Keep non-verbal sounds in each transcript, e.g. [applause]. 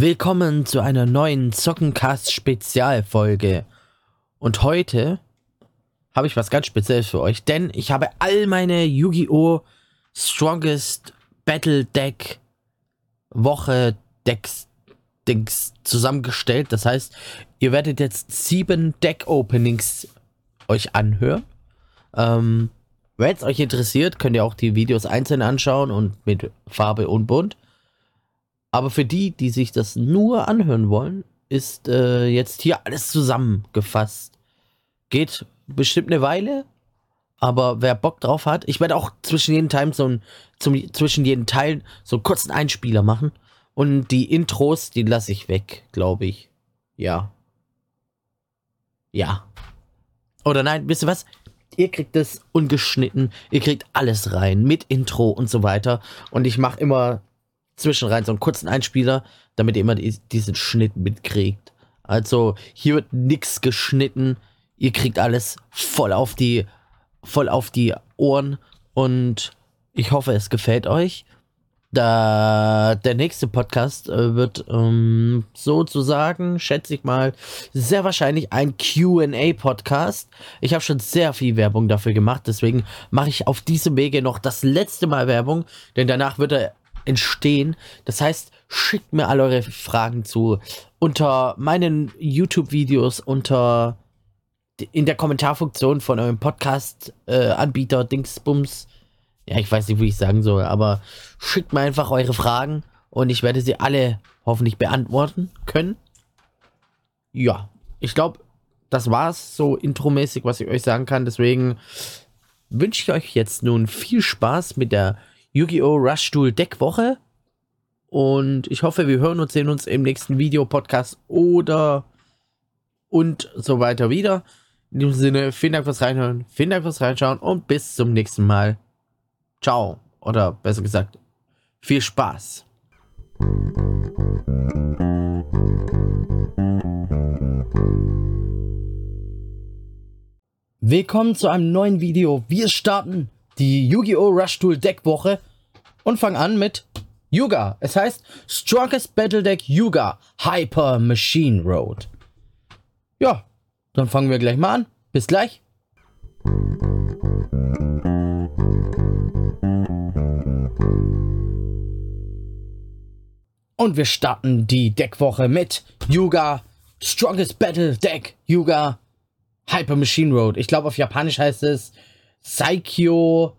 Willkommen zu einer neuen Zockencast Spezialfolge. Und heute habe ich was ganz Spezielles für euch, denn ich habe all meine Yu-Gi-Oh! Strongest Battle Deck Woche Decks Dings zusammengestellt. Das heißt, ihr werdet jetzt sieben Deck Openings euch anhören. Ähm, Wenn es euch interessiert, könnt ihr auch die Videos einzeln anschauen und mit Farbe und Bunt. Aber für die, die sich das nur anhören wollen, ist äh, jetzt hier alles zusammengefasst. Geht bestimmt eine Weile, aber wer Bock drauf hat, ich werde auch zwischen jeden Teil so ein, zum, zwischen jeden Teilen so einen kurzen Einspieler machen. Und die Intros, die lasse ich weg, glaube ich. Ja. Ja. Oder nein, wisst ihr was? Ihr kriegt das ungeschnitten, ihr kriegt alles rein, mit Intro und so weiter. Und ich mache immer zwischenrein so einen kurzen Einspieler, damit ihr immer die, diesen Schnitt mitkriegt. Also hier wird nichts geschnitten. Ihr kriegt alles voll auf die, voll auf die Ohren und ich hoffe, es gefällt euch. Da der nächste Podcast äh, wird ähm, sozusagen, schätze ich mal, sehr wahrscheinlich ein QA-Podcast. Ich habe schon sehr viel Werbung dafür gemacht, deswegen mache ich auf diesem Wege noch das letzte Mal Werbung, denn danach wird er entstehen. Das heißt, schickt mir alle eure Fragen zu unter meinen YouTube-Videos, unter in der Kommentarfunktion von eurem Podcast-Anbieter äh, Dingsbums. Ja, ich weiß nicht, wie ich sagen soll, aber schickt mir einfach eure Fragen und ich werde sie alle hoffentlich beantworten können. Ja, ich glaube, das war's so intromäßig, was ich euch sagen kann. Deswegen wünsche ich euch jetzt nun viel Spaß mit der Yu-Gi-Oh! Rush Duel Deckwoche. Und ich hoffe, wir hören und sehen uns im nächsten Video-Podcast oder und so weiter wieder. In diesem Sinne, vielen Dank fürs Reinhören, vielen Dank fürs Reinschauen und bis zum nächsten Mal. Ciao. Oder besser gesagt, viel Spaß. Willkommen zu einem neuen Video. Wir starten die Yu-Gi-Oh! Rush Tool Deck Woche und fangen an mit Yuga. Es heißt Strongest Battle Deck Yuga Hyper Machine Road. Ja, dann fangen wir gleich mal an. Bis gleich. Und wir starten die Deckwoche mit Yuga Strongest Battle Deck Yuga Hyper Machine Road. Ich glaube auf Japanisch heißt es Saikyo.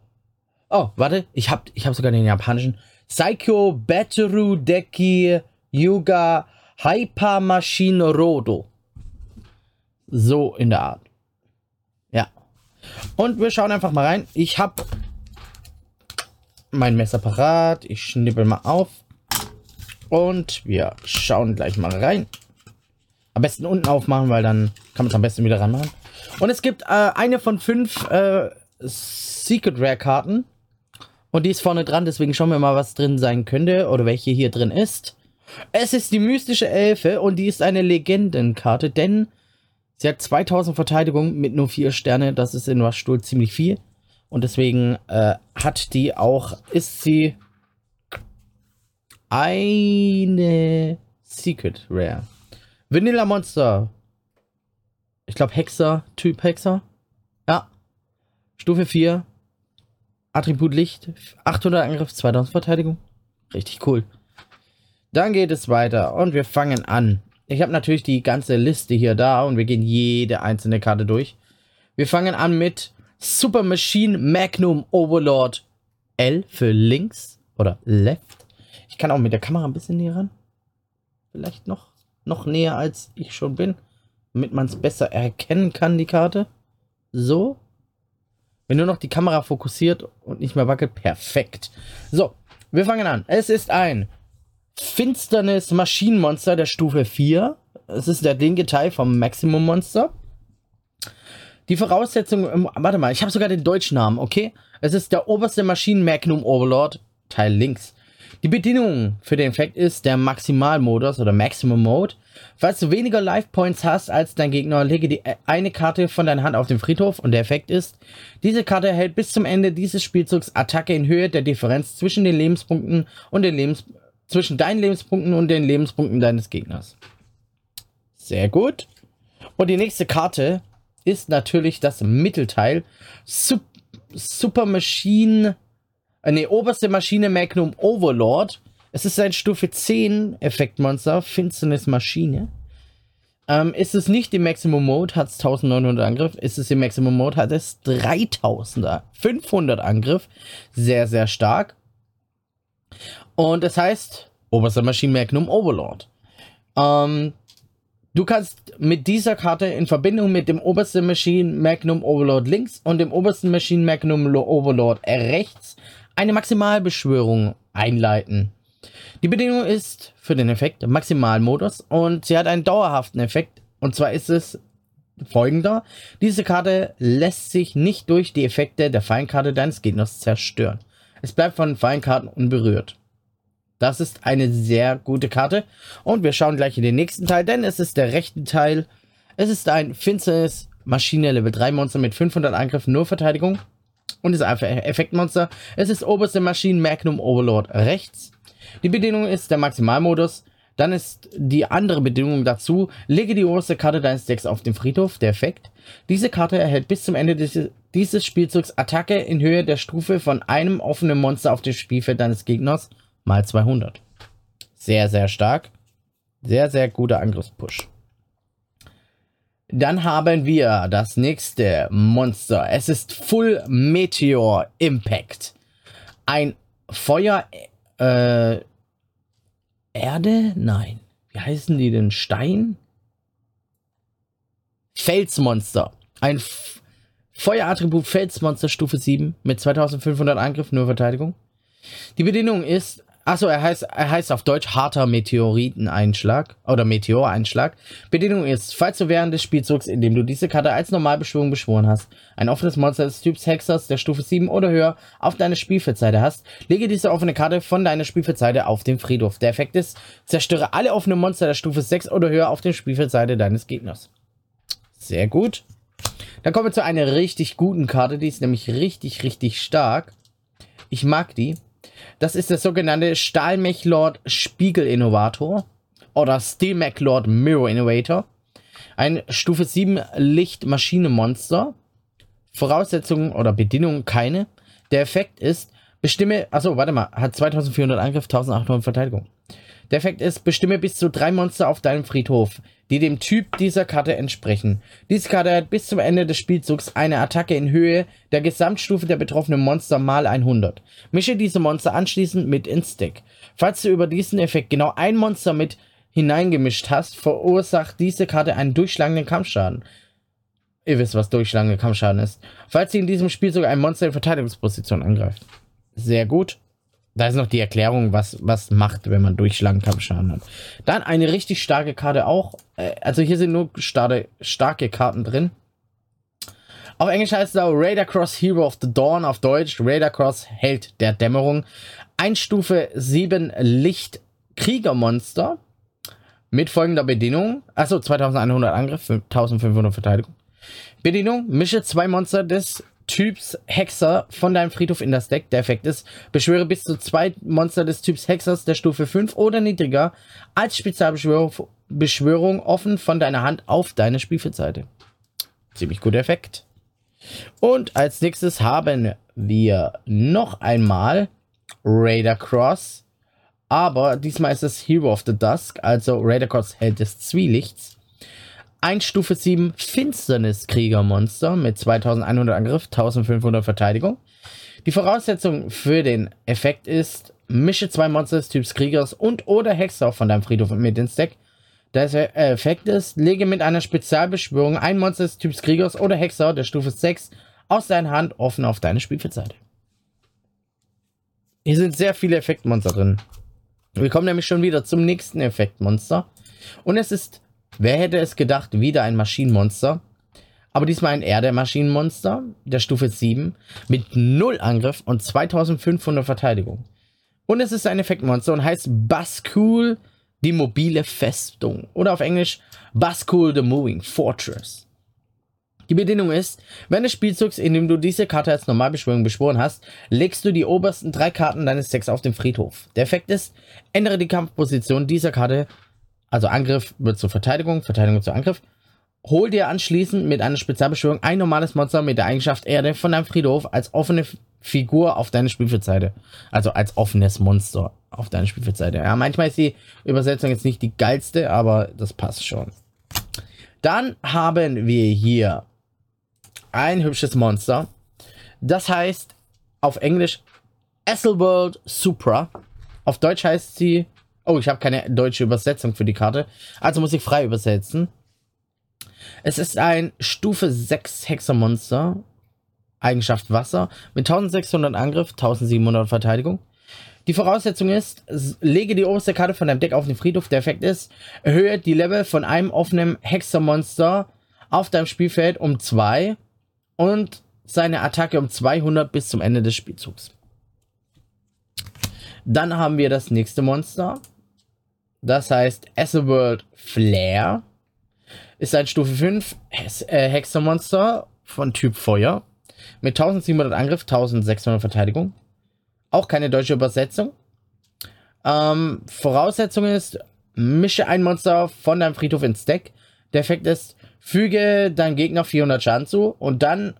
Oh, warte, ich hab, ich hab sogar den japanischen. Saikyo Batteru Deki Yuga Hyper Machine Rodo. So in der Art. Ja. Und wir schauen einfach mal rein. Ich hab mein Messer parat. Ich schnippel mal auf. Und wir schauen gleich mal rein. Am besten unten aufmachen, weil dann kann man es am besten wieder ranmachen. Und es gibt äh, eine von fünf äh, Secret Rare Karten. Und die ist vorne dran, deswegen schauen wir mal, was drin sein könnte oder welche hier drin ist. Es ist die mystische Elfe und die ist eine Legendenkarte, denn sie hat 2000 Verteidigung mit nur 4 Sterne. Das ist in Rushstuhl ziemlich viel. Und deswegen äh, hat die auch, ist sie eine Secret Rare. Vanilla Monster. Ich glaube Hexer, Typ Hexer. Stufe 4. Attribut Licht. 800 Angriff, 2000 Verteidigung. Richtig cool. Dann geht es weiter und wir fangen an. Ich habe natürlich die ganze Liste hier da und wir gehen jede einzelne Karte durch. Wir fangen an mit Super Machine Magnum Overlord L für links oder left. Ich kann auch mit der Kamera ein bisschen näher ran. Vielleicht noch, noch näher als ich schon bin, damit man es besser erkennen kann, die Karte. So. Wenn nur noch die Kamera fokussiert und nicht mehr wackelt, perfekt. So, wir fangen an. Es ist ein Finsternis Maschinenmonster der Stufe 4. Es ist der linke Teil vom Maximum Monster. Die Voraussetzung, warte mal, ich habe sogar den deutschen Namen, okay? Es ist der oberste Maschinen Magnum Overlord, Teil links. Die Bedingung für den Effekt ist der Maximalmodus oder Maximum Mode. Falls du weniger Life Points hast als dein Gegner, lege die eine Karte von deiner Hand auf den Friedhof und der Effekt ist, diese Karte erhält bis zum Ende dieses Spielzugs Attacke in Höhe der Differenz zwischen den Lebenspunkten und den Lebens zwischen deinen Lebenspunkten und den Lebenspunkten deines Gegners. Sehr gut. Und die nächste Karte ist natürlich das Mittelteil. Sup Super Machine. Äh, ne, oberste Maschine Magnum Overlord. Es ist ein Stufe 10 Effektmonster. Finsternis Maschine. Ähm, ist es nicht im Maximum Mode, hat es 1900 Angriff. Ist es im Maximum Mode, hat es 3000er. 500 Angriff. Sehr, sehr stark. Und das heißt, oberster Maschine Magnum Overlord. Ähm, du kannst mit dieser Karte in Verbindung mit dem obersten Machine Magnum Overlord links und dem obersten Machine Magnum Overlord rechts eine Maximalbeschwörung einleiten. Die Bedingung ist für den Effekt Maximalmodus und sie hat einen dauerhaften Effekt. Und zwar ist es folgender. Diese Karte lässt sich nicht durch die Effekte der Feinkarte deines Gegners zerstören. Es bleibt von Feinkarten unberührt. Das ist eine sehr gute Karte. Und wir schauen gleich in den nächsten Teil, denn es ist der rechte Teil. Es ist ein finsteres Maschine Level 3 Monster mit 500 Angriff, nur Verteidigung. Und ist einfach Effektmonster. Es ist oberste Maschinen Magnum Overlord rechts. Die Bedingung ist der Maximalmodus. Dann ist die andere Bedingung dazu, lege die oberste Karte deines Decks auf den Friedhof, der Effekt. Diese Karte erhält bis zum Ende des, dieses Spielzugs Attacke in Höhe der Stufe von einem offenen Monster auf dem Spielfeld deines Gegners mal 200. Sehr, sehr stark. Sehr, sehr guter Angriffspush. Dann haben wir das nächste Monster. Es ist Full Meteor Impact. Ein Feuer äh, Erde? Nein. Wie heißen die denn? Stein? Felsmonster. Ein F Feuerattribut Felsmonster Stufe 7 mit 2500 Angriff, nur Verteidigung. Die Bedingung ist Achso, er heißt, er heißt auf Deutsch harter Meteoriteneinschlag oder Meteoreinschlag. Bedingung ist, falls du während des Spielzugs, in dem du diese Karte als Normalbeschwörung beschworen hast, ein offenes Monster des Typs Hexers der Stufe 7 oder höher auf deine Spielfeldseite hast, lege diese offene Karte von deiner Spielfeldseite auf den Friedhof. Der Effekt ist, zerstöre alle offenen Monster der Stufe 6 oder höher auf der Spielfeldseite deines Gegners. Sehr gut. Dann kommen wir zu einer richtig guten Karte, die ist nämlich richtig, richtig stark. Ich mag die. Das ist der sogenannte Stahlmech-Lord Spiegel-Innovator oder Steel-Mech-Lord Mirror Innovator. Ein Stufe 7 Licht-Maschine-Monster. Voraussetzungen oder Bedingungen keine. Der Effekt ist, bestimme, achso, warte mal, hat 2400 Angriff, 1800 Verteidigung. Der Effekt ist, bestimme bis zu drei Monster auf deinem Friedhof, die dem Typ dieser Karte entsprechen. Diese Karte hat bis zum Ende des Spielzugs eine Attacke in Höhe der Gesamtstufe der betroffenen Monster mal 100. Mische diese Monster anschließend mit ins Deck. Falls du über diesen Effekt genau ein Monster mit hineingemischt hast, verursacht diese Karte einen durchschlagenden Kampfschaden. Ihr wisst, was durchschlagender Kampfschaden ist. Falls sie in diesem Spielzug ein Monster in Verteidigungsposition angreift. Sehr gut. Da ist noch die Erklärung, was, was macht, wenn man Durchschlagenkampfschaden hat. Dann eine richtig starke Karte auch. Äh, also hier sind nur starke, starke Karten drin. Auf Englisch heißt es auch Raider Cross Hero of the Dawn, auf Deutsch Raider Cross Held der Dämmerung. Ein Stufe 7 Licht Kriegermonster mit folgender Bedingung. Achso, 2100 Angriff, 1500 Verteidigung. Bedingung, mische zwei Monster des Typs Hexer von deinem Friedhof in das Deck. Der Effekt ist, beschwöre bis zu zwei Monster des Typs Hexers der Stufe 5 oder niedriger als Spezialbeschwörung offen von deiner Hand auf deine Spielfeldseite. Ziemlich guter Effekt. Und als nächstes haben wir noch einmal Raider Cross. Aber diesmal ist es Hero of the Dusk, also Raider Cross Held des Zwielichts. Ein Stufe 7 Finsterniskriegermonster mit 2100 Angriff, 1500 Verteidigung. Die Voraussetzung für den Effekt ist, mische zwei Monster des Typs Kriegers und oder Hexer von deinem Friedhof mit ins Deck. Der Effekt ist, lege mit einer Spezialbeschwörung ein Monster des Typs Kriegers oder Hexer der Stufe 6 aus deiner Hand offen auf deine Spielfeldseite. Hier sind sehr viele Effektmonster drin. Wir kommen nämlich schon wieder zum nächsten Effektmonster. Und es ist Wer hätte es gedacht, wieder ein Maschinenmonster? Aber diesmal ein Erde-Maschinenmonster der Stufe 7 mit 0 Angriff und 2500 Verteidigung. Und es ist ein Effektmonster und heißt Baskul, die mobile Festung. Oder auf Englisch Baskul, the Moving Fortress. Die Bedingung ist, wenn des Spielzugs, in dem du diese Karte als Normalbeschwörung beschworen hast, legst du die obersten drei Karten deines Decks auf den Friedhof. Der Effekt ist, ändere die Kampfposition dieser Karte, also Angriff wird zur Verteidigung, Verteidigung zu Angriff. Hol dir anschließend mit einer Spezialbeschwörung ein normales Monster mit der Eigenschaft Erde von deinem Friedhof als offene Figur auf deine Spielfeldseite. Also als offenes Monster auf deine Spielfeldseite. Ja, manchmal ist die Übersetzung jetzt nicht die geilste, aber das passt schon. Dann haben wir hier ein hübsches Monster. Das heißt auf Englisch Esselworld Supra. Auf Deutsch heißt sie. Oh, ich habe keine deutsche Übersetzung für die Karte. Also muss ich frei übersetzen. Es ist ein Stufe 6 Hexermonster. Eigenschaft Wasser. Mit 1600 Angriff, 1700 Verteidigung. Die Voraussetzung ist, lege die oberste Karte von deinem Deck auf den Friedhof. Der Effekt ist, erhöhe die Level von einem offenen Hexermonster auf deinem Spielfeld um 2 und seine Attacke um 200 bis zum Ende des Spielzugs. Dann haben wir das nächste Monster. Das heißt World Flare. Ist ein Stufe 5 äh, Hexermonster von Typ Feuer. Mit 1700 Angriff, 1600 Verteidigung. Auch keine deutsche Übersetzung. Ähm, Voraussetzung ist, mische ein Monster von deinem Friedhof ins Deck. Der Effekt ist, füge deinem Gegner 400 Schaden zu und dann,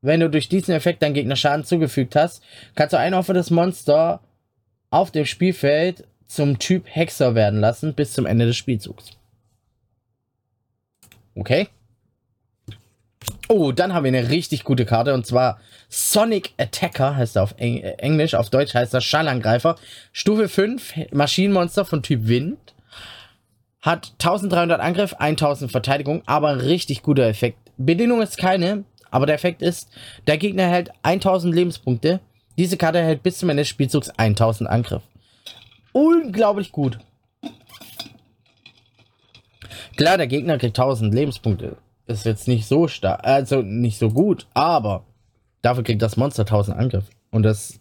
wenn du durch diesen Effekt deinem Gegner Schaden zugefügt hast, kannst du ein offenes Monster auf dem Spielfeld zum Typ Hexer werden lassen bis zum Ende des Spielzugs. Okay. Oh, dann haben wir eine richtig gute Karte und zwar Sonic Attacker heißt er auf Eng Englisch, auf Deutsch heißt er Schallangreifer. Stufe 5, Maschinenmonster von Typ Wind. Hat 1300 Angriff, 1000 Verteidigung, aber richtig guter Effekt. Bedingung ist keine, aber der Effekt ist, der Gegner erhält 1000 Lebenspunkte. Diese Karte erhält bis zum Ende des Spielzugs 1000 Angriff. Unglaublich gut. Klar, der Gegner kriegt 1000 Lebenspunkte. Ist jetzt nicht so stark, also nicht so gut, aber dafür kriegt das Monster 1000 Angriff. Und das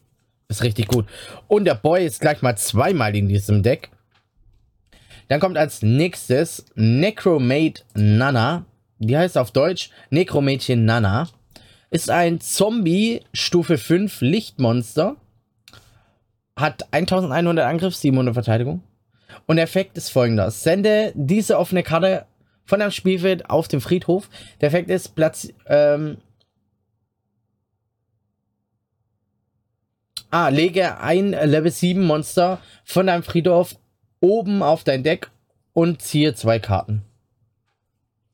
ist richtig gut. Und der Boy ist gleich mal zweimal in diesem Deck. Dann kommt als nächstes Necromate Nana. Die heißt auf Deutsch Necromädchen Nana. Ist ein Zombie Stufe 5 Lichtmonster. Hat 1100 Angriff, 700 Verteidigung. Und der Effekt ist folgender. Sende diese offene Karte von einem Spielfeld auf dem Friedhof. Der Effekt ist Platz. Ähm, ah, lege ein Level 7 Monster von deinem Friedhof oben auf dein Deck und ziehe zwei Karten.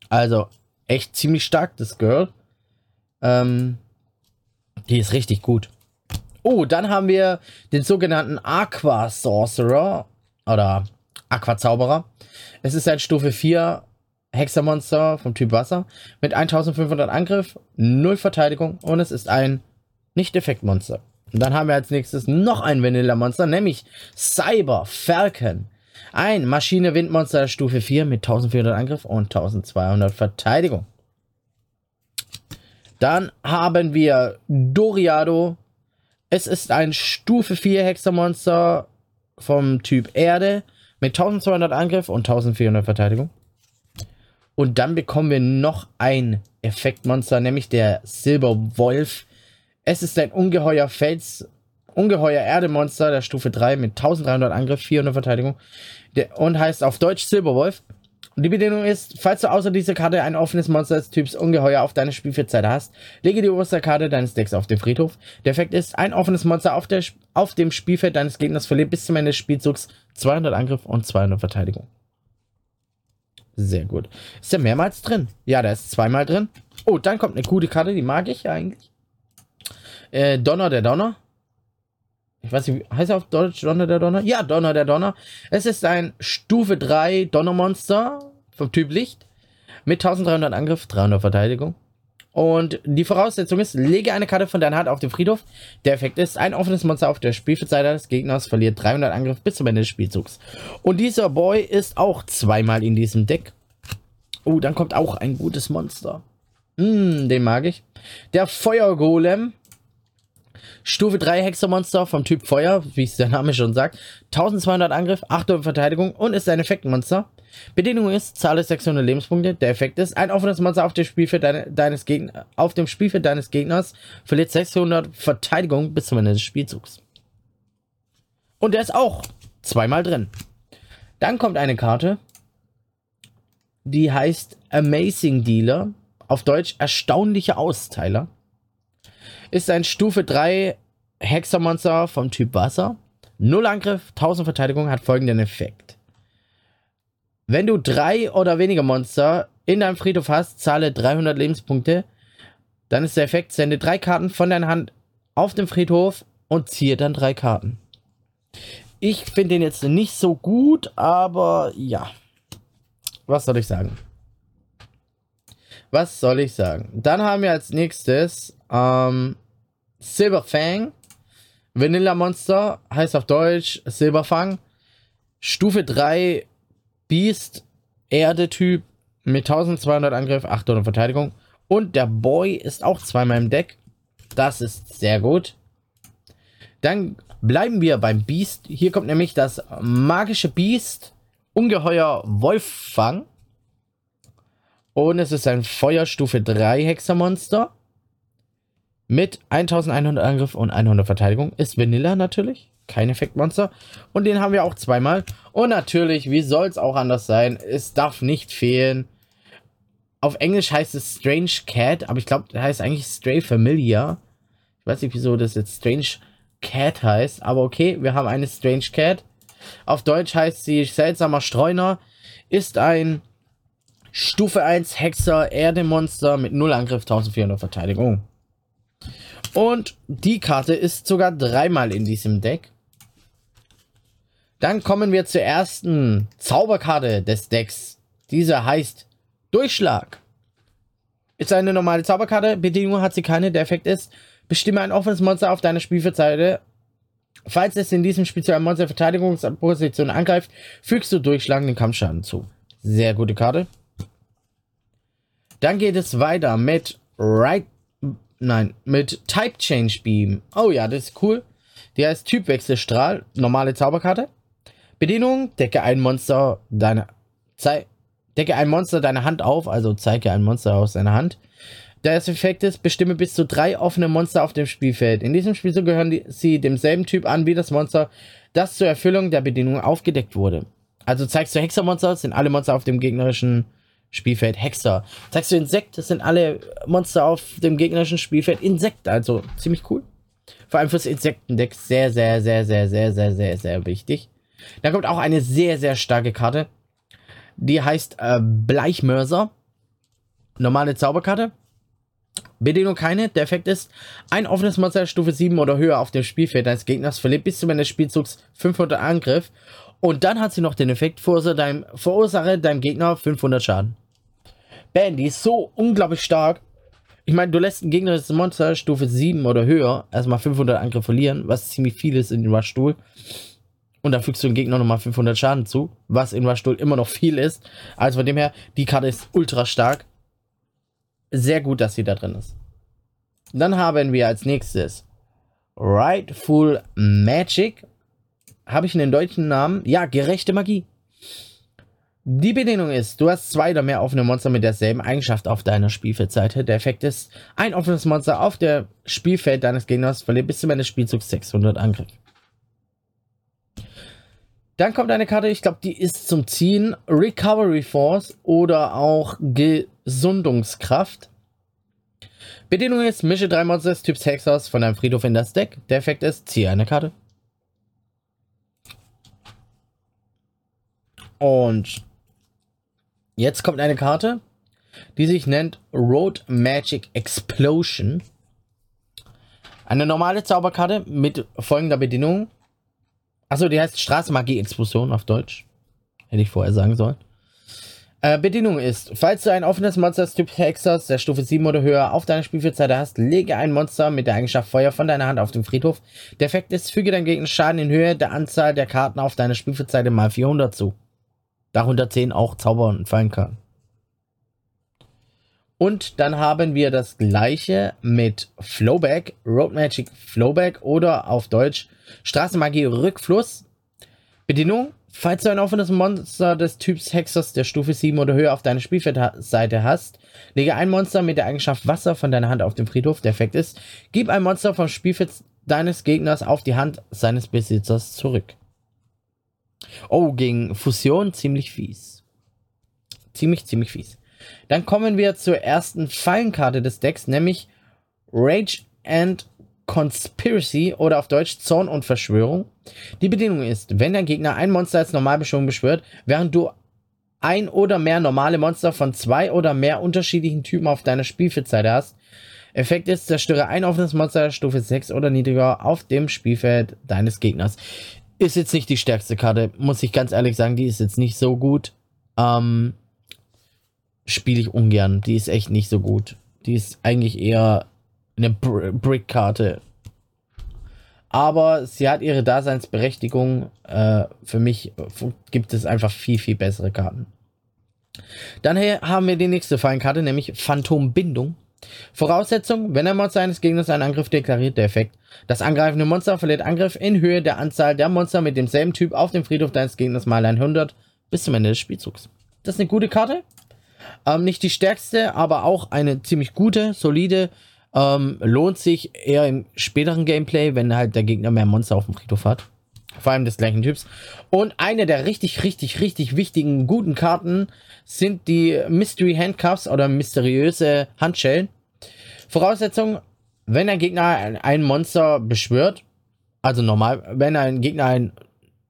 Also echt ziemlich stark, das Girl. Ähm, die ist richtig gut. Oh, dann haben wir den sogenannten Aqua Sorcerer oder Aqua Zauberer. Es ist ein Stufe 4 Hexermonster vom Typ Wasser mit 1500 Angriff, 0 Verteidigung und es ist ein Nicht-Effekt-Monster. Und dann haben wir als nächstes noch ein Vanilla-Monster, nämlich Cyber Falcon. Ein Maschine-Windmonster Stufe 4 mit 1400 Angriff und 1200 Verteidigung. Dann haben wir Doriado. Es ist ein Stufe 4 Hexermonster vom Typ Erde mit 1200 Angriff und 1400 Verteidigung. Und dann bekommen wir noch ein Effektmonster, nämlich der Silberwolf. Es ist ein ungeheuer Fels, ungeheuer Erdemonster der Stufe 3 mit 1300 Angriff, 400 Verteidigung und heißt auf Deutsch Silberwolf. Und die Bedingung ist, falls du außer dieser Karte ein offenes Monster des Typs Ungeheuer auf deine Spielfeldzeit hast, lege die oberste Karte deines Decks auf den Friedhof. Der Effekt ist, ein offenes Monster auf, der, auf dem Spielfeld deines Gegners verliert bis zum Ende des Spielzugs 200 Angriff und 200 Verteidigung. Sehr gut. Ist der mehrmals drin? Ja, der ist zweimal drin. Oh, dann kommt eine gute Karte, die mag ich eigentlich. Äh, Donner der Donner. Ich weiß nicht, heißt er auf Deutsch Donner der Donner? Ja, Donner der Donner. Es ist ein Stufe 3 Donnermonster vom Typ Licht mit 1300 Angriff, 300 Verteidigung. Und die Voraussetzung ist, lege eine Karte von deiner Hand auf den Friedhof. Der Effekt ist, ein offenes Monster auf der Spielfeldseite des Gegners verliert 300 Angriff bis zum Ende des Spielzugs. Und dieser Boy ist auch zweimal in diesem Deck. Oh, dann kommt auch ein gutes Monster. Hm, den mag ich. Der Feuergolem. Stufe 3 Hexermonster vom Typ Feuer, wie es der Name schon sagt. 1200 Angriff, 800 Verteidigung und ist ein Effektmonster. Bedingung ist, zahle 600 Lebenspunkte. Der Effekt ist, ein offenes Monster auf dem Spielfeld deine, deines, Gegner, auf dem Spielfeld deines Gegners verliert 600 Verteidigung bis zum Ende des Spielzugs. Und der ist auch zweimal drin. Dann kommt eine Karte, die heißt Amazing Dealer. Auf Deutsch erstaunliche Austeiler. Ist ein Stufe 3 Hexermonster vom Typ Wasser. Null Angriff, 1000 Verteidigung, hat folgenden Effekt. Wenn du drei oder weniger Monster in deinem Friedhof hast, zahle 300 Lebenspunkte. Dann ist der Effekt, sende drei Karten von deiner Hand auf den Friedhof und ziehe dann drei Karten. Ich finde den jetzt nicht so gut, aber ja. Was soll ich sagen? Was soll ich sagen? Dann haben wir als nächstes ähm, Silberfang. Vanilla Monster heißt auf Deutsch Silberfang. Stufe 3 Beast Erde-Typ mit 1200 Angriff, 800 Verteidigung. Und der Boy ist auch zweimal im Deck. Das ist sehr gut. Dann bleiben wir beim Beast. Hier kommt nämlich das magische Beast. Ungeheuer Wolffang. Und es ist ein Feuerstufe 3 Hexermonster. Mit 1100 Angriff und 100 Verteidigung. Ist Vanilla natürlich. Kein Effektmonster. Und den haben wir auch zweimal. Und natürlich, wie soll es auch anders sein? Es darf nicht fehlen. Auf Englisch heißt es Strange Cat, aber ich glaube, das heißt eigentlich Stray Familiar. Ich weiß nicht, wieso das jetzt Strange Cat heißt, aber okay, wir haben eine Strange Cat. Auf Deutsch heißt sie Seltsamer Streuner. Ist ein Stufe 1 Hexer Erdemonster mit 0 Angriff, 1400 Verteidigung. Und die Karte ist sogar dreimal in diesem Deck. Dann kommen wir zur ersten Zauberkarte des Decks. Diese heißt Durchschlag. Ist eine normale Zauberkarte. Bedingung hat sie keine. Der Effekt ist, bestimme ein offenes Monster auf deiner Spielfeldseite. Falls es in diesem einem Monster Verteidigungsposition angreift, fügst du durchschlagenden Kampfschaden zu. Sehr gute Karte. Dann geht es weiter mit Right Nein, mit Type Change Beam. Oh ja, das ist cool. Die heißt Typwechselstrahl, normale Zauberkarte. Bedienung, decke ein Monster deine Zei decke ein Monster deine Hand auf, also zeige ein Monster aus deiner Hand. Das Effekt ist, bestimme bis zu drei offene Monster auf dem Spielfeld. In diesem Spiel so gehören die, sie demselben Typ an wie das Monster, das zur Erfüllung der Bedienung aufgedeckt wurde. Also zeigst du Hexermonster, sind alle Monster auf dem gegnerischen Spielfeld Hexer. Zeigst du Insekt, das sind alle Monster auf dem gegnerischen Spielfeld Insekt. Also ziemlich cool. Vor allem fürs Insektendeck sehr, sehr, sehr, sehr, sehr, sehr, sehr, sehr wichtig. Dann kommt auch eine sehr, sehr starke Karte. Die heißt äh, Bleichmörser. Normale Zauberkarte. Bedienung keine. Der Effekt ist, ein offenes Monster Stufe 7 oder höher auf dem Spielfeld deines Gegners verliert bis zum Ende des Spielzugs 500 Angriff. Und dann hat sie noch den Effekt, verursache deinem, verursache deinem Gegner 500 Schaden. Bam, die ist so unglaublich stark. Ich meine, du lässt ein gegnerisches Monster Stufe 7 oder höher erstmal 500 Angriff verlieren, was ziemlich viel ist in den Rush-Stuhl. Und dann fügst du dem Gegner nochmal 500 Schaden zu, was in Rush-Stuhl immer noch viel ist. Also von dem her, die Karte ist ultra stark. Sehr gut, dass sie da drin ist. Dann haben wir als nächstes Rightful Magic. Habe ich einen deutschen Namen? Ja, gerechte Magie. Die Bedingung ist, du hast zwei oder mehr offene Monster mit derselben Eigenschaft auf deiner Spielfeldseite. Der Effekt ist, ein offenes Monster auf der Spielfeld deines Gegners verliert bis zum Ende des Spielzugs 600 Angriff. Dann kommt eine Karte, ich glaube, die ist zum Ziehen. Recovery Force oder auch Gesundungskraft. Bedingung ist, mische drei Monster des Typs Hexers von deinem Friedhof in das Deck. Der Effekt ist, ziehe eine Karte. Und Jetzt kommt eine Karte, die sich nennt Road Magic Explosion. Eine normale Zauberkarte mit folgender Bedienung. Achso, die heißt Straßenmagie-Explosion auf Deutsch. Hätte ich vorher sagen sollen. Äh, Bedienung ist, falls du ein offenes Monster des Typ Hexers der Stufe 7 oder höher auf deiner Spielfeldseite hast, lege ein Monster mit der Eigenschaft Feuer von deiner Hand auf den Friedhof. Der Effekt ist, füge deinem Gegner Schaden in Höhe der Anzahl der Karten auf deiner Spielfeldseite mal 400 zu darunter zählen auch Zauber und Fallenkarten. Und dann haben wir das gleiche mit Flowback, Road Magic Flowback oder auf Deutsch Straßenmagie Rückfluss. Bedienung, Falls du ein offenes Monster des Typs Hexers der Stufe 7 oder höher auf deiner Spielfeldseite hast, lege ein Monster mit der Eigenschaft Wasser von deiner Hand auf den Friedhof. Der Effekt ist, gib ein Monster vom Spielfeld deines Gegners auf die Hand seines Besitzers zurück. Oh, gegen Fusion ziemlich fies. Ziemlich, ziemlich fies. Dann kommen wir zur ersten Fallenkarte des Decks, nämlich Rage and Conspiracy oder auf Deutsch Zorn und Verschwörung. Die Bedingung ist, wenn der Gegner ein Monster als Normalbeschwörung beschwört, während du ein oder mehr normale Monster von zwei oder mehr unterschiedlichen Typen auf deiner Spielfeldseite hast. Effekt ist, zerstöre ein offenes Monster Stufe 6 oder niedriger auf dem Spielfeld deines Gegners. Ist jetzt nicht die stärkste Karte, muss ich ganz ehrlich sagen, die ist jetzt nicht so gut. Ähm, Spiele ich ungern, die ist echt nicht so gut. Die ist eigentlich eher eine Brick-Karte. Aber sie hat ihre Daseinsberechtigung. Äh, für mich gibt es einfach viel, viel bessere Karten. Dann haben wir die nächste Fallenkarte, nämlich Phantombindung. Voraussetzung, wenn ein Monster eines Gegners einen Angriff deklariert, der Effekt. Das angreifende Monster verliert Angriff in Höhe der Anzahl der Monster mit demselben Typ auf dem Friedhof deines Gegners mal 100 bis zum Ende des Spielzugs. Das ist eine gute Karte. Ähm, nicht die stärkste, aber auch eine ziemlich gute, solide ähm, lohnt sich eher im späteren Gameplay, wenn halt der Gegner mehr Monster auf dem Friedhof hat. Vor allem des gleichen Typs. Und eine der richtig, richtig, richtig wichtigen, guten Karten sind die Mystery Handcuffs oder mysteriöse Handschellen. Voraussetzung, wenn ein Gegner ein Monster beschwört, also normal, wenn ein Gegner ein,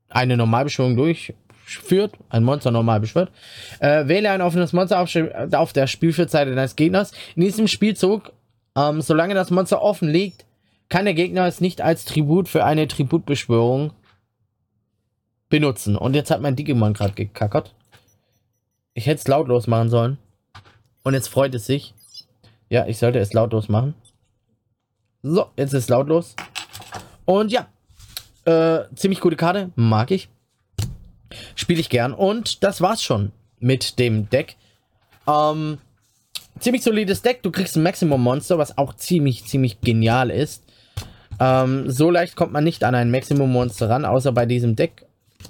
eine Normalbeschwörung durchführt, ein Monster normal beschwört, äh, wähle ein offenes Monster auf, auf der Spielfeldseite deines Gegners. In diesem Spielzug ähm, solange das Monster offen liegt, kann der Gegner es nicht als Tribut für eine Tributbeschwörung benutzen. Und jetzt hat mein Digimon gerade gekackert. Ich hätte es lautlos machen sollen. Und jetzt freut es sich. Ja, ich sollte es lautlos machen. So, jetzt ist es lautlos. Und ja, äh, ziemlich gute Karte. Mag ich. Spiele ich gern. Und das war's schon mit dem Deck. Ähm, ziemlich solides Deck. Du kriegst ein Maximum Monster, was auch ziemlich, ziemlich genial ist. Ähm, so leicht kommt man nicht an ein Maximum Monster ran, außer bei diesem Deck.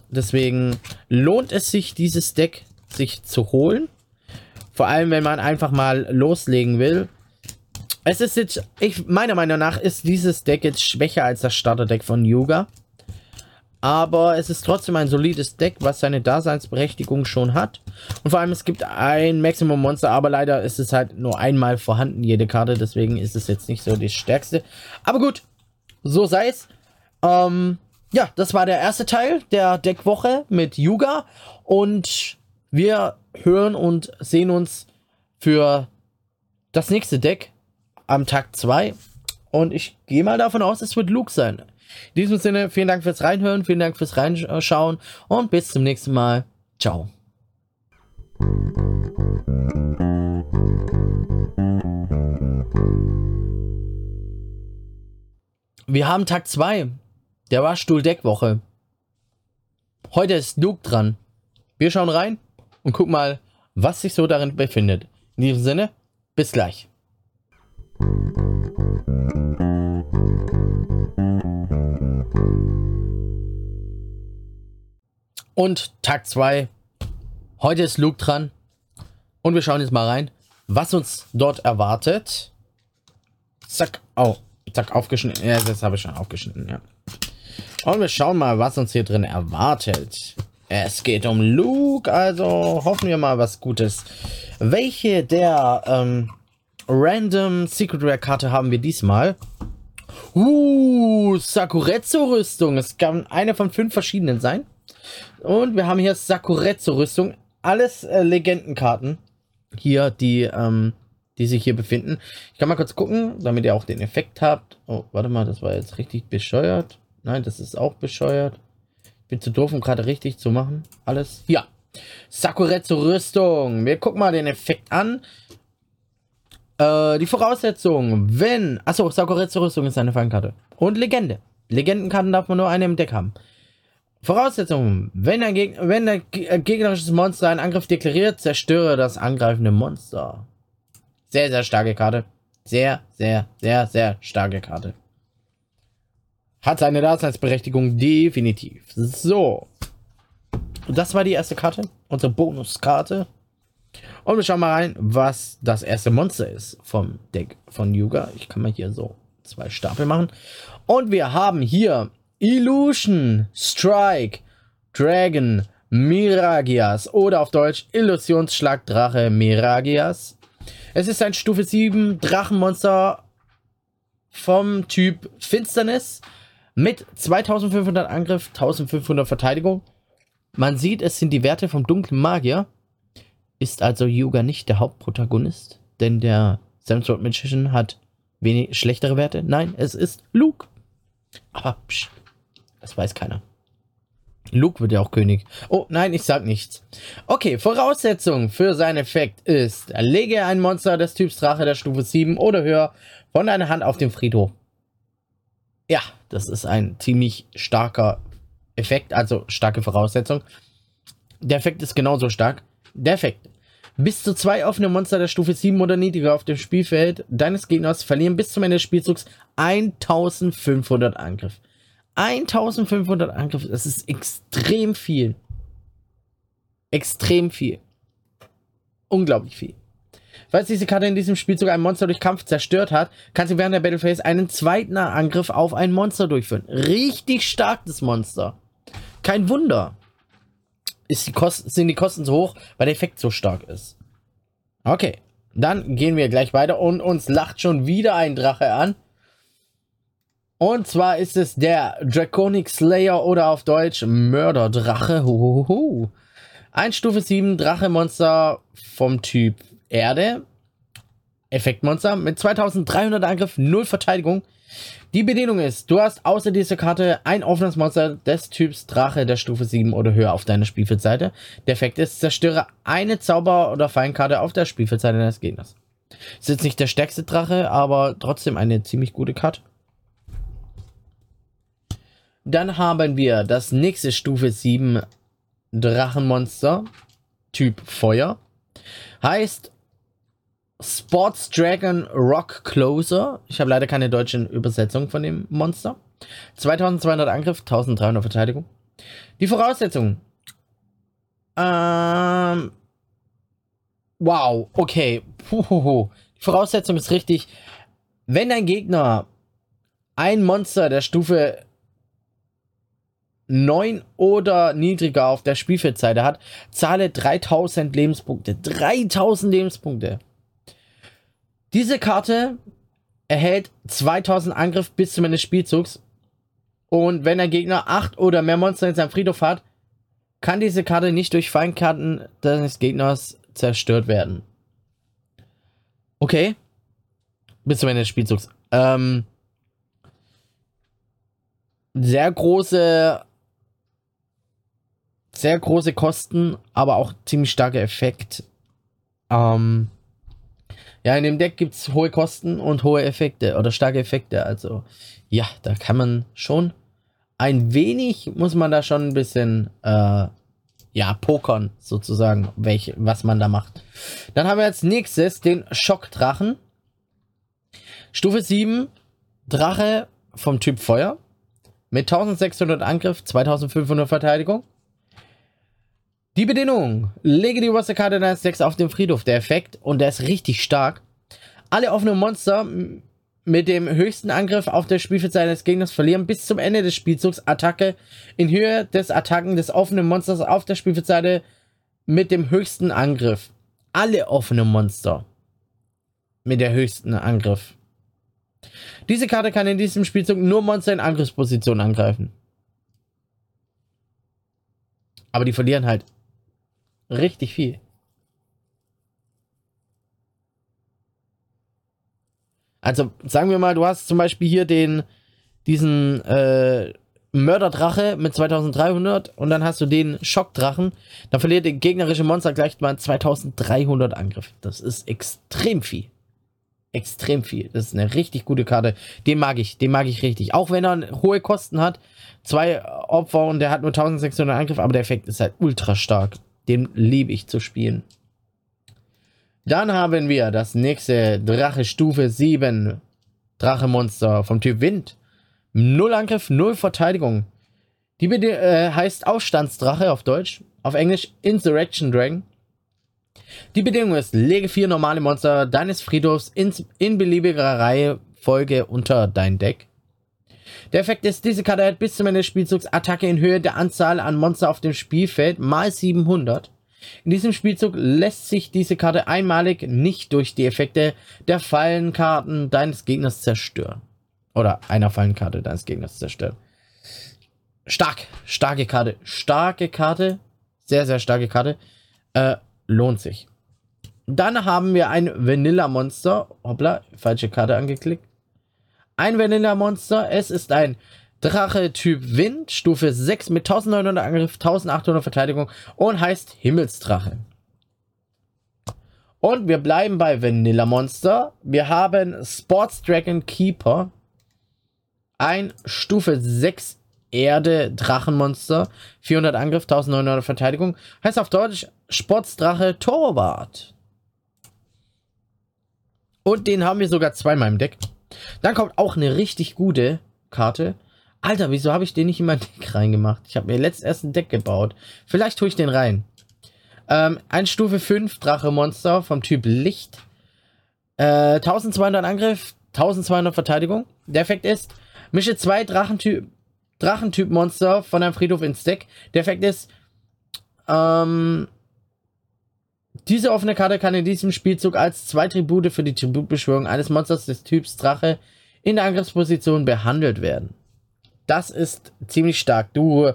Deswegen lohnt es sich, dieses Deck sich zu holen. Vor allem, wenn man einfach mal loslegen will. Es ist jetzt, ich, meiner Meinung nach ist dieses Deck jetzt schwächer als das Starterdeck von Yuga. Aber es ist trotzdem ein solides Deck, was seine Daseinsberechtigung schon hat. Und vor allem, es gibt ein Maximum Monster, aber leider ist es halt nur einmal vorhanden, jede Karte. Deswegen ist es jetzt nicht so das stärkste. Aber gut, so sei es. Ähm, ja, das war der erste Teil der Deckwoche mit Yuga. Und wir hören und sehen uns für das nächste Deck am Tag 2. Und ich gehe mal davon aus, es wird Luke sein. In diesem Sinne, vielen Dank fürs Reinhören, vielen Dank fürs Reinschauen und bis zum nächsten Mal. Ciao. Wir haben Tag 2 der Waschstuhl-Deckwoche. Heute ist Luke dran. Wir schauen rein und gucken mal, was sich so darin befindet. In diesem Sinne, bis gleich. Und Tag 2. Heute ist Luke dran. Und wir schauen jetzt mal rein, was uns dort erwartet. Zack. Oh, zack, aufgeschnitten. Ja, das habe ich schon aufgeschnitten, ja. Und wir schauen mal, was uns hier drin erwartet. Es geht um Luke, also hoffen wir mal was Gutes. Welche der ähm, Random Secret Rare Karte haben wir diesmal? Uh, Sakuretsu-Rüstung. Es kann eine von fünf verschiedenen sein. Und wir haben hier Sakuretsu-Rüstung. Alles äh, Legendenkarten. Hier, die, ähm, die sich hier befinden. Ich kann mal kurz gucken, damit ihr auch den Effekt habt. Oh, warte mal, das war jetzt richtig bescheuert. Nein, das ist auch bescheuert. Bin zu doof, um gerade richtig zu machen. Alles. Ja. Sakuretsu-Rüstung. Wir gucken mal den Effekt an. Äh, die Voraussetzung, wenn... Achso, Sakuretsu-Rüstung ist eine Fallenkarte. Und Legende. Legendenkarten darf man nur eine im Deck haben. Voraussetzung, wenn ein, Geg wenn ein äh, gegnerisches Monster einen Angriff deklariert, zerstöre das angreifende Monster. Sehr, sehr starke Karte. Sehr, sehr, sehr, sehr starke Karte. Hat seine Daseinsberechtigung definitiv. So. das war die erste Karte, unsere Bonuskarte. Und wir schauen mal rein, was das erste Monster ist vom Deck von Yuga. Ich kann mal hier so zwei Stapel machen. Und wir haben hier Illusion, Strike, Dragon, Miragias oder auf Deutsch Illusionsschlag Drache Miragias. Es ist ein Stufe 7 Drachenmonster vom Typ Finsternis mit 2500 Angriff, 1500 Verteidigung. Man sieht, es sind die Werte vom dunklen Magier. Ist also Yuga nicht der Hauptprotagonist, denn der Samsword Magician hat wenig schlechtere Werte. Nein, es ist Luke. Aber psch, das weiß keiner. Luke wird ja auch König. Oh, nein, ich sag nichts. Okay, Voraussetzung für seinen Effekt ist, lege ein Monster des Typs Drache der Stufe 7 oder höher von deiner Hand auf den Friedhof. Ja, das ist ein ziemlich starker Effekt, also starke Voraussetzung. Der Effekt ist genauso stark. Der Effekt. Bis zu zwei offene Monster der Stufe 7 oder niedriger auf dem Spielfeld deines Gegners verlieren bis zum Ende des Spielzugs 1500 Angriff. 1500 Angriff, das ist extrem viel. Extrem viel. Unglaublich viel. Falls diese Karte in diesem Spielzug ein Monster durch Kampf zerstört hat, kann sie während der Battle Phase einen zweiten Angriff auf ein Monster durchführen. Richtig stark, das Monster. Kein Wunder. Die sind die Kosten so hoch, weil der Effekt so stark ist. Okay, dann gehen wir gleich weiter und uns lacht schon wieder ein Drache an. Und zwar ist es der Draconic Slayer oder auf Deutsch Mörderdrache. Huhuhu. Ein Stufe 7 Drache-Monster vom Typ Erde. Effektmonster mit 2300 Angriff, 0 Verteidigung. Die Bedienung ist, du hast außer dieser Karte ein offenes Monster des Typs Drache der Stufe 7 oder höher auf deiner Spielfeldseite. Der Effekt ist, zerstöre eine Zauber- oder Feinkarte auf der Spielfeldseite deines Gegners. Ist jetzt nicht der stärkste Drache, aber trotzdem eine ziemlich gute Karte. Dann haben wir das nächste Stufe 7 Drachenmonster, Typ Feuer. Heißt Sports Dragon Rock Closer. Ich habe leider keine deutsche Übersetzung von dem Monster. 2200 Angriff, 1300 Verteidigung. Die Voraussetzung. Ähm. Wow, okay. Puhuhu. Die Voraussetzung ist richtig. Wenn dein Gegner ein Monster der Stufe 9 oder niedriger auf der Spielfeldseite hat, zahle 3000 Lebenspunkte. 3000 Lebenspunkte. Diese Karte erhält 2000 Angriff bis zum Ende des Spielzugs. Und wenn der Gegner 8 oder mehr Monster in seinem Friedhof hat, kann diese Karte nicht durch Feindkarten des Gegners zerstört werden. Okay. Bis zum Ende des Spielzugs. Ähm, sehr große sehr große Kosten, aber auch ziemlich starker Effekt. Ähm, ja, in dem Deck gibt es hohe Kosten und hohe Effekte oder starke Effekte. Also, ja, da kann man schon ein wenig, muss man da schon ein bisschen, äh, ja, pokern sozusagen, welche, was man da macht. Dann haben wir als nächstes den Schockdrachen. Stufe 7, Drache vom Typ Feuer. Mit 1600 Angriff, 2500 Verteidigung. Die Bedingung. Lege die oberste Karte deines auf den Friedhof. Der Effekt, und der ist richtig stark. Alle offenen Monster mit dem höchsten Angriff auf der Spielfeldseite des Gegners verlieren bis zum Ende des Spielzugs Attacke in Höhe des Attacken des offenen Monsters auf der Spielfeldseite mit dem höchsten Angriff. Alle offenen Monster mit der höchsten Angriff. Diese Karte kann in diesem Spielzug nur Monster in Angriffsposition angreifen. Aber die verlieren halt Richtig viel. Also sagen wir mal, du hast zum Beispiel hier den, diesen äh, Mörderdrache mit 2300 und dann hast du den Schockdrachen. Dann verliert der gegnerische Monster gleich mal 2300 Angriff. Das ist extrem viel. Extrem viel. Das ist eine richtig gute Karte. Den mag ich, den mag ich richtig. Auch wenn er hohe Kosten hat. Zwei Opfer und der hat nur 1600 Angriff, aber der Effekt ist halt ultra stark. Den liebe ich zu spielen. Dann haben wir das nächste Drache Stufe 7. Drache-Monster vom Typ Wind. Null Angriff, null Verteidigung. Die äh, heißt Aufstandsdrache auf Deutsch. auf Englisch Insurrection Dragon. Die Bedingung ist, lege vier normale Monster deines Friedhofs in, in beliebiger Reihenfolge unter dein Deck. Der Effekt ist, diese Karte hat bis zum Ende des Spielzugs Attacke in Höhe der Anzahl an Monster auf dem Spielfeld mal 700. In diesem Spielzug lässt sich diese Karte einmalig nicht durch die Effekte der Fallenkarten deines Gegners zerstören. Oder einer Fallenkarte deines Gegners zerstören. Stark, starke Karte, starke Karte, sehr, sehr starke Karte. Äh, lohnt sich. Dann haben wir ein Vanilla-Monster. Hoppla, falsche Karte angeklickt. Ein Vanilla-Monster. Es ist ein Drache Typ Wind, Stufe 6 mit 1900 Angriff, 1800 Verteidigung und heißt Himmelsdrache. Und wir bleiben bei Vanilla Monster. Wir haben Sports Dragon Keeper. Ein Stufe 6 Erde Drachenmonster. 400 Angriff, 1900 Verteidigung. Heißt auf Deutsch Sportsdrache Torwart. Und den haben wir sogar zweimal im Deck. Dann kommt auch eine richtig gute Karte. Alter, wieso habe ich den nicht in mein Deck reingemacht? Ich habe mir letzt erst ein Deck gebaut. Vielleicht tue ich den rein. Ähm, ein Stufe 5 Drache-Monster vom Typ Licht. Äh, 1200 Angriff, 1200 Verteidigung. Der Effekt ist, mische zwei Drachentyp Drachentyp-Monster von einem Friedhof ins Deck. Der Effekt ist, ähm, diese offene Karte kann in diesem Spielzug als zwei Tribute für die Tributbeschwörung eines Monsters des Typs Drache in der Angriffsposition behandelt werden. Das ist ziemlich stark. Du,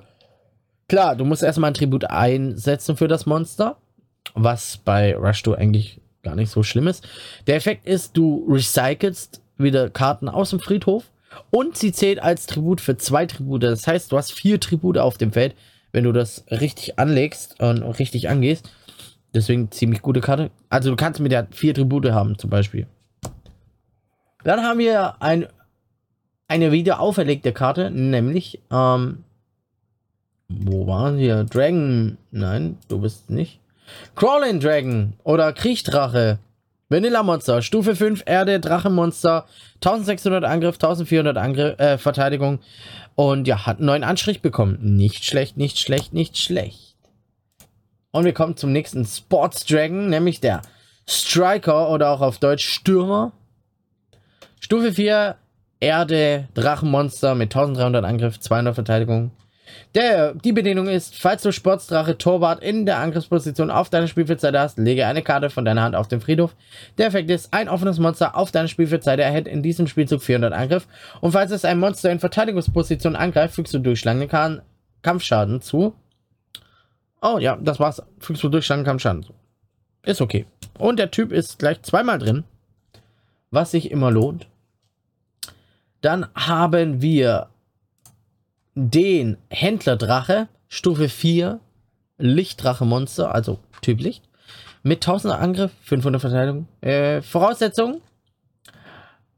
klar, du musst erstmal ein Tribut einsetzen für das Monster, was bei Rush 2 eigentlich gar nicht so schlimm ist. Der Effekt ist, du recycelst wieder Karten aus dem Friedhof und sie zählt als Tribut für zwei Tribute. Das heißt, du hast vier Tribute auf dem Feld, wenn du das richtig anlegst und richtig angehst. Deswegen ziemlich gute Karte. Also du kannst mit der vier Tribute haben, zum Beispiel. Dann haben wir ein, eine wieder auferlegte Karte, nämlich, ähm, wo waren wir? Dragon, nein, du bist nicht. Crawling Dragon oder Kriechdrache. Vanilla Monster, Stufe 5, Erde, Drachenmonster, 1600 Angriff, 1400 Angriff, äh, Verteidigung. Und ja, hat einen neuen Anstrich bekommen. Nicht schlecht, nicht schlecht, nicht schlecht. Und wir kommen zum nächsten Sports Dragon, nämlich der Striker oder auch auf Deutsch Stürmer. Stufe 4, Erde, Drachenmonster mit 1300 Angriff, 200 Verteidigung. Der, die Bedingung ist, falls du Sportsdrache Torwart in der Angriffsposition auf deiner Spielfeldseite hast, lege eine Karte von deiner Hand auf den Friedhof. Der Effekt ist, ein offenes Monster auf deiner Spielfeldseite erhält in diesem Spielzug 400 Angriff. Und falls es ein Monster in Verteidigungsposition angreift, fügst du durchschlagenden Kampfschaden zu. Oh ja, das war's. Fügst du Durchschlag, Kampfschaden zu. Ist okay. Und der Typ ist gleich zweimal drin, was sich immer lohnt. Dann haben wir den Händlerdrache, Stufe 4, Lichtdrache-Monster, also Typ Licht, mit 1000 Angriff, 500 Verteidigung. Äh, Voraussetzung,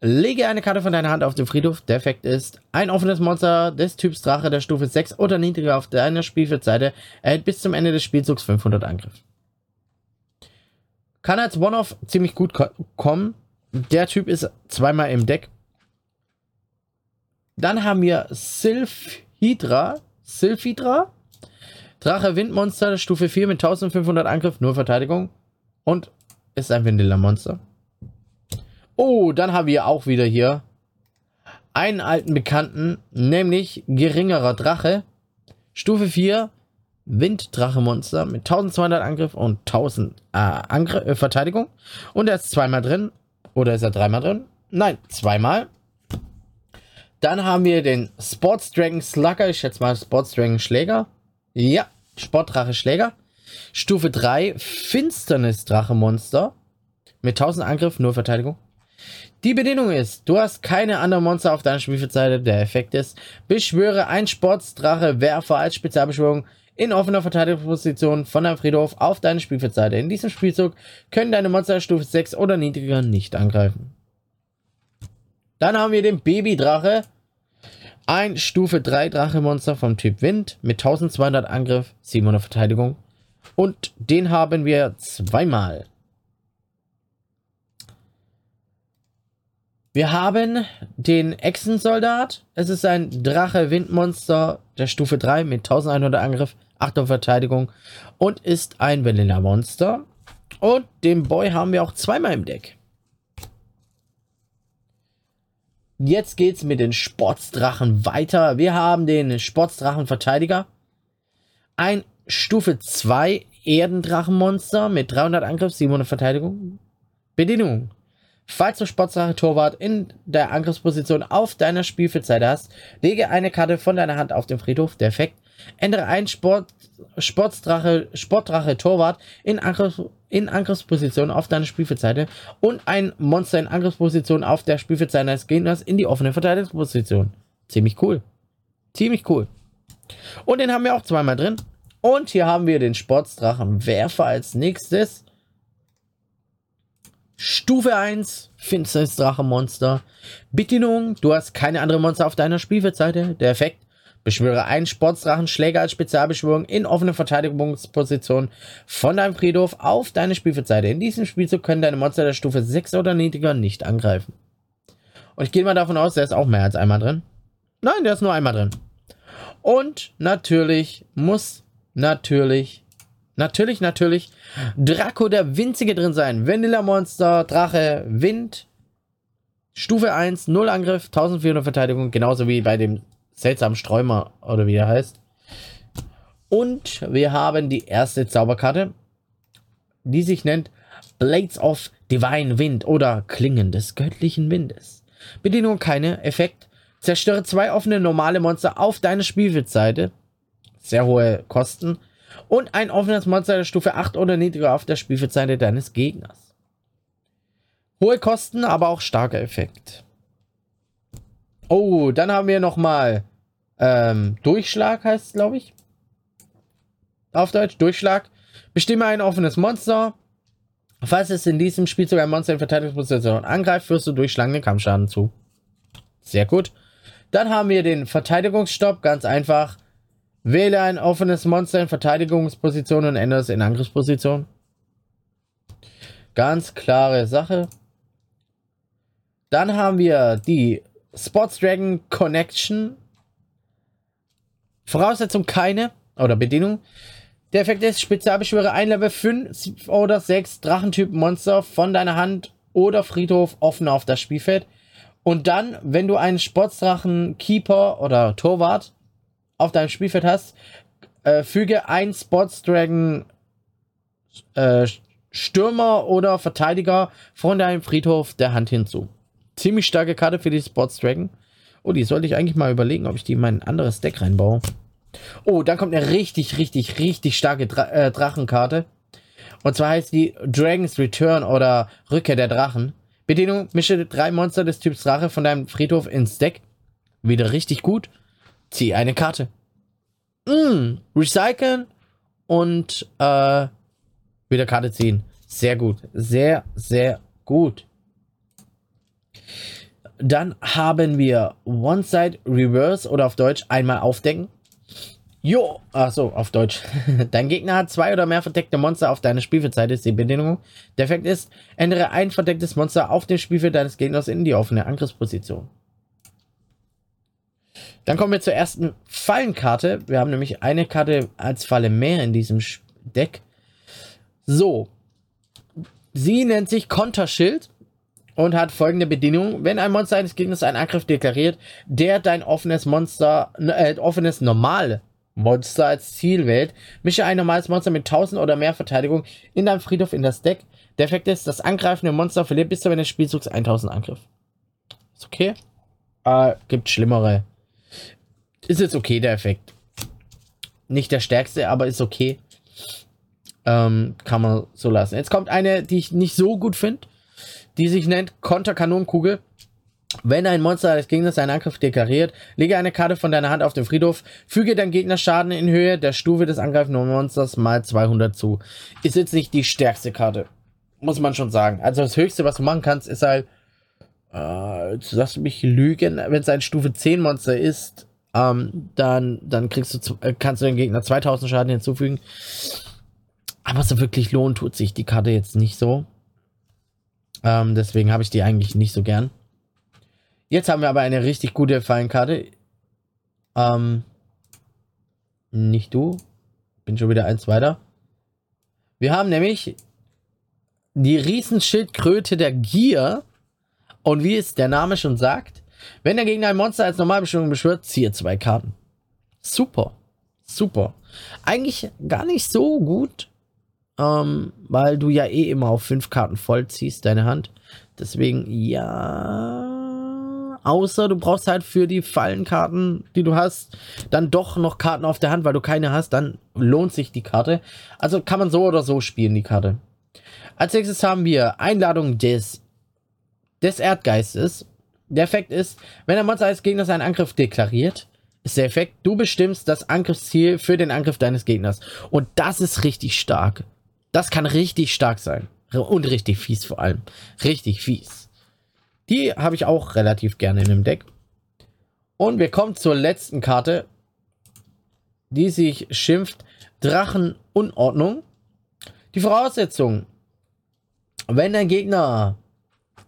lege eine Karte von deiner Hand auf den Friedhof. Der Effekt ist, ein offenes Monster des Typs Drache der Stufe 6 oder niedriger auf deiner Spielfeldseite erhält bis zum Ende des Spielzugs 500 Angriff. Kann als One-Off ziemlich gut ko kommen. Der Typ ist zweimal im Deck. Dann haben wir Sylph Hydra, Sylphidra, Drache Windmonster, Stufe 4 mit 1500 Angriff, nur Verteidigung. Und ist ein Vanilla-Monster. Oh, dann haben wir auch wieder hier einen alten Bekannten, nämlich geringerer Drache. Stufe 4, Winddrache-Monster mit 1200 Angriff und 1000 äh, Angriff, äh, Verteidigung. Und er ist zweimal drin. Oder ist er dreimal drin? Nein, zweimal. Dann haben wir den Sports Dragon Slugger. Ich schätze mal Sports Dragon Schläger. Ja, Sportdrache Schläger. Stufe 3, Finsternis Drache Monster. Mit 1000 Angriff, nur Verteidigung. Die Bedingung ist, du hast keine anderen Monster auf deiner Spielfeldseite. Der Effekt ist, beschwöre ein Sportsdrache Werfer als Spezialbeschwörung in offener Verteidigungsposition von deinem Friedhof auf deine Spielfeldseite. In diesem Spielzug können deine Monster Stufe 6 oder niedriger nicht angreifen. Dann haben wir den Babydrache. Ein Stufe 3 Drache-Monster vom Typ Wind mit 1200 Angriff, 700 Verteidigung. Und den haben wir zweimal. Wir haben den Echsensoldat. Es ist ein Drache-Windmonster der Stufe 3 mit 1100 Angriff, 8 Verteidigung und ist ein Vanilla Monster. Und den Boy haben wir auch zweimal im Deck. Jetzt geht's mit den Sportsdrachen weiter. Wir haben den Sportsdrachen Verteidiger. Ein Stufe 2 Erdendrachenmonster mit 300 Angriff, 700 Verteidigung. Bedienung. Falls du Sportsache Torwart in der Angriffsposition auf deiner Spielfeldseite hast, lege eine Karte von deiner Hand auf den Friedhof. Der Effekt. Ändere ein Sport, Sportdrache, Sportdrache Torwart in, Angriff, in Angriffsposition auf deiner Spielfeldseite und ein Monster in Angriffsposition auf der Spielfeldseite des Gegners in die offene Verteidigungsposition. Ziemlich cool. Ziemlich cool. Und den haben wir auch zweimal drin. Und hier haben wir den Sportsdrachen Werfer als nächstes. Stufe 1, Finsteres Drachenmonster. Bedienung, du hast keine andere Monster auf deiner Spielfeldseite. Der Effekt, beschwöre einen Sportsdrachenschläger als Spezialbeschwörung in offene Verteidigungsposition von deinem Friedhof auf deine Spielfeldseite. In diesem Spielzug können deine Monster der Stufe 6 oder niedriger nicht angreifen. Und ich gehe mal davon aus, der ist auch mehr als einmal drin. Nein, der ist nur einmal drin. Und natürlich muss natürlich Natürlich, natürlich. Draco der Winzige drin sein. Vanilla Monster, Drache, Wind. Stufe 1, 0 Angriff, 1400 Verteidigung. Genauso wie bei dem seltsamen Sträumer oder wie er heißt. Und wir haben die erste Zauberkarte, die sich nennt Blades of Divine Wind oder Klingen des göttlichen Windes. Bedienung keine Effekt. Zerstöre zwei offene normale Monster auf deine Spielfeldseite. Sehr hohe Kosten und ein offenes Monster der Stufe 8 oder niedriger auf der Spielfeldseite deines Gegners. Hohe Kosten, aber auch starker Effekt. Oh, dann haben wir nochmal ähm, Durchschlag heißt es, glaube ich. Auf Deutsch, Durchschlag. Bestimme ein offenes Monster. Falls es in diesem Spielzug ein Monster in Verteidigungsposition angreift, führst du durchschlagenden Kampfschaden zu. Sehr gut. Dann haben wir den Verteidigungsstopp, ganz einfach. Wähle ein offenes Monster in Verteidigungsposition und ändere es in Angriffsposition. Ganz klare Sache. Dann haben wir die Sports Dragon Connection. Voraussetzung keine oder Bedienung. Der Effekt ist, Spezialbeschwöre ein Level 5 oder 6 Drachentyp Monster von deiner Hand oder Friedhof offen auf das Spielfeld. Und dann, wenn du einen Sportsdrachen Keeper oder Torwart auf deinem Spielfeld hast, äh, füge ein Spots Dragon äh, Stürmer oder Verteidiger von deinem Friedhof der Hand hinzu. Ziemlich starke Karte für die Spots Dragon. Oh, die sollte ich eigentlich mal überlegen, ob ich die in mein anderes Deck reinbaue. Oh, dann kommt eine richtig, richtig, richtig starke Dra äh, Drachenkarte. Und zwar heißt die Dragon's Return oder Rückkehr der Drachen. Bedienung, mische drei Monster des Typs Drache von deinem Friedhof ins Deck. Wieder richtig gut. Zieh eine Karte. Mm, recyceln und äh, wieder Karte ziehen. Sehr gut. Sehr, sehr gut. Dann haben wir One-Side Reverse oder auf Deutsch einmal aufdecken. Jo, achso, auf Deutsch. [laughs] Dein Gegner hat zwei oder mehr verdeckte Monster auf deiner Spielfeldseite, ist die Bedingung. Der Effekt ist, ändere ein verdecktes Monster auf dem Spielfeld deines Gegners in die offene Angriffsposition. Dann kommen wir zur ersten Fallenkarte. Wir haben nämlich eine Karte als Falle mehr in diesem Deck. So. Sie nennt sich Konterschild und hat folgende Bedingung. Wenn ein Monster eines Gegners einen Angriff deklariert, der dein offenes Monster, äh, offenes normale Monster als Ziel wählt, mische ein normales Monster mit 1000 oder mehr Verteidigung in deinem Friedhof in das Deck. Der Effekt ist, das angreifende Monster verliert bis zu Ende des Spielzugs 1000 Angriff. Ist okay. Äh, gibt schlimmere ist jetzt okay, der Effekt. Nicht der stärkste, aber ist okay. Ähm, kann man so lassen. Jetzt kommt eine, die ich nicht so gut finde, die sich nennt Konterkanonenkugel. Wenn ein Monster des Gegners seinen Angriff deklariert, lege eine Karte von deiner Hand auf den Friedhof, füge deinem Gegner Schaden in Höhe der Stufe des angreifenden Monsters mal 200 zu. Ist jetzt nicht die stärkste Karte. Muss man schon sagen. Also das Höchste, was du machen kannst, ist halt, äh, jetzt lass mich lügen, wenn es ein Stufe 10 Monster ist, ähm, dann, dann kriegst du, äh, kannst du den Gegner 2000 Schaden hinzufügen. Aber so wirklich lohnt tut sich die Karte jetzt nicht so. Ähm, deswegen habe ich die eigentlich nicht so gern. Jetzt haben wir aber eine richtig gute Fallenkarte. Ähm, nicht du. bin schon wieder eins weiter. Wir haben nämlich die Riesenschildkröte der Gier. Und wie es der Name schon sagt, wenn der Gegner ein Monster als Normalbestimmung beschwört, ziehe zwei Karten. Super. Super. Eigentlich gar nicht so gut, ähm, weil du ja eh immer auf fünf Karten voll ziehst, deine Hand. Deswegen, ja. Außer du brauchst halt für die Fallenkarten, die du hast, dann doch noch Karten auf der Hand, weil du keine hast, dann lohnt sich die Karte. Also kann man so oder so spielen, die Karte. Als nächstes haben wir Einladung des, des Erdgeistes. Der Effekt ist, wenn ein Monster als Gegner seinen Angriff deklariert, ist der Effekt, du bestimmst das Angriffsziel für den Angriff deines Gegners. Und das ist richtig stark. Das kann richtig stark sein. Und richtig fies vor allem. Richtig fies. Die habe ich auch relativ gerne in dem Deck. Und wir kommen zur letzten Karte, die sich schimpft Drachenunordnung. Die Voraussetzung, wenn dein Gegner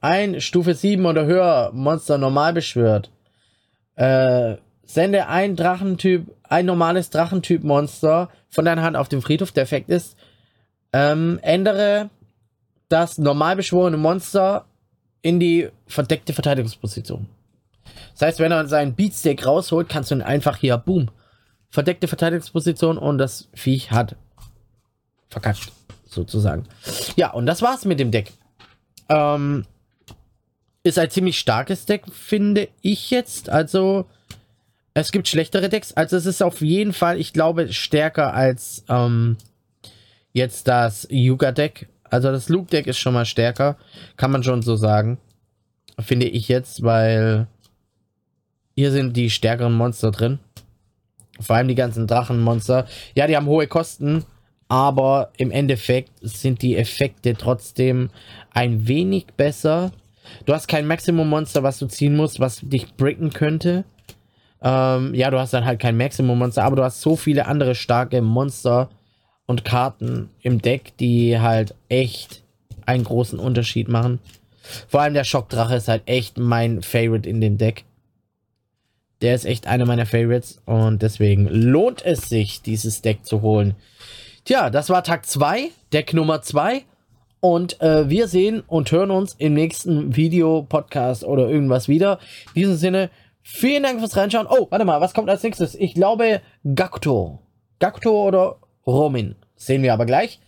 ein Stufe 7 oder höher Monster normal beschwört, äh, sende ein Drachentyp, ein normales Drachentyp-Monster von deiner Hand auf den Friedhof. Der Effekt ist, ähm, ändere das normal beschworene Monster in die verdeckte Verteidigungsposition. Das heißt, wenn er seinen Beatstick rausholt, kannst du ihn einfach hier, boom, verdeckte Verteidigungsposition und das Viech hat verkackt, sozusagen. Ja, und das war's mit dem Deck. Ähm, ist ein ziemlich starkes Deck, finde ich jetzt. Also, es gibt schlechtere Decks. Also, es ist auf jeden Fall, ich glaube, stärker als ähm, jetzt das Yuga-Deck. Also das Luke-Deck ist schon mal stärker. Kann man schon so sagen. Finde ich jetzt, weil hier sind die stärkeren Monster drin. Vor allem die ganzen Drachenmonster. Ja, die haben hohe Kosten, aber im Endeffekt sind die Effekte trotzdem ein wenig besser. Du hast kein Maximum-Monster, was du ziehen musst, was dich bricken könnte. Ähm, ja, du hast dann halt kein Maximum-Monster, aber du hast so viele andere starke Monster, und Karten im Deck, die halt echt einen großen Unterschied machen. Vor allem der Schockdrache ist halt echt mein Favorite in dem Deck. Der ist echt einer meiner Favorites und deswegen lohnt es sich, dieses Deck zu holen. Tja, das war Tag 2, Deck Nummer 2. Und äh, wir sehen und hören uns im nächsten Video, Podcast oder irgendwas wieder. In diesem Sinne, vielen Dank fürs Reinschauen. Oh, warte mal, was kommt als nächstes? Ich glaube Gakuto. Gakuto oder Romin. Sehen wir aber gleich.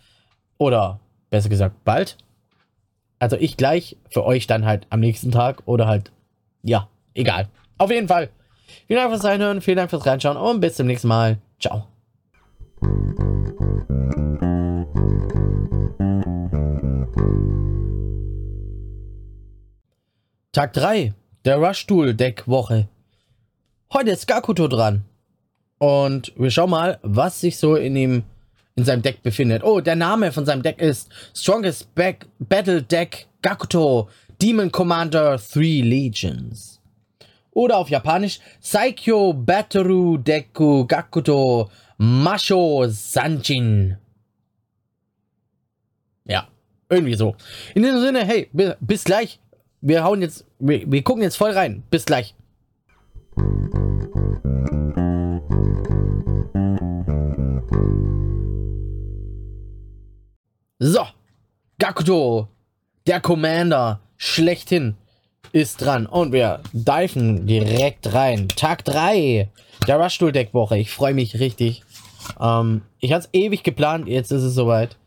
Oder besser gesagt bald. Also ich gleich, für euch dann halt am nächsten Tag oder halt, ja, egal. Auf jeden Fall. Vielen Dank fürs Reinhören, vielen Dank fürs Reinschauen und bis zum nächsten Mal. Ciao. Tag 3 der Rush-Tool-Deck-Woche. Heute ist Gakuto dran. Und wir schauen mal, was sich so in ihm in seinem Deck befindet. Oh, der Name von seinem Deck ist Strongest Back Battle Deck Gakuto Demon Commander 3 Legions. Oder auf Japanisch Saikyo Bateru Deku Gakuto Masho Sanjin. Irgendwie so. In diesem Sinne, hey, bis gleich. Wir hauen jetzt, wir, wir gucken jetzt voll rein. Bis gleich. So, Gakuto, der Commander, schlechthin, ist dran. Und wir diven direkt rein. Tag 3 der Rush-Tool-Deck-Woche. Ich freue mich richtig. Ähm, ich hatte es ewig geplant, jetzt ist es soweit.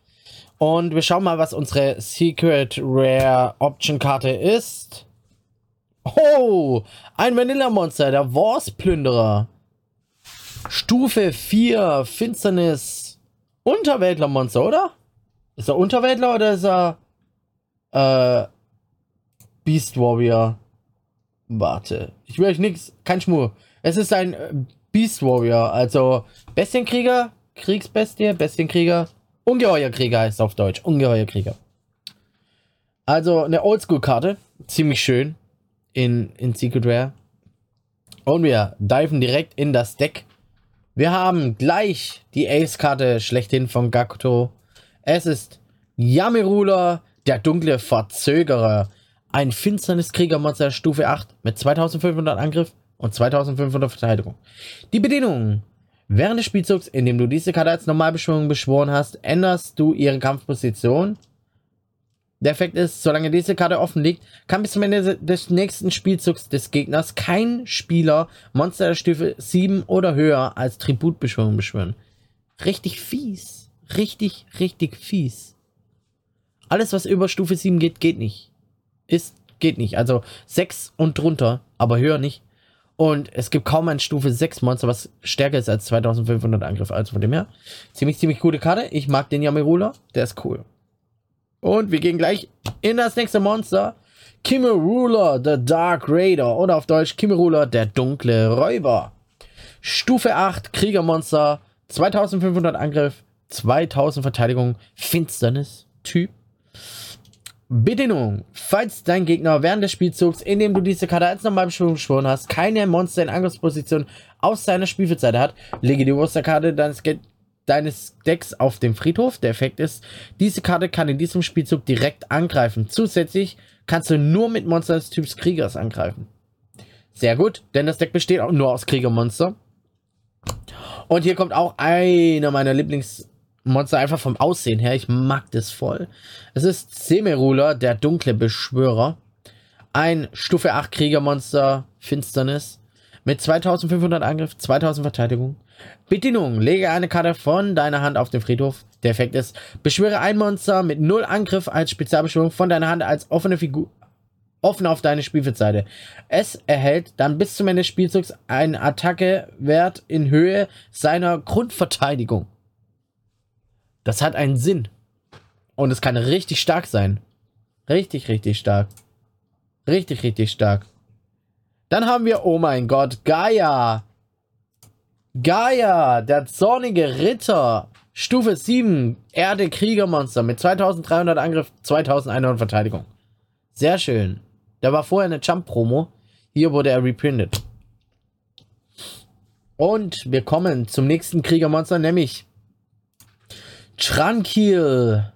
Und wir schauen mal, was unsere Secret Rare Option Karte ist. Oh, ein Vanilla-Monster, der Wars-Plünderer. Stufe 4, Finsternis, Unterweltler-Monster, oder? Ist er Unterweltler oder ist er äh, Beast Warrior? Warte. Ich will euch nichts, kein Schmur. Es ist ein Beast Warrior, also Bestienkrieger, Kriegsbestie, Bestienkrieger, Ungeheuerkrieger heißt auf Deutsch. Ungeheuerkrieger. Also eine Oldschool-Karte, ziemlich schön in, in Secret Rare. Und wir diven direkt in das Deck. Wir haben gleich die Ace-Karte schlechthin von Gakuto es ist Yamirula, der dunkle Verzögerer. Ein finsternes Kriegermonster Stufe 8 mit 2500 Angriff und 2500 Verteidigung. Die Bedingungen. Während des Spielzugs, in dem du diese Karte als Normalbeschwörung beschworen hast, änderst du ihre Kampfposition. Der Effekt ist, solange diese Karte offen liegt, kann bis zum Ende des nächsten Spielzugs des Gegners kein Spieler Monster der Stufe 7 oder höher als Tributbeschwörung beschwören. Richtig fies. Richtig, richtig fies. Alles, was über Stufe 7 geht, geht nicht. Ist, geht nicht. Also 6 und drunter, aber höher nicht. Und es gibt kaum ein Stufe 6 Monster, was stärker ist als 2500 Angriff. Also von dem her, ziemlich, ziemlich coole Karte. Ich mag den Yamirula. Der ist cool. Und wir gehen gleich in das nächste Monster. Kimmerula, the Dark Raider. Oder auf Deutsch Kimmerula, der dunkle Räuber. Stufe 8, Kriegermonster. 2500 Angriff, 2000 Verteidigung, Finsternis, Typ. Bedingung. Falls dein Gegner während des Spielzugs, in dem du diese Karte als Normalbeschwörung geschworen hast, keine Monster in Angriffsposition aus seiner Spielfeldseite hat, lege die Musterkarte deines, deines Decks auf den Friedhof. Der Effekt ist, diese Karte kann in diesem Spielzug direkt angreifen. Zusätzlich kannst du nur mit Monster des Typs Kriegers angreifen. Sehr gut, denn das Deck besteht auch nur aus Kriegermonster. Und hier kommt auch einer meiner Lieblings- Monster einfach vom Aussehen her. Ich mag das voll. Es ist Semerula, der dunkle Beschwörer. Ein Stufe 8 Kriegermonster, Finsternis. Mit 2500 Angriff, 2000 Verteidigung. Bedingung, lege eine Karte von deiner Hand auf den Friedhof. Der Effekt ist, beschwöre ein Monster mit 0 Angriff als Spezialbeschwörung von deiner Hand als offene Figur offen auf deine Spielfeldseite. Es erhält dann bis zum Ende des Spielzugs einen Attackewert in Höhe seiner Grundverteidigung. Das hat einen Sinn. Und es kann richtig stark sein. Richtig, richtig stark. Richtig, richtig stark. Dann haben wir, oh mein Gott, Gaia. Gaia, der zornige Ritter. Stufe 7, Erde Kriegermonster mit 2300 Angriff, 2100 Verteidigung. Sehr schön. Der war vorher eine Jump-Promo. Hier wurde er reprintet. Und wir kommen zum nächsten Kriegermonster, nämlich Tranquil.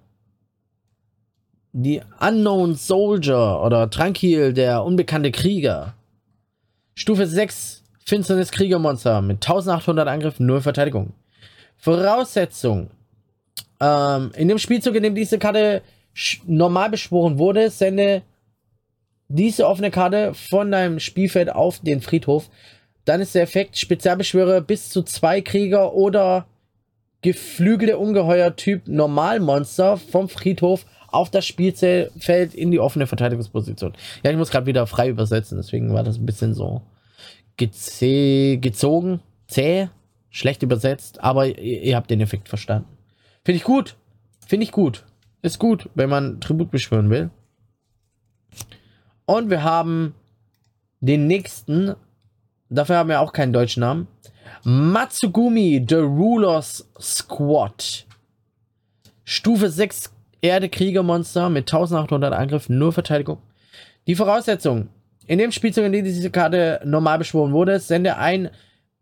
Die Unknown Soldier oder Tranquil, der unbekannte Krieger. Stufe 6, Finsternis Kriegermonster mit 1800 Angriff, 0 Verteidigung. Voraussetzung. Ähm, in dem Spielzug, in dem diese Karte normal beschworen wurde, sende diese offene Karte von deinem Spielfeld auf den Friedhof. Dann ist der Effekt Spezialbeschwöre bis zu zwei Krieger oder geflügelte Ungeheuer-Typ Normalmonster vom Friedhof auf das Spielfeld in die offene Verteidigungsposition. Ja, ich muss gerade wieder frei übersetzen, deswegen war das ein bisschen so geze gezogen, zäh, schlecht übersetzt, aber ihr, ihr habt den Effekt verstanden. Finde ich gut. Finde ich gut. Ist gut, wenn man Tribut beschwören will. Und wir haben den nächsten. Dafür haben wir auch keinen deutschen Namen. Matsugumi, The Ruler's Squad. Stufe 6 Erde Kriegermonster mit 1800 Angriff, nur Verteidigung. Die Voraussetzung. In dem Spielzug, in dem diese Karte normal beschworen wurde, sende ein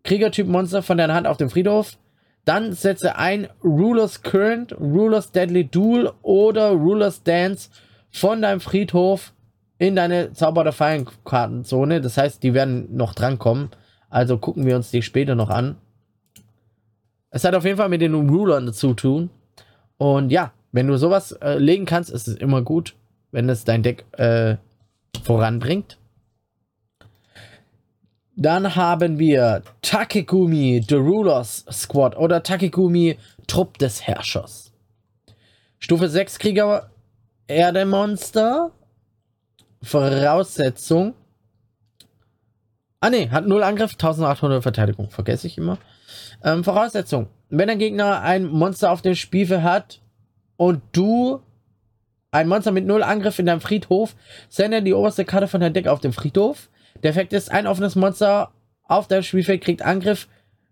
Kriegertyp Monster von deiner Hand auf den Friedhof. Dann setze ein Ruler's Current, Ruler's Deadly Duel oder Ruler's Dance von deinem Friedhof in deine Zauber der Fallenkartenzone. Das heißt, die werden noch drankommen. Also gucken wir uns die später noch an. Es hat auf jeden Fall mit den Rulern zu tun. Und ja, wenn du sowas äh, legen kannst, ist es immer gut, wenn es dein Deck äh, voranbringt. Dann haben wir Takegumi, The Rulers Squad oder Takegumi, Trupp des Herrschers. Stufe 6 Krieger Erdemonster. Voraussetzung Ah ne, hat 0 Angriff, 1800 Verteidigung. Vergesse ich immer. Ähm, Voraussetzung. Wenn ein Gegner ein Monster auf dem Spielfeld hat und du ein Monster mit 0 Angriff in deinem Friedhof, sende die oberste Karte von deinem Deck auf den Friedhof. Der Effekt ist, ein offenes Monster auf deinem Spielfeld kriegt Angriff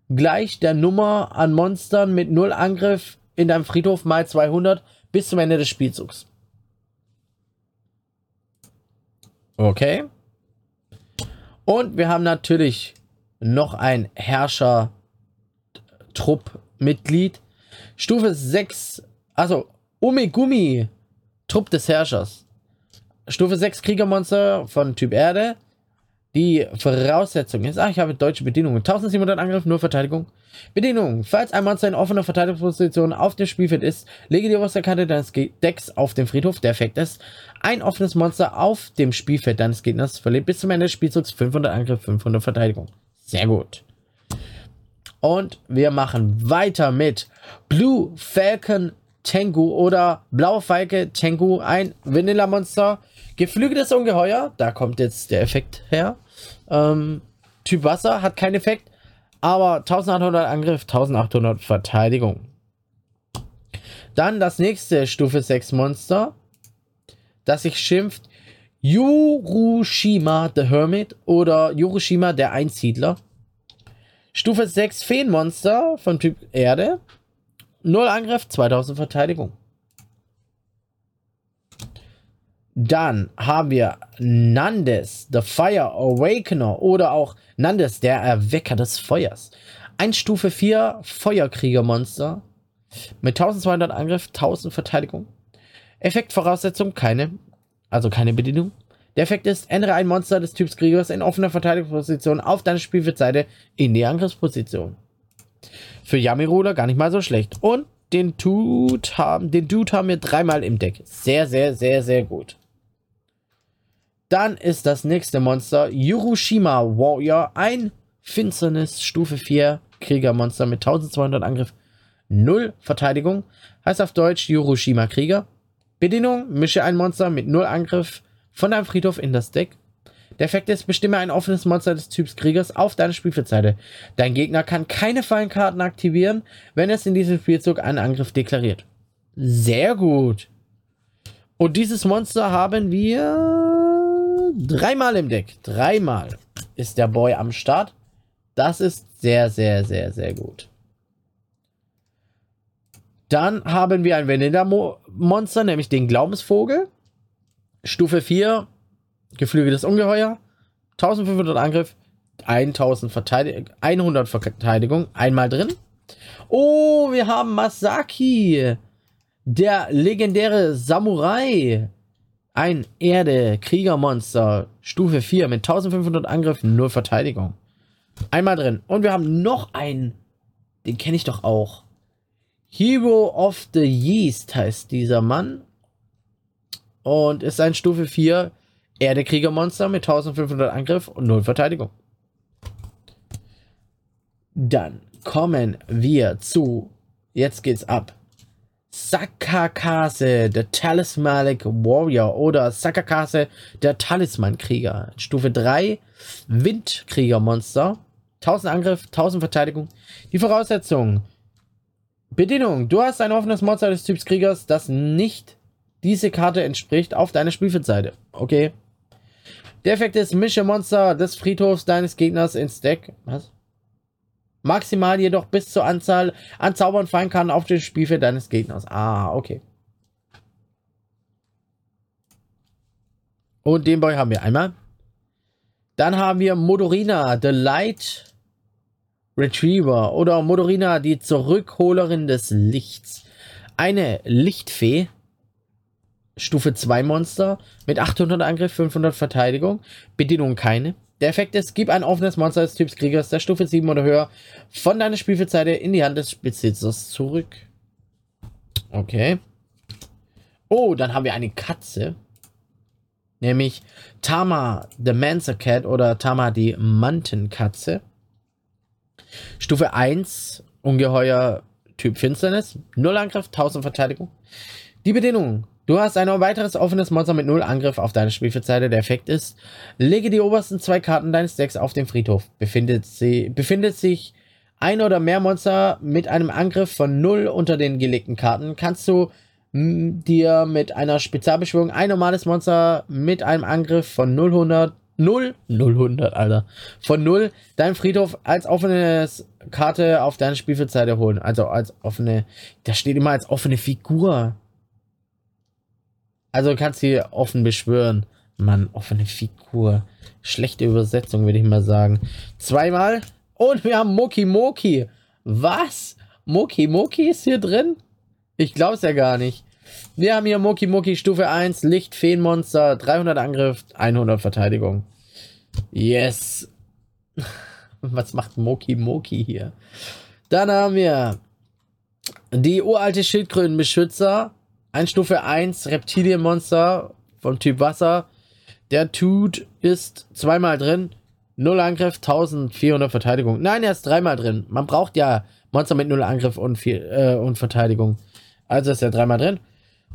gleich der Nummer an Monstern mit 0 Angriff in deinem Friedhof mal 200 bis zum Ende des Spielzugs. Okay. Und wir haben natürlich noch ein Herrscher-Trupp-Mitglied. Stufe 6, also Umegumi, Trupp des Herrschers. Stufe 6 Kriegermonster von Typ Erde. Die Voraussetzung ist, ah, ich habe deutsche Bedingungen. 1700 Angriff, nur Verteidigung. Bedingungen. Falls ein Monster in offener Verteidigungsposition auf dem Spielfeld ist, lege die oberste Karte deines Decks auf den Friedhof. Der Effekt ist, ein offenes Monster auf dem Spielfeld deines Gegners verliert bis zum Ende des Spielzugs 500 Angriff, 500 Verteidigung. Sehr gut. Und wir machen weiter mit Blue Falcon Tengu oder Blaue Falke Tengu, ein Vanilla-Monster Geflügeltes Ungeheuer, da kommt jetzt der Effekt her. Ähm, typ Wasser hat keinen Effekt, aber 1800 Angriff, 1800 Verteidigung. Dann das nächste Stufe 6 Monster, das sich schimpft Yurushima the Hermit oder Yurushima der Einsiedler. Stufe 6 Feenmonster von Typ Erde. 0 Angriff, 2000 Verteidigung. Dann haben wir Nandes, The Fire Awakener oder auch Nandes, der Erwecker des Feuers. Ein Stufe 4 Feuerkriegermonster mit 1200 Angriff, 1000 Verteidigung. Effektvoraussetzung keine, also keine Bedienung. Der Effekt ist, ändere ein Monster des Typs Kriegers in offener Verteidigungsposition auf deine Spielfeldseite in die Angriffsposition. Für Yami Ruler gar nicht mal so schlecht. Und den Dude haben, den Dude haben wir dreimal im Deck. Sehr, sehr, sehr, sehr gut. Dann ist das nächste Monster Yurushima Warrior, ein Finsternis Stufe 4 Kriegermonster mit 1200 Angriff, 0 Verteidigung. Heißt auf Deutsch Yurushima Krieger. Bedienung, mische ein Monster mit 0 Angriff von deinem Friedhof in das Deck. Der Effekt ist, bestimme ein offenes Monster des Typs Kriegers auf deine Spielfeldseite. Dein Gegner kann keine Fallenkarten aktivieren, wenn es in diesem Spielzug einen Angriff deklariert. Sehr gut. Und dieses Monster haben wir Dreimal im Deck. Dreimal ist der Boy am Start. Das ist sehr, sehr, sehr, sehr gut. Dann haben wir ein Vanilla-Monster, nämlich den Glaubensvogel. Stufe 4, geflügeltes Ungeheuer. 1500 Angriff, 1000 Verteidig 100 Verteidigung. Einmal drin. Oh, wir haben Masaki. Der legendäre Samurai. Ein Erde-Kriegermonster, Stufe 4 mit 1500 Angriffen, 0 Verteidigung. Einmal drin. Und wir haben noch einen. Den kenne ich doch auch. Hero of the Yeast heißt dieser Mann. Und ist ein Stufe 4 Erde-Kriegermonster mit 1500 Angriff und 0 Verteidigung. Dann kommen wir zu. Jetzt geht's ab. Sakakase, der Talismanic Warrior oder Sakakase, der Talismankrieger. Stufe 3, Windkriegermonster. 1000 Angriff, 1000 Verteidigung. Die Voraussetzung. Bedingung. Du hast ein offenes Monster des Typs Kriegers, das nicht diese Karte entspricht, auf deiner Spielfeldseite. Okay. Der Effekt ist, mische Monster des Friedhofs deines Gegners ins Deck. Was? Maximal jedoch bis zur Anzahl an Zaubern fallen kann auf dem Spielfeld deines Gegners. Ah, okay. Und den Boy haben wir einmal. Dann haben wir Modorina, The Light Retriever oder Modorina, die Zurückholerin des Lichts. Eine Lichtfee. Stufe 2 Monster mit 800 Angriff, 500 Verteidigung. Bedienung keine. Der Effekt ist, gib ein offenes Monster des Typs Kriegers der Stufe 7 oder höher von deiner Spielfeldseite in die Hand des Besitzers zurück. Okay. Oh, dann haben wir eine Katze. Nämlich Tama the Mancer Cat oder Tama die Mantenkatze. Stufe 1, Ungeheuer Typ Finsternis. Null Angriff, 1000 Verteidigung. Die Bedingungen. Du hast ein weiteres offenes Monster mit null Angriff auf deine Spielfeldseite. Der Effekt ist, lege die obersten zwei Karten deines Decks auf den Friedhof. Befindet, sie, befindet sich ein oder mehr Monster mit einem Angriff von null unter den gelegten Karten, kannst du dir mit einer Spezialbeschwörung ein normales Monster mit einem Angriff von 0, 0, 000, Alter, von 0 deinen Friedhof als offene Karte auf deine Spielfeldseite holen. Also als offene, da steht immer als offene Figur. Also kannst du hier offen beschwören. Mann, offene Figur. Schlechte Übersetzung, würde ich mal sagen. Zweimal. Und wir haben Moki Moki. Was? Moki Moki ist hier drin? Ich glaube es ja gar nicht. Wir haben hier Moki Moki Stufe 1, Licht, Feenmonster, 300 Angriff, 100 Verteidigung. Yes. [laughs] Was macht Moki Moki hier? Dann haben wir die uralte Schildkrötenbeschützer. Ein Stufe 1 Reptilienmonster vom Typ Wasser. Der Tut ist zweimal drin. Null Angriff, 1400 Verteidigung. Nein, er ist dreimal drin. Man braucht ja Monster mit null Angriff und, viel, äh, und Verteidigung. Also ist er dreimal drin.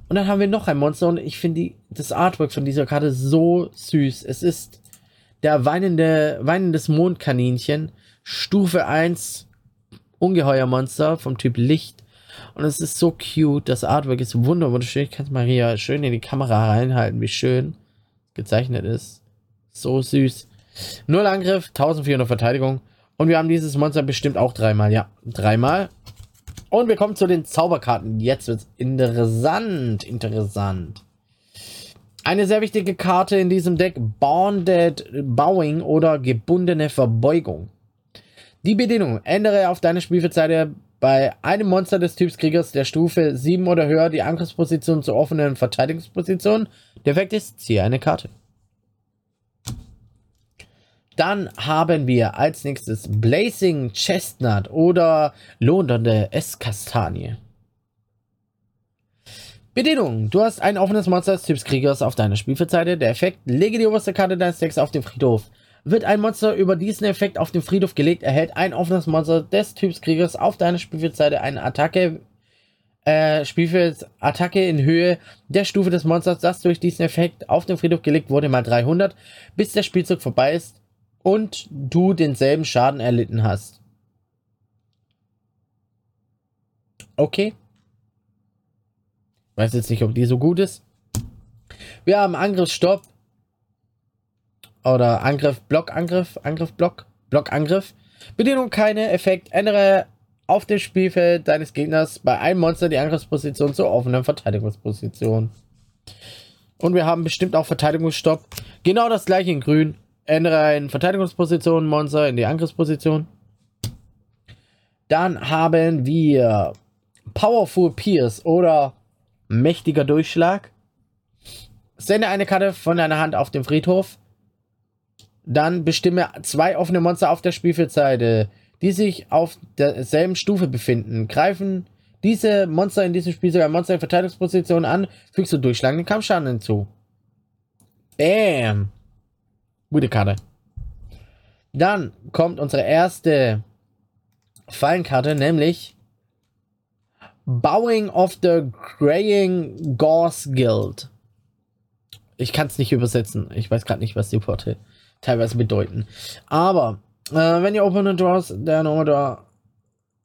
Und dann haben wir noch ein Monster und ich finde das Artwork von dieser Karte so süß. Es ist der weinende, weinendes Mondkaninchen, Stufe 1, Ungeheuermonster vom Typ Licht. Und es ist so cute. Das Artwork ist wunderschön. Ich kann es Maria schön in die Kamera reinhalten, wie schön gezeichnet ist. So süß. Null Angriff, 1400 Verteidigung. Und wir haben dieses Monster bestimmt auch dreimal. Ja, dreimal. Und wir kommen zu den Zauberkarten. Jetzt wird es interessant. Interessant. Eine sehr wichtige Karte in diesem Deck. Bonded Bowing oder gebundene Verbeugung. Die Bedingung. Ändere auf deine Spielfeldseite bei einem Monster des Typs Kriegers der Stufe 7 oder höher die Angriffsposition zur offenen Verteidigungsposition. Der Effekt ist, ziehe eine Karte. Dann haben wir als nächstes Blazing Chestnut oder lohnende Esskastanie. Bedingung. Du hast ein offenes Monster des Typs Kriegers auf deiner Spielfeldseite. Der Effekt, lege die oberste Karte deines Decks auf den Friedhof. Wird ein Monster über diesen Effekt auf den Friedhof gelegt, erhält ein offenes Monster des Typs Kriegers auf deiner Spielfeldseite eine Attacke, äh, Spielfeld Attacke in Höhe der Stufe des Monsters, das durch diesen Effekt auf den Friedhof gelegt wurde, mal 300, bis der Spielzug vorbei ist und du denselben Schaden erlitten hast. Okay. Weiß jetzt nicht, ob die so gut ist. Wir haben Angriffsstopp oder Angriff, Blockangriff, Angriff, Block, Blockangriff. Bedienung keine Effekt. Ändere auf dem Spielfeld deines Gegners bei einem Monster die Angriffsposition zur offenen Verteidigungsposition. Und wir haben bestimmt auch Verteidigungsstopp. Genau das gleiche in grün. Ändere ein Verteidigungsposition Monster in die Angriffsposition. Dann haben wir Powerful Pierce oder mächtiger Durchschlag. Sende eine Karte von deiner Hand auf den Friedhof. Dann bestimme zwei offene Monster auf der Spielfeldseite, die sich auf derselben Stufe befinden. Greifen diese Monster in diesem Spiel sogar Monster in Verteidigungsposition an, fügst du durchschlagenden Kampfschaden hinzu. Bam! Gute Karte. Dann kommt unsere erste Fallenkarte, nämlich Bowing of the Graying Gorse Guild. Ich kann es nicht übersetzen. Ich weiß gerade nicht, was die Worte teilweise bedeuten. Aber, äh, wenn ihr Opponent draws, dann oder.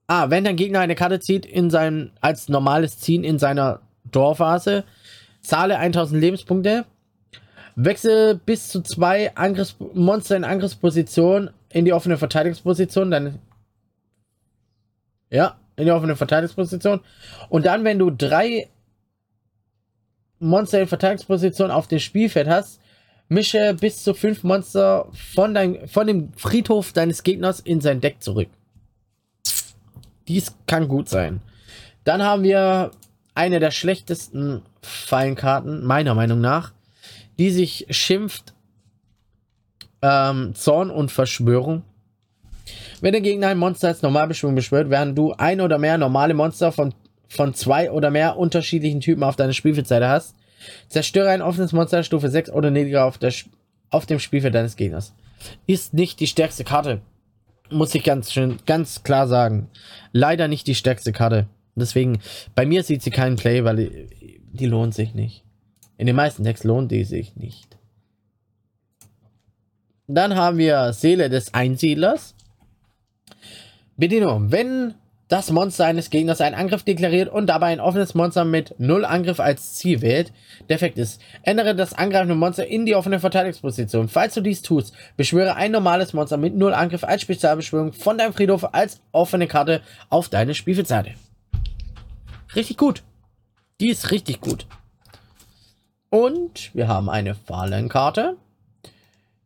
Ah, wenn dein Gegner eine Karte zieht in sein, als normales Ziehen in seiner Draw-Phase, zahle 1000 Lebenspunkte, wechsle bis zu zwei Angriffs Monster in Angriffsposition in die offene Verteidigungsposition, dann. Ja, in die offene Verteidigungsposition. Und dann, wenn du drei Monster in Verteidigungsposition auf dem Spielfeld hast, Mische bis zu fünf Monster von, dein, von dem Friedhof deines Gegners in sein Deck zurück. Dies kann gut sein. Dann haben wir eine der schlechtesten Fallenkarten, meiner Meinung nach, die sich schimpft ähm, Zorn und Verschwörung. Wenn der Gegner ein Monster als Normalbeschwörung beschwört, während du ein oder mehr normale Monster von, von zwei oder mehr unterschiedlichen Typen auf deiner Spielfeldseite hast, Zerstöre ein offenes Monster Stufe 6 oder niedriger auf, der, auf dem Spielfeld deines Gegners. Ist nicht die stärkste Karte. Muss ich ganz schön, ganz klar sagen. Leider nicht die stärkste Karte. Deswegen, bei mir sieht sie keinen Play, weil die, die lohnt sich nicht. In den meisten Decks lohnt die sich nicht. Dann haben wir Seele des Einsiedlers. Bedienung. Wenn das Monster eines Gegners einen Angriff deklariert und dabei ein offenes Monster mit 0 Angriff als Ziel wählt. Der Effekt ist, ändere das angreifende Monster in die offene Verteidigungsposition. Falls du dies tust, beschwöre ein normales Monster mit 0 Angriff als Spezialbeschwörung von deinem Friedhof als offene Karte auf deine Spielfeldseite. Richtig gut. Die ist richtig gut. Und wir haben eine Fallenkarte,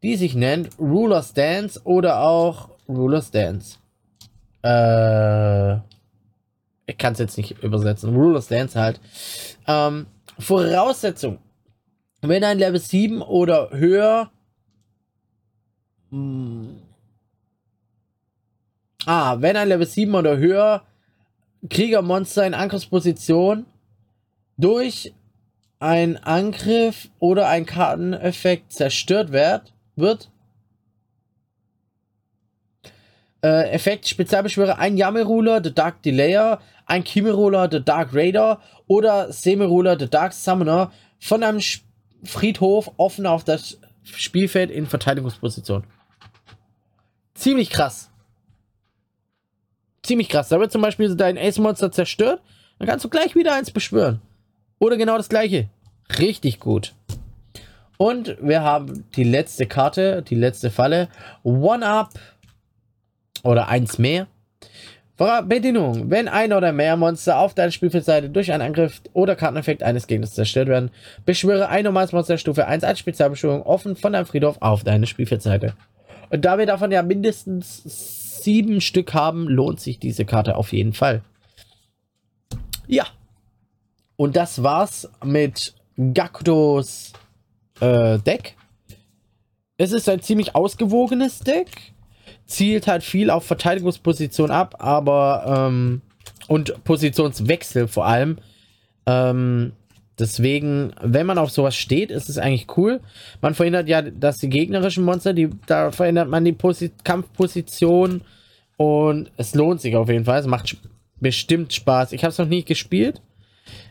die sich nennt Ruler's Dance oder auch Ruler's Dance. Äh, ich kann es jetzt nicht übersetzen. Rule of Dance halt. Ähm, Voraussetzung. Wenn ein Level 7 oder höher Hm. Ah, wenn ein Level 7 oder höher Kriegermonster in Angriffsposition durch einen Angriff oder ein Karteneffekt zerstört wird, wird äh, Effekt Spezialbeschwörer ein Yami-Ruler, The Dark Delayer, ein Kimi-Ruler, The Dark Raider oder Semi-Ruler, The Dark Summoner von einem Friedhof offen auf das Spielfeld in Verteidigungsposition. Ziemlich krass. Ziemlich krass. Da wird zum Beispiel dein Ace-Monster zerstört, dann kannst du gleich wieder eins beschwören. Oder genau das gleiche. Richtig gut. Und wir haben die letzte Karte, die letzte Falle. One-Up oder eins mehr. Bedingung. Wenn ein oder mehr Monster auf deiner Spielfeldseite durch einen Angriff oder Karteneffekt eines Gegners zerstört werden, beschwöre ein normales Monster Stufe 1 als Spezialbeschwörung offen von deinem Friedhof auf deine Spielfeldseite. Und da wir davon ja mindestens sieben Stück haben, lohnt sich diese Karte auf jeden Fall. Ja. Und das war's mit Gakudos äh, Deck. Es ist ein ziemlich ausgewogenes Deck zielt halt viel auf Verteidigungsposition ab, aber ähm, und Positionswechsel vor allem. Ähm, deswegen, wenn man auf sowas steht, ist es eigentlich cool. Man verhindert ja, dass die gegnerischen Monster, die da verändert man die Posi Kampfposition und es lohnt sich auf jeden Fall. Es macht bestimmt Spaß. Ich habe es noch nie gespielt.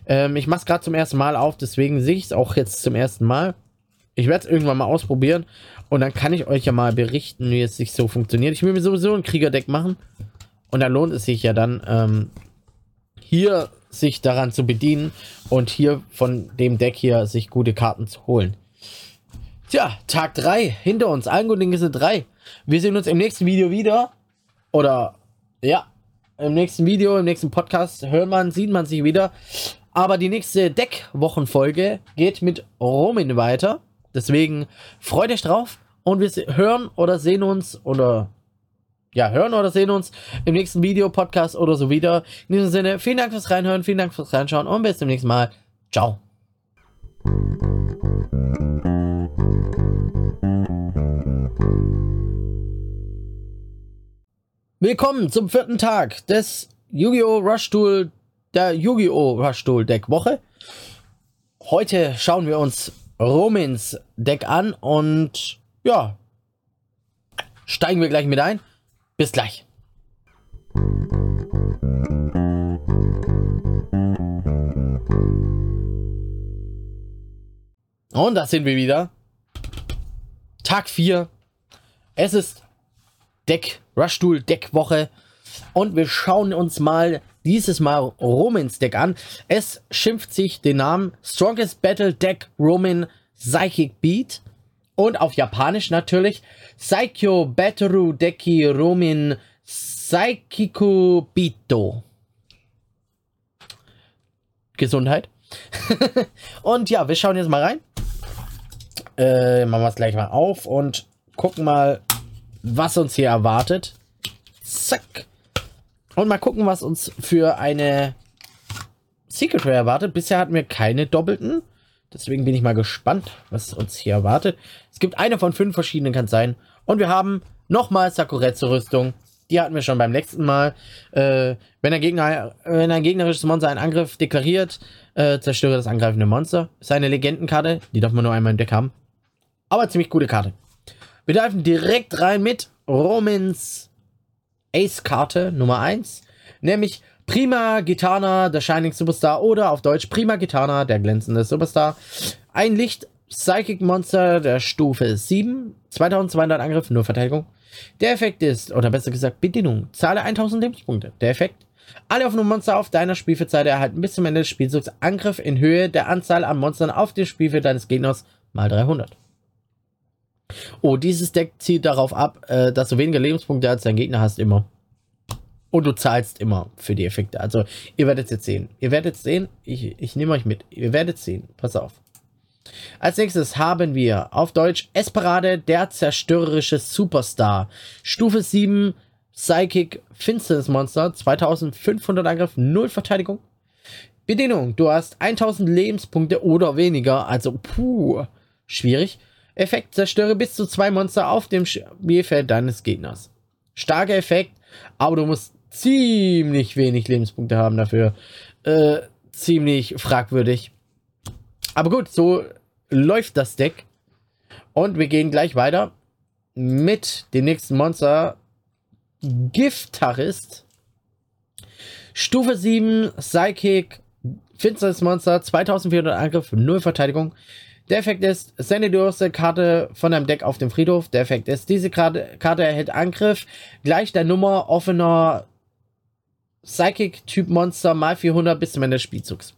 Ähm, ich mache es gerade zum ersten Mal auf, deswegen sehe ich es auch jetzt zum ersten Mal. Ich werde es irgendwann mal ausprobieren und dann kann ich euch ja mal berichten, wie es sich so funktioniert. Ich will mir sowieso ein Kriegerdeck machen und da lohnt es sich ja dann ähm, hier sich daran zu bedienen und hier von dem Deck hier sich gute Karten zu holen. Tja, Tag 3 hinter uns. Allen guten Dinge sind 3. Wir sehen uns im nächsten Video wieder. Oder ja, im nächsten Video, im nächsten Podcast hört man, sieht man sich wieder. Aber die nächste Deck-Wochenfolge geht mit Romin weiter. Deswegen freut euch drauf und wir hören oder sehen uns oder ja, hören oder sehen uns im nächsten Video, Podcast oder so wieder. In diesem Sinne, vielen Dank fürs Reinhören, vielen Dank fürs Reinschauen und bis zum nächsten Mal. Ciao. Willkommen zum vierten Tag des Yu-Gi-Oh! Rush Tool, der Yu-Gi-Oh! Rush Tool Deck Woche. Heute schauen wir uns Romins Deck an und ja, steigen wir gleich mit ein. Bis gleich. Und da sind wir wieder. Tag 4. Es ist Deck, Rushtool Deckwoche. Und wir schauen uns mal dieses Mal Romans Deck an. Es schimpft sich den Namen Strongest Battle Deck Roman Psychic Beat. Und auf Japanisch natürlich Saikyo Bateru Deki Romin Saikiku Bito. Gesundheit. [laughs] und ja, wir schauen jetzt mal rein. Äh, machen wir es gleich mal auf und gucken mal, was uns hier erwartet. Zack. Und mal gucken, was uns für eine Secret Rare erwartet. Bisher hatten wir keine doppelten. Deswegen bin ich mal gespannt, was uns hier erwartet. Es gibt eine von fünf verschiedenen, kann sein. Und wir haben nochmal Sakuretsu-Rüstung. Die hatten wir schon beim letzten Mal. Äh, wenn, ein Gegner, wenn ein gegnerisches Monster einen Angriff deklariert, äh, zerstöre das angreifende Monster. Ist eine Legendenkarte. Die darf man nur einmal im Deck haben. Aber ziemlich gute Karte. Wir dürfen direkt rein mit Romans Ace-Karte Nummer 1. Nämlich Prima Gitana, der Shining Superstar oder auf Deutsch Prima Gitana, der glänzende Superstar. Ein Licht Psychic Monster der Stufe 7, 2200 Angriff, nur Verteidigung. Der Effekt ist, oder besser gesagt Bedienung, zahle 1000 Lebenspunkte. Der Effekt, alle offenen Monster auf deiner Spielfeldseite erhalten bis zum Ende des Spielzugs Angriff in Höhe der Anzahl an Monstern auf dem Spielfeld deines Gegners mal 300. Oh, dieses Deck zielt darauf ab, äh, dass du weniger Lebenspunkte als dein Gegner hast immer. Und du zahlst immer für die Effekte. Also, ihr werdet es jetzt sehen. Ihr werdet es sehen. Ich, ich nehme euch mit. Ihr werdet sehen. Pass auf. Als nächstes haben wir auf Deutsch Esperade, der zerstörerische Superstar. Stufe 7, Psychic Finsternis Monster, 2500 Angriff, 0 Verteidigung. Bedienung, du hast 1000 Lebenspunkte oder weniger, also puh, schwierig. Effekt, zerstöre bis zu zwei Monster auf dem Spielfeld deines Gegners. Starker Effekt, aber du musst ziemlich wenig Lebenspunkte haben dafür. Äh, ziemlich fragwürdig. Aber gut, so läuft das Deck. Und wir gehen gleich weiter mit dem nächsten Monster. Giftarist. Stufe 7, Psychic, Finsteres Monster, 2400 Angriff, 0 Verteidigung. Der Effekt ist, sende die erste Karte von deinem Deck auf den Friedhof. Der Effekt ist, diese Karte, Karte erhält Angriff gleich der Nummer offener Psychic-Typ Monster mal 400 bis zum Ende des Spielzugs.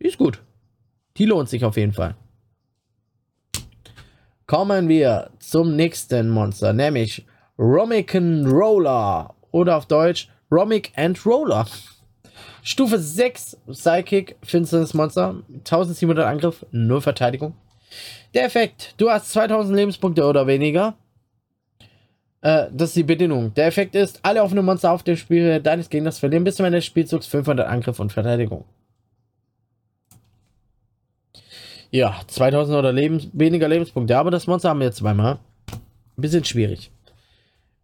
Die ist gut. Die lohnt sich auf jeden Fall. Kommen wir zum nächsten Monster, nämlich Romican Roller oder auf Deutsch Romic and Roller. Stufe 6 Psychic Finsternis Monster, 1700 Angriff, 0 Verteidigung. Der Effekt, du hast 2000 Lebenspunkte oder weniger. Äh, das ist die Bedingung. Der Effekt ist, alle offenen Monster auf dem Spiel deines Gegners verlieren bis zum Ende des Spielzugs 500 Angriff und Verteidigung. Ja, 2000 oder Lebens weniger Lebenspunkte. Aber das Monster haben wir jetzt zweimal. Bisschen schwierig.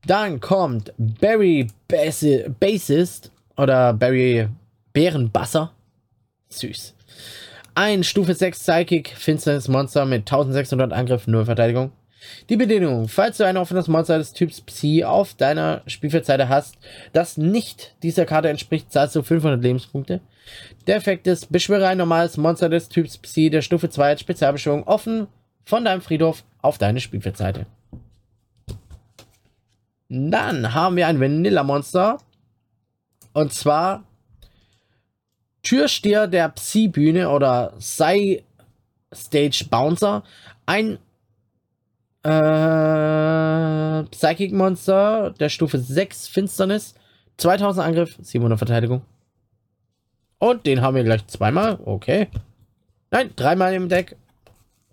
Dann kommt Barry Bassi Bassist oder Barry Bärenbasser. Süß. Ein Stufe 6 Psychic Finsternis Monster mit 1600 Angriff, 0 Verteidigung. Die Bedingung, falls du ein offenes Monster des Typs Psi auf deiner Spielfeldseite hast, das nicht dieser Karte entspricht, zahlst du 500 Lebenspunkte. Der Effekt ist, beschwöre ein normales Monster des Typs Psi der Stufe 2 als Spezialbeschwörung offen von deinem Friedhof auf deine Spielfeldseite. Dann haben wir ein Vanilla-Monster. Und zwar Türsteher der Psi-Bühne oder Psy Stage Bouncer. Ein äh, Psychic Monster der Stufe 6 Finsternis. 2000 Angriff, 700 Verteidigung. Und den haben wir gleich zweimal. Okay. Nein, dreimal im Deck.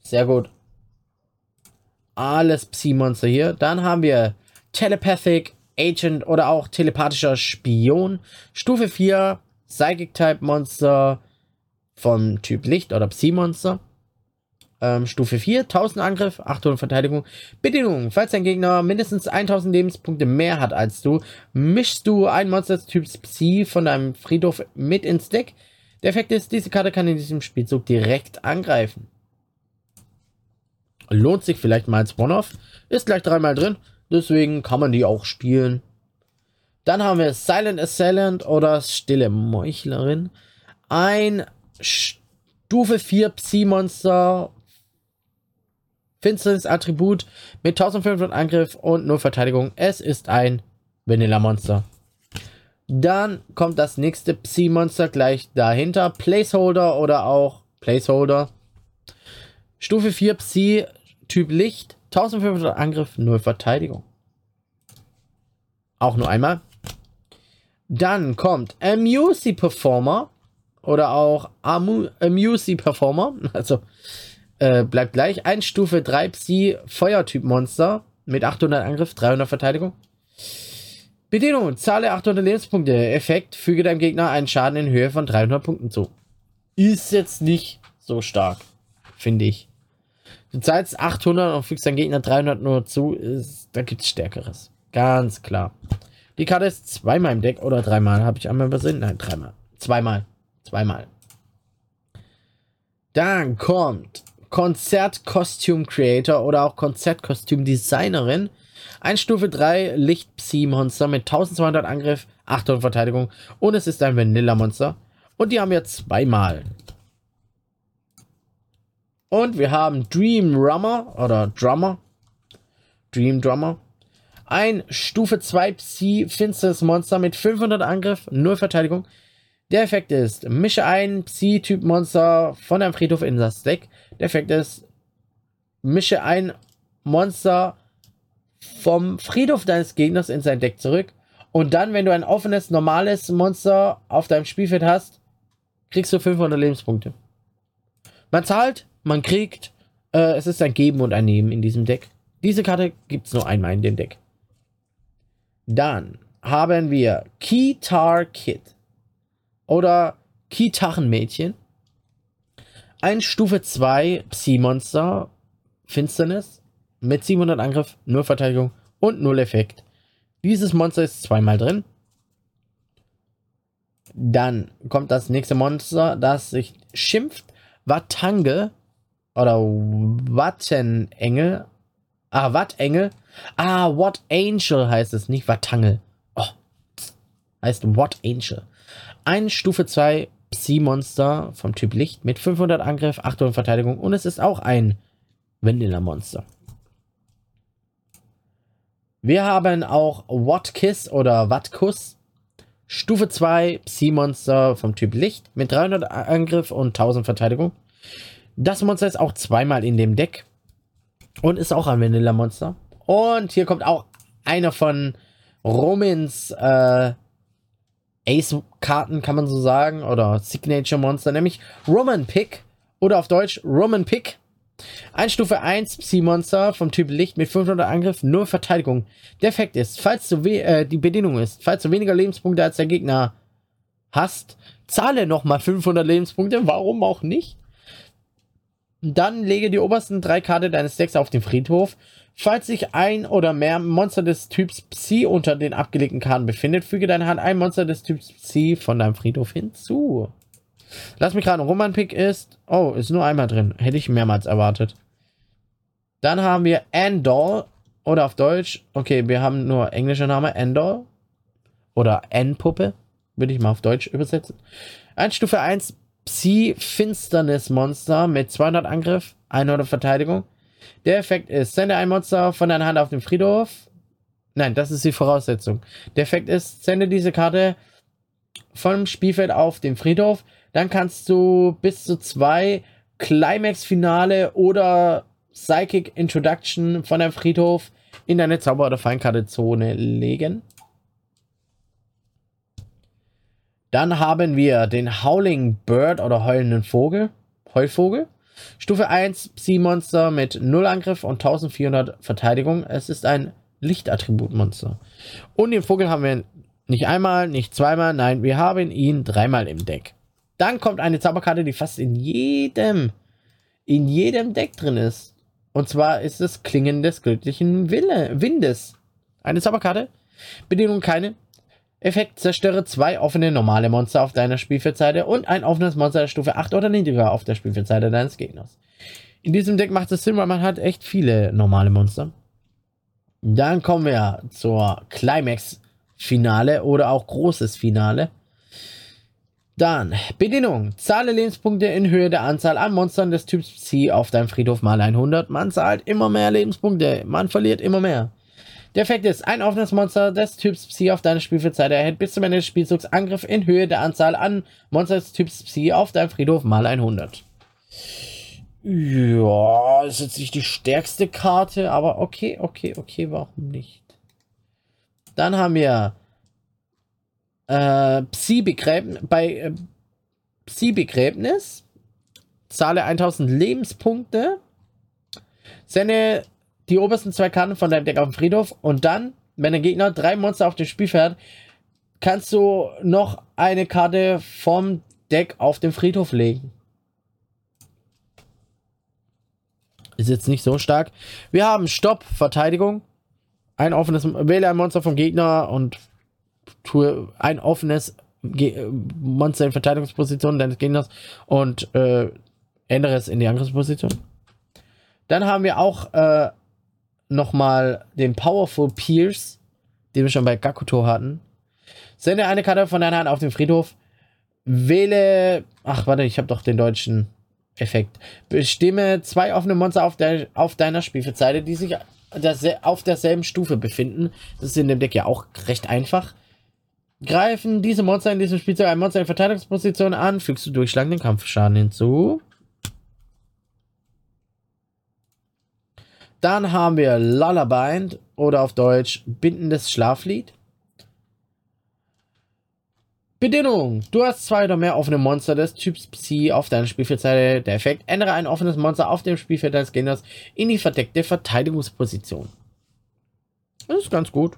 Sehr gut. Alles Psi-Monster hier. Dann haben wir Telepathic Agent oder auch telepathischer Spion. Stufe 4 Psychic-Type Monster vom Typ Licht oder Psi-Monster. Ähm, Stufe 4, 1000 Angriff, 800 Verteidigung. Bedingung, falls dein Gegner mindestens 1000 Lebenspunkte mehr hat als du, mischst du ein Monster des Typs Psi von deinem Friedhof mit ins Deck. Der Effekt ist, diese Karte kann in diesem Spielzug direkt angreifen. Lohnt sich vielleicht mal als One-Off. Ist gleich dreimal drin, deswegen kann man die auch spielen. Dann haben wir Silent Assailant oder Stille Meuchlerin. Ein Stufe 4 Psi-Monster finsteres Attribut mit 1500 Angriff und 0 Verteidigung. Es ist ein Vanilla-Monster. Dann kommt das nächste Psi-Monster gleich dahinter. Placeholder oder auch Placeholder. Stufe 4 Psi, Typ Licht, 1500 Angriff, 0 Verteidigung. Auch nur einmal. Dann kommt Amusey Performer oder auch Amusey Performer. [laughs] Also äh, bleibt gleich. Ein Stufe 3 Psi Feuertyp Monster mit 800 Angriff, 300 Verteidigung. Bedienung, zahle 800 Lebenspunkte. Effekt, füge deinem Gegner einen Schaden in Höhe von 300 Punkten zu. Ist jetzt nicht so stark, finde ich. Du zahlst 800 und fügst deinem Gegner 300 nur zu, ist, da gibt es Stärkeres. Ganz klar. Die Karte ist zweimal im Deck oder dreimal. Habe ich einmal übersehen? Nein, dreimal. Zweimal. Zweimal. Dann kommt Konzert Costume Creator oder auch Konzert Costume Designerin. Ein Stufe 3 Licht Psi Monster mit 1200 Angriff, 800 Verteidigung und es ist ein Vanilla Monster. Und die haben wir zweimal. Und wir haben Dream Drummer oder Drummer. Dream Drummer. Ein Stufe 2 Psi Finsteres Monster mit 500 Angriff, 0 Verteidigung. Der Effekt ist, mische ein Psi-Typ-Monster von deinem Friedhof in das Deck. Der Effekt ist, mische ein Monster vom Friedhof deines Gegners in sein Deck zurück. Und dann, wenn du ein offenes, normales Monster auf deinem Spielfeld hast, kriegst du 500 Lebenspunkte. Man zahlt, man kriegt. Äh, es ist ein Geben und ein Nehmen in diesem Deck. Diese Karte gibt es nur einmal in dem Deck. Dann haben wir Keytar Kid oder Kitarrenmädchen. Ein Stufe 2 Psi-Monster Finsternis mit 700 Angriff, 0 Verteidigung und 0 Effekt. Dieses Monster ist zweimal drin. Dann kommt das nächste Monster, das sich schimpft Watange oder Wattenengel. Ah, Wattengel. Ah, What Angel heißt es, nicht Watange. Oh, heißt What Angel. Ein Stufe 2 Psi-Monster vom Typ Licht mit 500 Angriff, 800 Verteidigung und es ist auch ein Vanilla-Monster. Wir haben auch Watkiss oder Watkuss. Stufe 2 Psi-Monster vom Typ Licht mit 300 Angriff und 1000 Verteidigung. Das Monster ist auch zweimal in dem Deck und ist auch ein Vanilla-Monster. Und hier kommt auch einer von Romans äh, Ace-Karten, kann man so sagen, oder Signature-Monster, nämlich Roman Pick oder auf Deutsch Roman Pick. Ein Stufe 1 Psi-Monster vom Typ Licht mit 500 Angriff, nur Verteidigung. Der Effekt ist, falls du äh, die Bedienung ist, falls du weniger Lebenspunkte als der Gegner hast, zahle nochmal 500 Lebenspunkte, warum auch nicht? Dann lege die obersten drei Karten deines Decks auf den Friedhof. Falls sich ein oder mehr Monster des Typs Psi unter den abgelegten Karten befindet, füge deine Hand ein Monster des Typs Psi von deinem Friedhof hinzu. Lass mich gerade, Roman Pick ist, oh, ist nur einmal drin. Hätte ich mehrmals erwartet. Dann haben wir Andor, oder auf Deutsch, okay, wir haben nur englischer Name, Andor. Oder N-Puppe, würde ich mal auf Deutsch übersetzen. Ein Stufe 1 Psi-Finsternis-Monster mit 200 Angriff, 100 Verteidigung. Der Effekt ist, sende ein Monster von deiner Hand auf den Friedhof. Nein, das ist die Voraussetzung. Der Effekt ist, sende diese Karte vom Spielfeld auf den Friedhof. Dann kannst du bis zu zwei Climax-Finale oder Psychic Introduction von deinem Friedhof in deine Zauber- oder Feinkarte-Zone legen. Dann haben wir den Howling Bird oder heulenden Vogel. Heulvogel. Stufe 1 Psi-Monster mit 0 Angriff und 1400 Verteidigung. Es ist ein Lichtattribut-Monster. Und den Vogel haben wir nicht einmal, nicht zweimal, nein, wir haben ihn dreimal im Deck. Dann kommt eine Zauberkarte, die fast in jedem, in jedem Deck drin ist. Und zwar ist es Klingen des göttlichen Wille, Windes. Eine Zauberkarte. Bedienung keine. Effekt, zerstöre zwei offene normale Monster auf deiner Spielfeldseite und ein offenes Monster der Stufe 8 oder niedriger auf der Spielfeldseite deines Gegners. In diesem Deck macht es Sinn, weil man hat echt viele normale Monster. Dann kommen wir zur Climax-Finale oder auch großes Finale. Dann, Bedienung. Zahle Lebenspunkte in Höhe der Anzahl an Monstern des Typs C auf deinem Friedhof mal 100. Man zahlt immer mehr Lebenspunkte. Man verliert immer mehr. Der Effekt ist, ein offenes Monster des Typs Psi auf deine Spielfeldseite erhält bis zum Ende des Spielzugs Angriff in Höhe der Anzahl an Monster des Typs Psi auf deinem Friedhof mal 100. Ja, ist jetzt nicht die stärkste Karte, aber okay, okay, okay, warum nicht? Dann haben wir äh, Psi-Begräbnis. Bei äh, Psi-Begräbnis zahle 1000 Lebenspunkte. Sende die obersten zwei Karten von deinem Deck auf den Friedhof und dann, wenn der Gegner drei Monster auf dem Spiel fährt, kannst du noch eine Karte vom Deck auf den Friedhof legen. Ist jetzt nicht so stark. Wir haben Stopp, Verteidigung. Ein offenes, wähle ein Monster vom Gegner und tue ein offenes Ge Monster in Verteidigungsposition deines Gegners und äh, ändere es in die Angriffsposition. Dann haben wir auch äh, nochmal den Powerful Pierce, den wir schon bei Gakuto hatten. Sende eine Karte von deiner Hand auf den Friedhof. Wähle. Ach, warte, ich habe doch den deutschen Effekt. Bestimme zwei offene Monster auf, der, auf deiner Spielfeldseite, die sich auf derselben Stufe befinden. Das ist in dem Deck ja auch recht einfach. Greifen diese Monster in diesem Spielzeug ein Monster in Verteidigungsposition an, fügst du durchschlagenden Kampfschaden hinzu. Dann haben wir Lullabind oder auf Deutsch bindendes Schlaflied. Bedienung. Du hast zwei oder mehr offene Monster des Typs Psi auf deiner Spielfeldseite. Der Effekt ändere ein offenes Monster auf dem Spielfeld deines Gegners in die verdeckte Verteidigungsposition. Das ist ganz gut.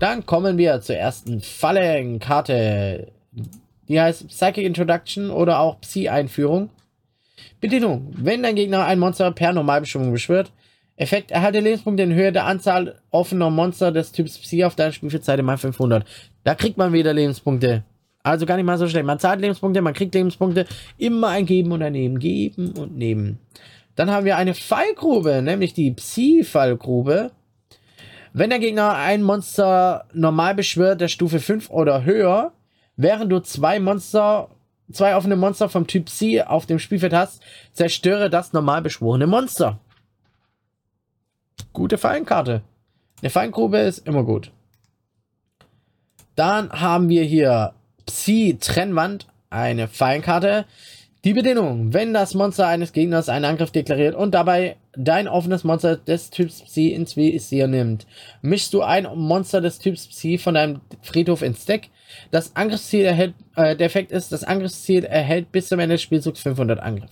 Dann kommen wir zur ersten Fallenkarte. Die heißt Psychic Introduction oder auch Psi-Einführung. Bedingung. Wenn dein Gegner ein Monster per Normalbestimmung beschwört, Effekt, erhalte Lebenspunkte in Höhe der Anzahl offener Monster des Typs Psi auf deiner Spielfeldzeit mal 500. Da kriegt man wieder Lebenspunkte. Also gar nicht mal so schlecht. Man zahlt Lebenspunkte, man kriegt Lebenspunkte. Immer ein Geben und ein Nehmen. Geben und Nehmen. Dann haben wir eine Fallgrube, nämlich die Psi-Fallgrube. Wenn der Gegner ein Monster normal beschwört, der Stufe 5 oder höher, während du zwei Monster, zwei offene Monster vom Typ Psi auf dem Spielfeld hast, zerstöre das normal beschworene Monster gute Fallenkarte. Eine Fallengrube ist immer gut. Dann haben wir hier Psi-Trennwand, eine Fallenkarte. Die Bedingung, wenn das Monster eines Gegners einen Angriff deklariert und dabei dein offenes Monster des Typs Psi ins Visier nimmt, mischst du ein Monster des Typs Psi von deinem Friedhof ins Deck. Das Angriffsziel erhält, äh, der Effekt ist, das Angriffsziel erhält bis zum Ende des Spielzugs 500 Angriff.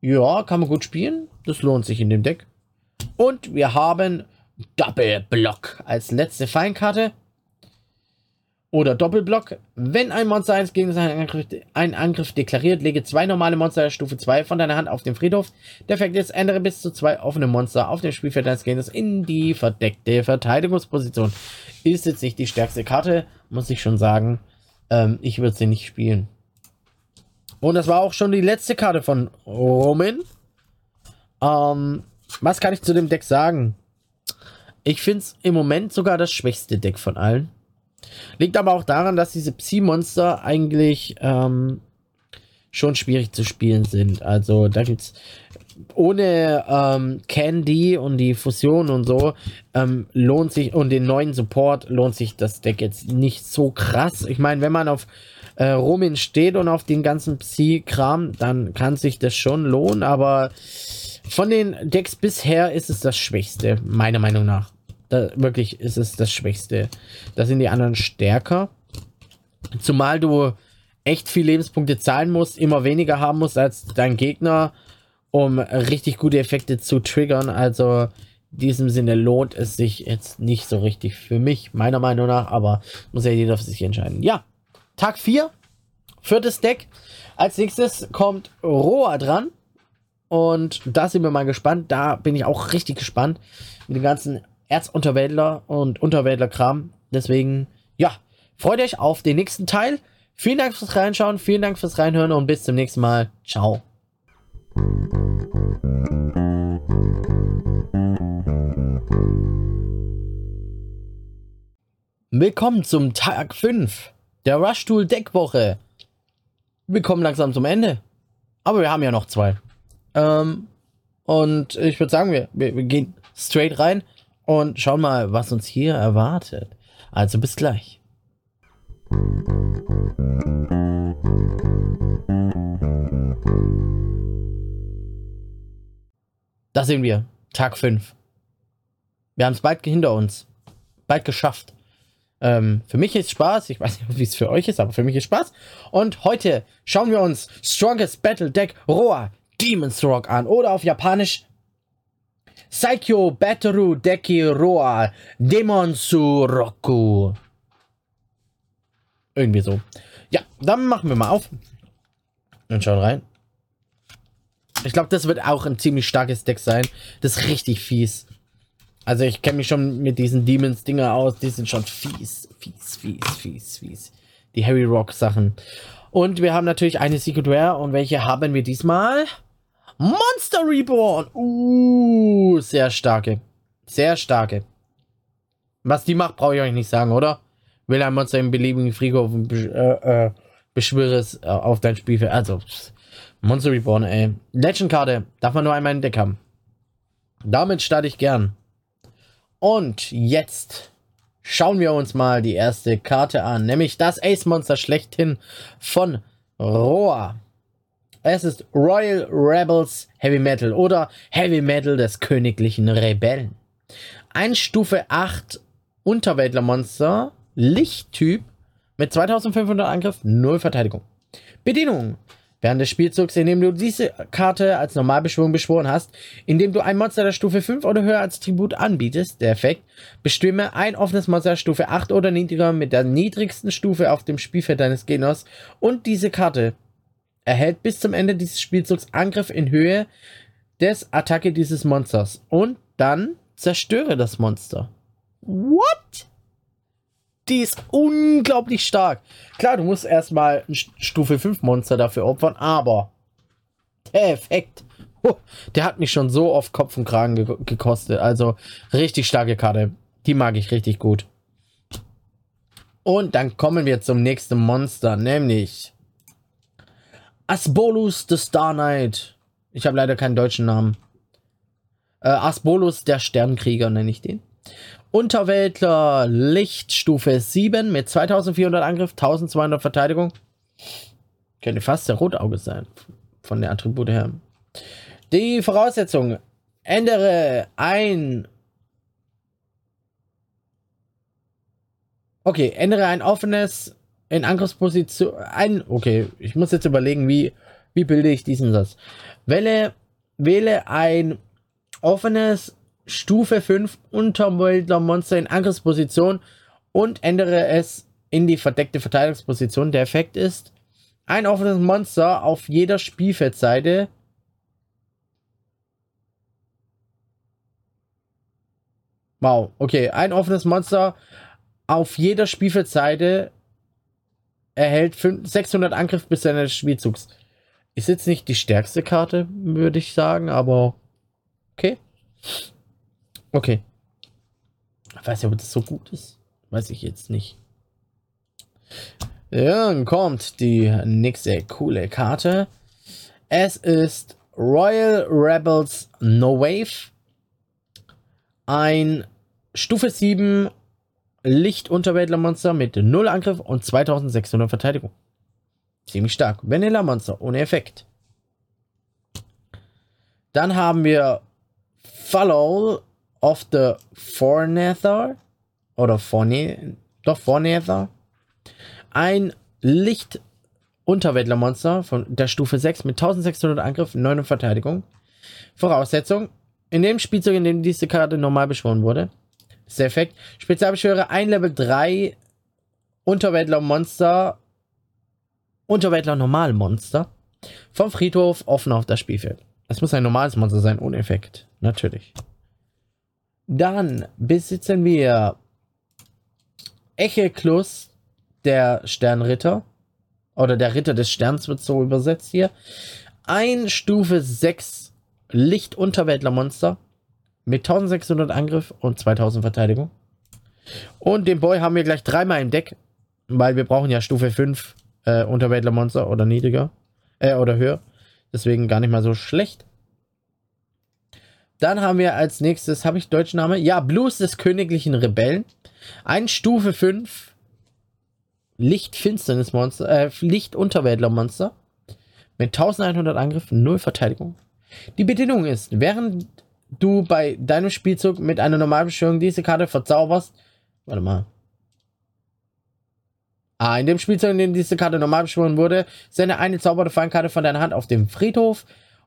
Ja, kann man gut spielen. Das lohnt sich in dem Deck. Und wir haben Doppelblock als letzte Feinkarte. Oder Doppelblock. Wenn ein Monster eines Gegners einen Angriff, einen Angriff deklariert, lege zwei normale Monster Stufe 2 von deiner Hand auf den Friedhof. Der Effekt ist, ändere bis zu zwei offene Monster auf dem Spielfeld deines Gegners in die verdeckte Verteidigungsposition. Ist jetzt nicht die stärkste Karte, muss ich schon sagen. Ähm, ich würde sie nicht spielen. Und das war auch schon die letzte Karte von Roman. Ähm, was kann ich zu dem Deck sagen? Ich finde es im Moment sogar das schwächste Deck von allen. Liegt aber auch daran, dass diese Psi-Monster eigentlich ähm, schon schwierig zu spielen sind. Also da gibt es ohne ähm, Candy und die Fusion und so ähm, lohnt sich und den neuen Support lohnt sich das Deck jetzt nicht so krass. Ich meine, wenn man auf äh, Romin steht und auf den ganzen Psi-Kram, dann kann sich das schon lohnen, aber von den Decks bisher ist es das Schwächste, meiner Meinung nach. Da, wirklich ist es das Schwächste. Da sind die anderen stärker. Zumal du echt viel Lebenspunkte zahlen musst, immer weniger haben musst als dein Gegner, um richtig gute Effekte zu triggern. Also in diesem Sinne lohnt es sich jetzt nicht so richtig für mich, meiner Meinung nach, aber muss ja jeder für sich entscheiden. Ja, Tag 4, viertes Deck. Als nächstes kommt Roa dran. Und da sind wir mal gespannt. Da bin ich auch richtig gespannt. Mit dem ganzen Erzunterwäldler und Unterwäldler-Kram. Deswegen, ja, freut euch auf den nächsten Teil. Vielen Dank fürs Reinschauen, vielen Dank fürs Reinhören und bis zum nächsten Mal. Ciao. Willkommen zum Tag 5 der Rush Tool Deckwoche. Wir kommen langsam zum Ende. Aber wir haben ja noch zwei. Ähm, und ich würde sagen, wir, wir, wir gehen straight rein und schauen mal, was uns hier erwartet. Also bis gleich. Da sehen wir, Tag 5. Wir haben es bald hinter uns. Bald geschafft. Ähm, für mich ist Spaß. Ich weiß nicht, wie es für euch ist, aber für mich ist Spaß. Und heute schauen wir uns Strongest Battle Deck Roa Demon's Rock an oder auf Japanisch Saikyo Bateru Deki Roa Demonsu Roku. Irgendwie so. Ja, dann machen wir mal auf. Und schauen rein. Ich glaube, das wird auch ein ziemlich starkes Deck sein. Das ist richtig fies. Also ich kenne mich schon mit diesen Demons-Dinger aus. Die sind schon fies. Fies, fies, fies, fies. Die Harry Rock Sachen. Und wir haben natürlich eine Secret Rare. Und welche haben wir diesmal? Monster Reborn. Uh, sehr starke. Sehr starke. Was die macht, brauche ich euch nicht sagen, oder? Will ein Monster im beliebigen Friedhof äh, äh, beschwöre es äh, auf dein Spielfeld. Also, Monster Reborn, ey. Legend-Karte. Darf man nur einmal im Deck haben. Damit starte ich gern. Und jetzt schauen wir uns mal die erste Karte an. Nämlich das Ace-Monster schlechthin von Roa. Es ist Royal Rebels Heavy Metal oder Heavy Metal des königlichen Rebellen. Ein Stufe 8 Unterweltlermonster, Lichttyp mit 2500 Angriff, 0 Verteidigung. Bedienung. Während des Spielzugs, in dem du diese Karte als Normalbeschwörung beschworen hast, indem du ein Monster der Stufe 5 oder höher als Tribut anbietest, der Effekt, bestimme ein offenes Monster der Stufe 8 oder niedriger mit der niedrigsten Stufe auf dem Spielfeld deines Gegners und diese Karte erhält bis zum Ende dieses Spielzugs Angriff in Höhe des Attacke dieses Monsters. Und dann zerstöre das Monster. What? Die ist unglaublich stark. Klar, du musst erstmal ein Stufe 5 Monster dafür opfern, aber der Effekt, der hat mich schon so oft Kopf und Kragen ge gekostet. Also richtig starke Karte. Die mag ich richtig gut. Und dann kommen wir zum nächsten Monster, nämlich Asbolus the Star Knight. Ich habe leider keinen deutschen Namen. Äh, Asbolus der Sternkrieger nenne ich den. Unterweltler Lichtstufe 7 mit 2400 Angriff, 1200 Verteidigung. Könnte fast der Rotauge sein. Von der Attribute her. Die Voraussetzung. Ändere ein. Okay, ändere ein offenes in Angriffsposition. Ein. Okay, ich muss jetzt überlegen, wie, wie bilde ich diesen Satz. Wähle, wähle ein offenes Stufe 5 Unterweltler Monster in Angriffsposition und ändere es in die verdeckte Verteidigungsposition. Der Effekt ist, ein offenes Monster auf jeder Spielfeldseite Wow, okay. Ein offenes Monster auf jeder Spielfeldseite erhält 600 Angriff bis Ende des Spielzugs. Ist jetzt nicht die stärkste Karte, würde ich sagen, aber okay. Okay. Ich weiß ja, ob das so gut ist. Weiß ich jetzt nicht. Dann kommt die nächste coole Karte. Es ist Royal Rebels No Wave. Ein Stufe 7 Licht-Unterweltler-Monster mit 0 Angriff und 2600 Verteidigung. Ziemlich stark. Vanilla-Monster ohne Effekt. Dann haben wir Follow of the Fornether oder Forne, doch Fornether. Ein Licht Unterweltler-Monster von der Stufe 6 mit 1600 Angriff, 9 Verteidigung. Voraussetzung: In dem Spielzug, in dem diese Karte normal beschworen wurde, ist der Effekt: Spezialbeschwöre ein Level 3 Unterweltler-Monster, Unterweltler-Normal-Monster vom Friedhof offen auf das Spielfeld. Es muss ein normales Monster sein, ohne Effekt. Natürlich. Dann besitzen wir Echeklus, der Sternritter. Oder der Ritter des Sterns wird so übersetzt hier. Ein Stufe 6 Licht-Unterweltler-Monster mit 1600 Angriff und 2000 Verteidigung. Und den Boy haben wir gleich dreimal im Deck, weil wir brauchen ja Stufe 5 äh, Unterweltler-Monster oder niedriger. Äh, oder höher. Deswegen gar nicht mal so schlecht. Dann haben wir als nächstes, habe ich deutschen Name? Ja, Blues des königlichen Rebellen. Ein Stufe 5 Licht-Finsternis-Monster, äh, Licht-Unterwäldler-Monster. Mit 1100 Angriff, 0 Verteidigung. Die Bedingung ist, während du bei deinem Spielzug mit einer Normalbeschwörung diese Karte verzauberst, warte mal. Ah, in dem Spielzug, in dem diese Karte normal beschworen wurde, sende eine zauberte Fallenkarte von deiner Hand auf den Friedhof,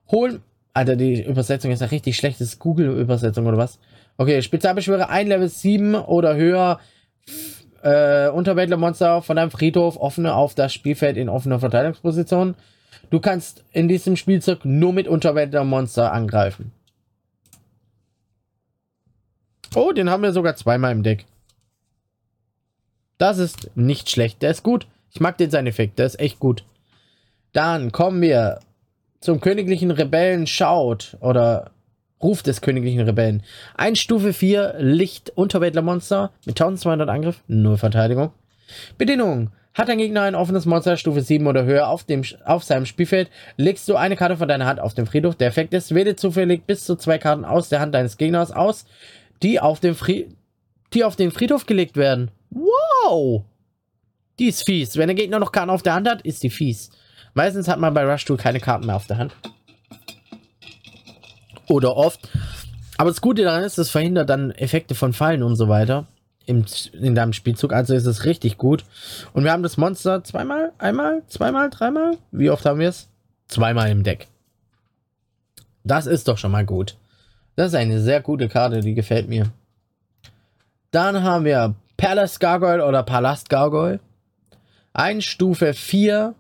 hol Alter, die Übersetzung ist ja richtig schlecht. Das ist Google-Übersetzung oder was? Okay, Spezialbeschwöre ein Level 7 oder höher. Äh, Unterweltler-Monster von deinem Friedhof offene auf das Spielfeld in offener Verteidigungsposition. Du kannst in diesem Spielzug nur mit Unterweltler-Monster angreifen. Oh, den haben wir sogar zweimal im Deck. Das ist nicht schlecht. Der ist gut. Ich mag den seinen Effekt. Der ist echt gut. Dann kommen wir zum königlichen Rebellen schaut oder Ruf des königlichen Rebellen. Ein Stufe 4 Licht Unterweltler-Monster mit 1200 Angriff, 0 Verteidigung. Bedingung. Hat dein Gegner ein offenes Monster Stufe 7 oder höher auf, dem, auf seinem Spielfeld, legst du eine Karte von deiner Hand auf den Friedhof. Der Effekt ist, wähle zufällig bis zu zwei Karten aus der Hand deines Gegners aus, die auf, dem Fri die auf den Friedhof gelegt werden. Wow! Die ist fies. Wenn der Gegner noch Karten auf der Hand hat, ist die fies. Meistens hat man bei Rush Tool keine Karten mehr auf der Hand. Oder oft. Aber das Gute daran ist, es verhindert dann Effekte von Fallen und so weiter im, in deinem Spielzug. Also ist es richtig gut. Und wir haben das Monster zweimal, einmal, zweimal, dreimal. Wie oft haben wir es? Zweimal im Deck. Das ist doch schon mal gut. Das ist eine sehr gute Karte, die gefällt mir. Dann haben wir Palace Gargoyle oder Palast Gargoyle. Ein Stufe 4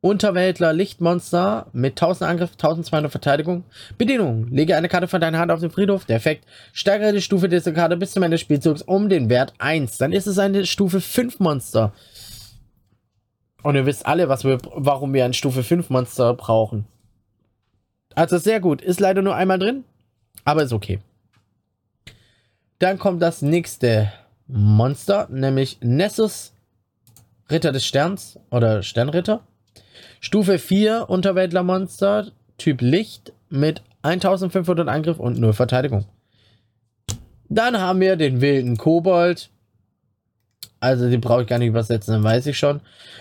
Unterweltler Lichtmonster mit 1000 Angriff, 1200 Verteidigung. Bedingung. Lege eine Karte von deiner Hand auf den Friedhof. Der Effekt. Steigere die Stufe dieser Karte bis zum Ende des Spielzugs um den Wert 1. Dann ist es eine Stufe 5 Monster. Und ihr wisst alle, was wir, warum wir ein Stufe 5 Monster brauchen. Also sehr gut. Ist leider nur einmal drin. Aber ist okay. Dann kommt das nächste Monster, nämlich Nessus Ritter des Sterns oder Sternritter. Stufe 4 Unterweltlermonster, Typ Licht mit 1500 Angriff und 0 Verteidigung. Dann haben wir den wilden Kobold. Also den brauche ich gar nicht übersetzen, dann weiß ich schon.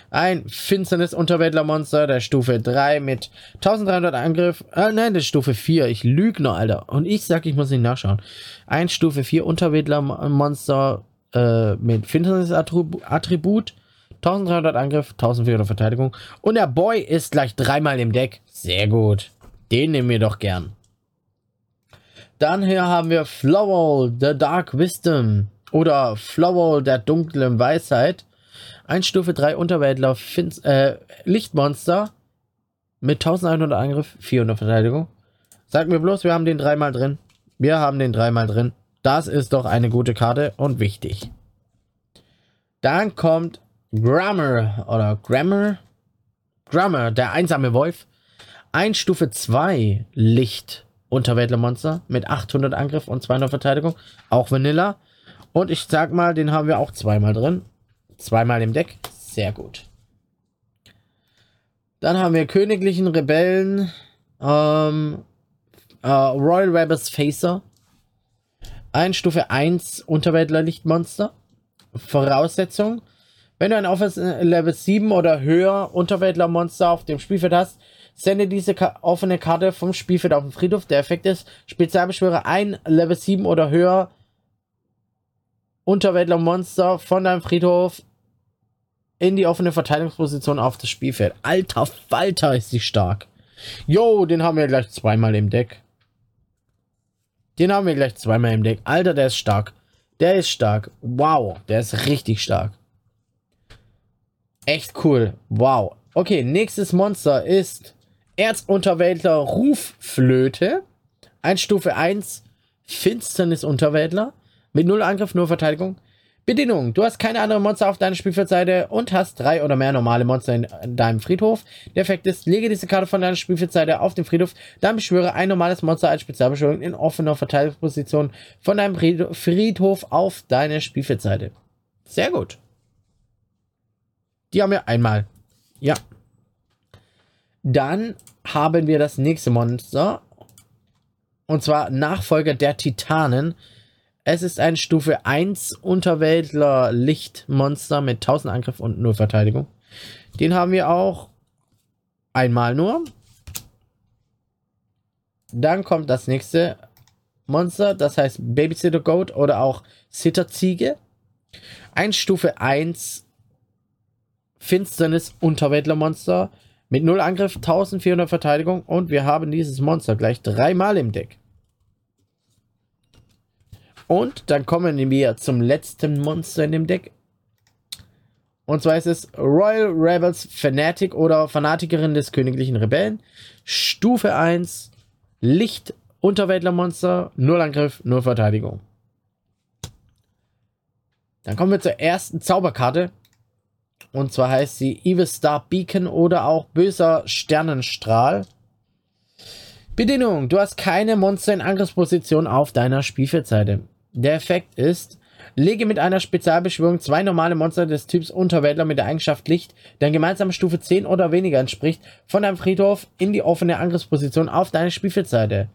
Ein finsternes Unterweltlermonster der Stufe 3 mit 1300 Angriff. Äh, nein, das ist Stufe 4. Ich lüge nur, Alter. Und ich sag, ich muss nicht nachschauen. Ein Stufe 4 Unterweltlermonster äh, mit finsternes Attribut 1300 Angriff, 1400 Verteidigung. Und der Boy ist gleich dreimal im Deck. Sehr gut. Den nehmen wir doch gern. Dann hier haben wir Flowell, The Dark Wisdom. Oder Flowell, der dunklen Weisheit. Ein Stufe 3 Unterweltler, Finz äh, Lichtmonster. Mit 1100 Angriff, 400 Verteidigung. Sag mir bloß, wir haben den dreimal drin. Wir haben den dreimal drin. Das ist doch eine gute Karte und wichtig. Dann kommt Grammar oder Grammar. Grammar, der einsame Wolf. Ein Stufe 2 Licht Unterweltlermonster mit 800 Angriff und 200 Verteidigung. Auch Vanilla. Und ich sag mal, den haben wir auch zweimal drin. Zweimal im Deck. Sehr gut. Dann haben wir Königlichen Rebellen. Ähm, äh, Royal Rebels Facer. Ein Stufe 1 Unterweltler Lichtmonster. Voraussetzung. Wenn du ein Office äh, Level 7 oder höher Unterweltler-Monster auf dem Spielfeld hast, sende diese Ka offene Karte vom Spielfeld auf den Friedhof. Der Effekt ist, Spezialbeschwöre ein Level 7 oder höher Unterweltler-Monster von deinem Friedhof in die offene Verteidigungsposition auf das Spielfeld. Alter Falter ist sie stark. Jo, den haben wir gleich zweimal im Deck. Den haben wir gleich zweimal im Deck. Alter, der ist stark. Der ist stark. Wow, der ist richtig stark. Echt cool. Wow. Okay, nächstes Monster ist Erzunterwäldler Rufflöte. Ein Stufe 1 Finsternis-Unterwäldler. Mit 0 Angriff, 0 Verteidigung. Bedingung: Du hast keine anderen Monster auf deiner Spielfeldseite und hast drei oder mehr normale Monster in, in deinem Friedhof. Der Effekt ist, lege diese Karte von deiner Spielfeldseite auf den Friedhof, dann beschwöre ein normales Monster als Spezialbeschwörung in offener Verteidigungsposition von deinem Friedhof auf deine Spielfeldseite. Sehr gut. Die haben wir einmal. Ja. Dann haben wir das nächste Monster. Und zwar Nachfolger der Titanen. Es ist ein Stufe 1 Unterweltler Lichtmonster mit 1000 Angriff und 0 Verteidigung. Den haben wir auch einmal nur. Dann kommt das nächste Monster, das heißt Babysitter Goat oder auch Sitter Ziege. Ein Stufe 1 Finsternis Unterweltlermonster mit 0 Angriff, 1400 Verteidigung und wir haben dieses Monster gleich dreimal im Deck. Und dann kommen wir zum letzten Monster in dem Deck. Und zwar ist es Royal Rebels Fanatic oder Fanatikerin des königlichen Rebellen. Stufe 1, Licht Unterweltlermonster, 0 Angriff, 0 Verteidigung. Dann kommen wir zur ersten Zauberkarte. Und zwar heißt sie Evil Star Beacon oder auch böser Sternenstrahl. Bedingung: Du hast keine Monster in Angriffsposition auf deiner Spielfeldseite. Der Effekt ist, lege mit einer Spezialbeschwörung zwei normale Monster des Typs Unterwäldler mit der Eigenschaft Licht, deren gemeinsame Stufe 10 oder weniger entspricht, von deinem Friedhof in die offene Angriffsposition auf deine Spielfeldseite.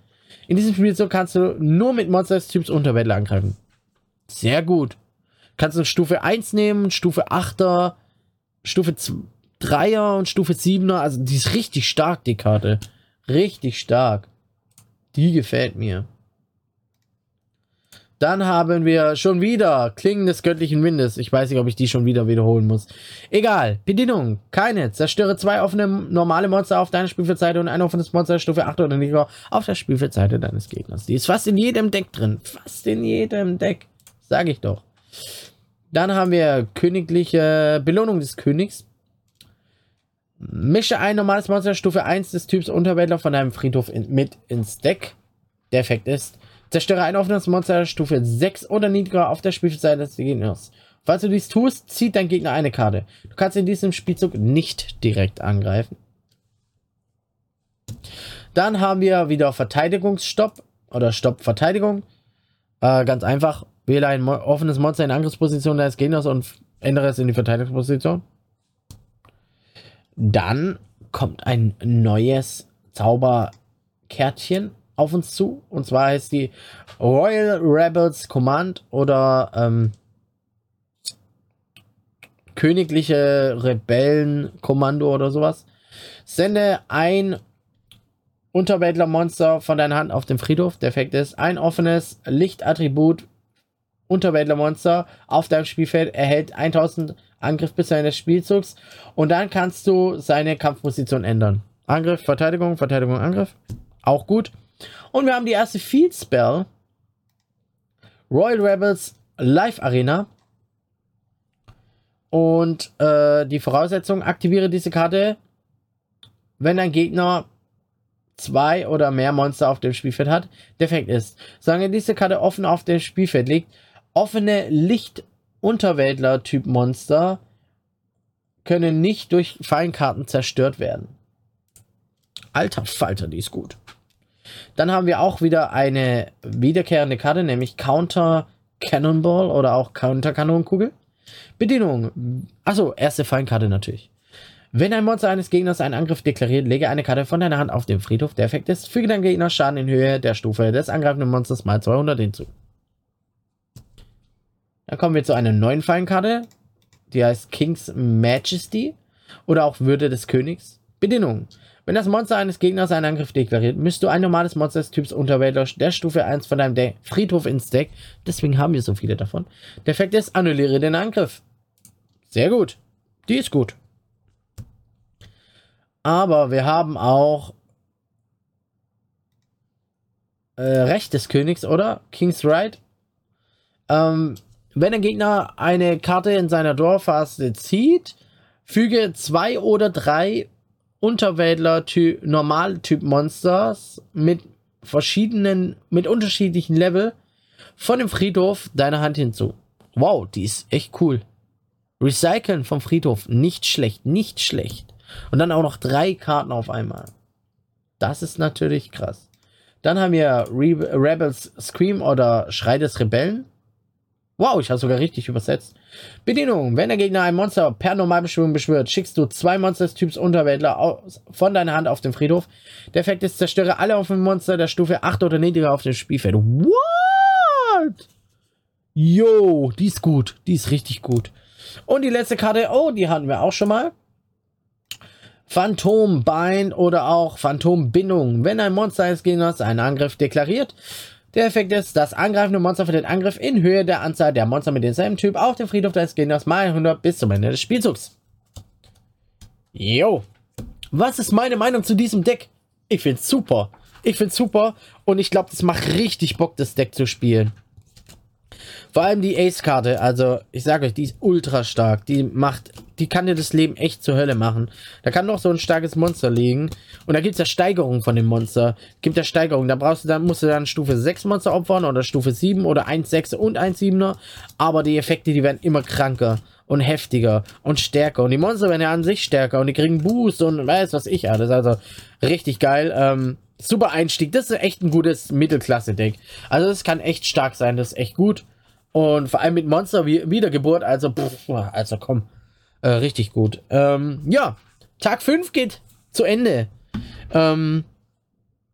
In diesem Spielzug kannst du nur mit Monster des Typs Unterwäldler angreifen. Sehr gut. Kannst du Stufe 1 nehmen, Stufe 8er, Stufe 3er und Stufe 7er. Also die ist richtig stark, die Karte. Richtig stark. Die gefällt mir. Dann haben wir schon wieder Klingen des göttlichen Windes. Ich weiß nicht, ob ich die schon wieder wiederholen muss. Egal. Bedingung. Keine. Zerstöre zwei offene normale Monster auf deiner Spielfeldseite und ein offenes Monster Stufe 8 oder niedriger auf der Spielfeldseite deines Gegners. Die ist fast in jedem Deck drin. Fast in jedem Deck. Sag ich doch. Dann haben wir königliche Belohnung des Königs. Mische ein normales Monster Stufe 1 des Typs Unterwäldler von deinem Friedhof in, mit ins Deck. Der Effekt ist, zerstöre ein offenes Monster Stufe 6 oder niedriger auf der Spielseite des Gegners. Falls du dies tust, zieht dein Gegner eine Karte. Du kannst in diesem Spielzug nicht direkt angreifen. Dann haben wir wieder Verteidigungsstopp oder Stopp-Verteidigung. Äh, ganz einfach, wähle ein offenes Monster in Angriffsposition deines Gegners und ändere es in die Verteidigungsposition. Dann kommt ein neues Zauberkärtchen auf uns zu. Und zwar heißt die Royal Rebels Command oder ähm, Königliche Rebellenkommando oder sowas. Sende ein Unterwäldlermonster von deiner Hand auf den Friedhof. Der Effekt ist ein offenes Lichtattribut Unterwäldlermonster auf deinem Spielfeld erhält 1000 Angriff bis zu Ende Spielzugs und dann kannst du seine Kampfposition ändern. Angriff, Verteidigung, Verteidigung, Angriff. Auch gut. Und wir haben die erste Field Spell. Royal Rebels Live Arena. Und äh, die Voraussetzung, aktiviere diese Karte, wenn dein Gegner zwei oder mehr Monster auf dem Spielfeld hat. Defekt ist, solange diese Karte offen auf dem Spielfeld liegt, offene Licht-Unterwäldler-Typ Monster können nicht durch Feinkarten zerstört werden. Alter Falter, die ist gut. Dann haben wir auch wieder eine wiederkehrende Karte, nämlich Counter Cannonball oder auch Counter Kanonenkugel. Bedienung. Achso, erste Feinkarte natürlich. Wenn ein Monster eines Gegners einen Angriff deklariert, lege eine Karte von deiner Hand auf den Friedhof. Der Effekt ist, füge deinem Gegner Schaden in Höhe der Stufe des angreifenden Monsters mal 200 hinzu. Dann kommen wir zu einer neuen Feinkarte. Die heißt King's Majesty oder auch Würde des Königs. Bedingung. Wenn das Monster eines Gegners einen Angriff deklariert, müsst du ein normales Monster des Typs Unterwälder der Stufe 1 von deinem De Friedhof ins Deck. Deswegen haben wir so viele davon. Der Effekt ist, annulliere den Angriff. Sehr gut. Die ist gut. Aber wir haben auch äh, Recht des Königs, oder? King's Right. Ähm, wenn der Gegner eine Karte in seiner Dorfphase zieht, füge zwei oder drei Unterwäldler Normaltyp Monsters mit verschiedenen, mit unterschiedlichen Level von dem Friedhof deiner Hand hinzu. Wow, die ist echt cool. Recyceln vom Friedhof, nicht schlecht, nicht schlecht. Und dann auch noch drei Karten auf einmal. Das ist natürlich krass. Dann haben wir Re Rebels Scream oder Schrei des Rebellen. Wow, ich habe sogar richtig übersetzt. Bedienung. Wenn der Gegner ein Monster per Normalbeschwörung beschwört, schickst du zwei Monster des Typs Unterwäldler aus, von deiner Hand auf den Friedhof. Der Effekt ist, zerstöre alle offenen Monster der Stufe 8 oder niedriger auf dem Spielfeld. What? Yo, die ist gut. Die ist richtig gut. Und die letzte Karte, oh, die hatten wir auch schon mal. Phantom Bind oder auch Phantom Bindung. Wenn ein Monster eines Gegners einen Angriff deklariert, der Effekt ist, das angreifende Monster für den Angriff in Höhe der Anzahl der Monster mit demselben Typ auf dem Friedhof des Gegners mal 100 bis zum Ende des Spielzugs. Jo. Was ist meine Meinung zu diesem Deck? Ich find's super. Ich find's super und ich glaube, das macht richtig Bock, das Deck zu spielen. Vor allem die Ace-Karte, also ich sage euch, die ist ultra stark. Die macht, die kann dir das Leben echt zur Hölle machen. Da kann noch so ein starkes Monster liegen. Und da gibt es ja Steigerungen von dem Monster. Gibt ja Steigerungen. Da brauchst du dann, musst du dann Stufe 6 Monster opfern oder Stufe 7 oder 1 6 und 1 7er. Aber die Effekte, die werden immer kranker und heftiger und stärker. Und die Monster werden ja an sich stärker und die kriegen Boost und weiß was ich alles. Also richtig geil. Ähm, super Einstieg. Das ist echt ein gutes Mittelklasse-Deck. Also das kann echt stark sein. Das ist echt gut. Und vor allem mit Monster wie Wiedergeburt, also, pff, also komm, äh, richtig gut. Ähm, ja, Tag 5 geht zu Ende. Ähm,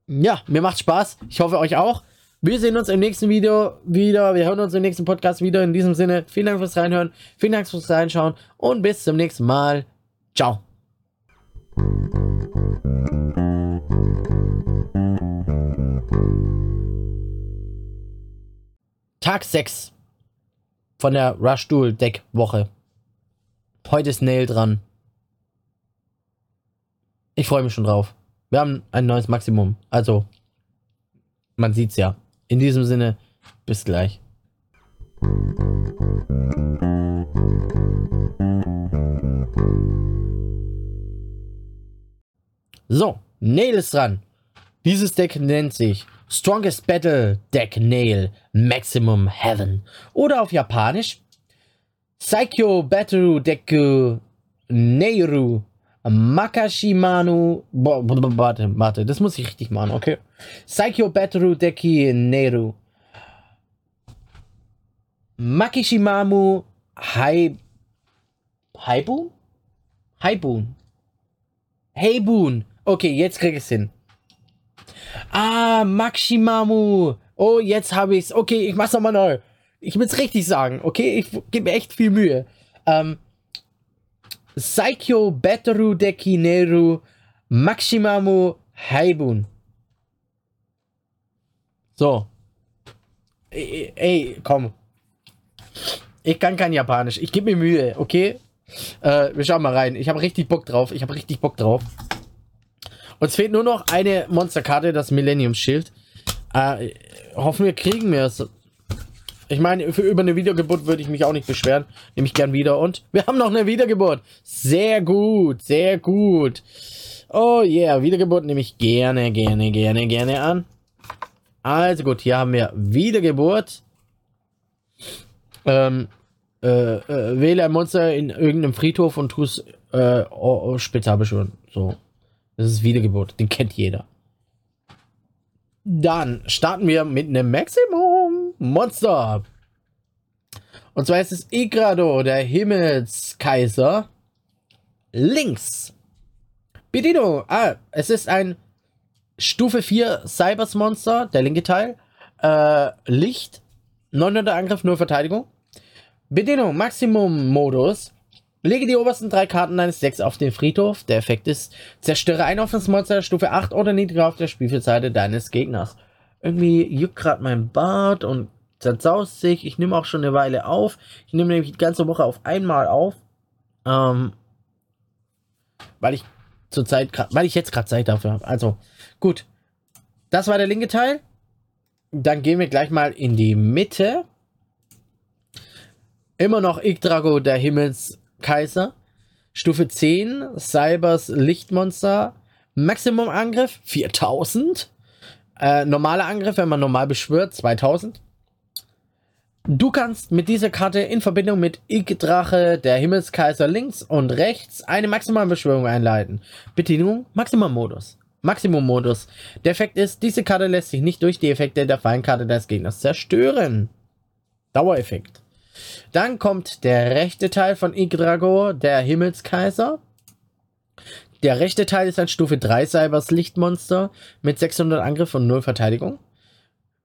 ja, mir macht Spaß. Ich hoffe euch auch. Wir sehen uns im nächsten Video wieder. Wir hören uns im nächsten Podcast wieder. In diesem Sinne, vielen Dank fürs Reinhören, vielen Dank fürs Reinschauen und bis zum nächsten Mal. Ciao. Tag 6 von der Rush Duel Deck Woche. Heute ist Nail dran. Ich freue mich schon drauf. Wir haben ein neues Maximum. Also, man sieht's ja. In diesem Sinne, bis gleich. So, Nail ist dran. Dieses Deck nennt sich Strongest Battle Deck Nail Maximum Heaven. Oder auf Japanisch Psycho Battle Deku Neiru Makashimanu. Warte, warte, das muss ich richtig machen, okay? Psycho Battle Deki Neiru Makishimamu Hai. Haibun? Haibun. Heibun. Okay, jetzt krieg ich's hin. Ah, Maximamu. Oh, jetzt habe ich's. Okay, ich mach's nochmal neu. Ich will's richtig sagen, okay? Ich gebe mir echt viel Mühe. Ähm. Saikyo Beteru Dekineru Maximamu Haibun. So. Ey, ey, komm. Ich kann kein Japanisch. Ich gebe mir Mühe, okay? Äh, wir schauen mal rein. Ich habe richtig Bock drauf. Ich habe richtig Bock drauf. Uns fehlt nur noch eine Monsterkarte, das Millennium Schild. Äh, hoffen wir kriegen wir es. Ich meine, für über eine Wiedergeburt würde ich mich auch nicht beschweren. Nehme ich gern wieder. Und wir haben noch eine Wiedergeburt. Sehr gut, sehr gut. Oh yeah, Wiedergeburt nehme ich gerne, gerne, gerne, gerne an. Also gut, hier haben wir Wiedergeburt. Ähm, äh, äh, wähle ein Monster in irgendeinem Friedhof und tu es äh, oh, oh, beschwören. So. Das ist Wiedergeburt. Den kennt jeder. Dann starten wir mit einem Maximum Monster. Und zwar ist es Igrado, der Himmelskaiser. Links. Bedienung. Ah, es ist ein Stufe 4 Cybers Monster, der linke Teil. Äh, Licht. 900 Angriff, nur Verteidigung. Bedienung, Maximum-Modus. Lege die obersten drei Karten deines Decks auf den Friedhof. Der Effekt ist, zerstöre ein offenes Monster Stufe 8 oder niedriger auf der Spielfeldseite deines Gegners. Irgendwie juckt gerade mein Bart und zerzaust sich. Ich nehme auch schon eine Weile auf. Ich nehme nämlich die ganze Woche auf einmal auf. Ähm, weil ich zurzeit, weil ich jetzt gerade Zeit dafür habe. Also, gut. Das war der linke Teil. Dann gehen wir gleich mal in die Mitte. Immer noch Yggdrago, der Himmelskaiser. Stufe 10, Cybers Lichtmonster. Maximum Angriff 4000. Äh, normaler Angriff, wenn man normal beschwört, 2000. Du kannst mit dieser Karte in Verbindung mit Yggdrache, der Himmelskaiser links und rechts, eine Maximalbeschwörung einleiten. Bedienung Maximum-Modus. Maximum-Modus. Der Effekt ist, diese Karte lässt sich nicht durch die Effekte der Feinkarte des Gegners zerstören. Dauereffekt. Dann kommt der rechte Teil von Yggdrago, der Himmelskaiser. Der rechte Teil ist ein Stufe 3 Cybers Lichtmonster mit 600 Angriff und 0 Verteidigung.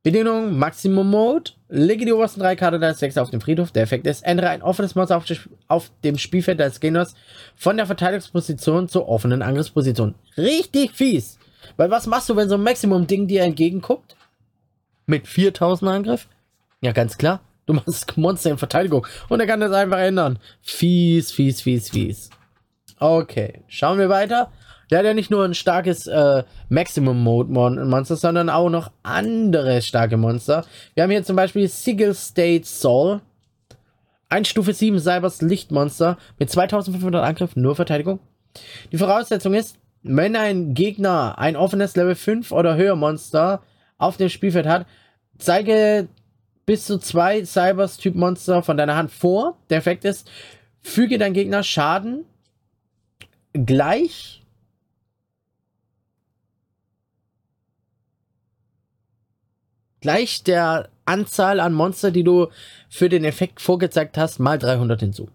Bedienung Maximum Mode. Lege die obersten drei Karten deines Decks auf den Friedhof. Der Effekt ist, ändere ein offenes Monster auf, auf dem Spielfeld des Gegners von der Verteidigungsposition zur offenen Angriffsposition. Richtig fies. Weil was machst du, wenn so ein Maximum-Ding dir entgegenguckt? Mit 4000 Angriff? Ja, ganz klar. Du machst Monster in Verteidigung. Und er kann das einfach ändern. Fies, fies, fies, fies. Okay, schauen wir weiter. Der hat ja nicht nur ein starkes äh, Maximum-Mode-Monster, sondern auch noch andere starke Monster. Wir haben hier zum Beispiel Sigil State Soul. Ein Stufe 7 Cybers Lichtmonster mit 2500 Angriff, nur Verteidigung. Die Voraussetzung ist, wenn ein Gegner ein offenes Level 5 oder höher Monster auf dem Spielfeld hat, zeige bis zu zwei Cybers Typ Monster von deiner Hand vor. Der Effekt ist, füge dein Gegner Schaden gleich gleich der Anzahl an Monster, die du für den Effekt vorgezeigt hast, mal 300 hinzu.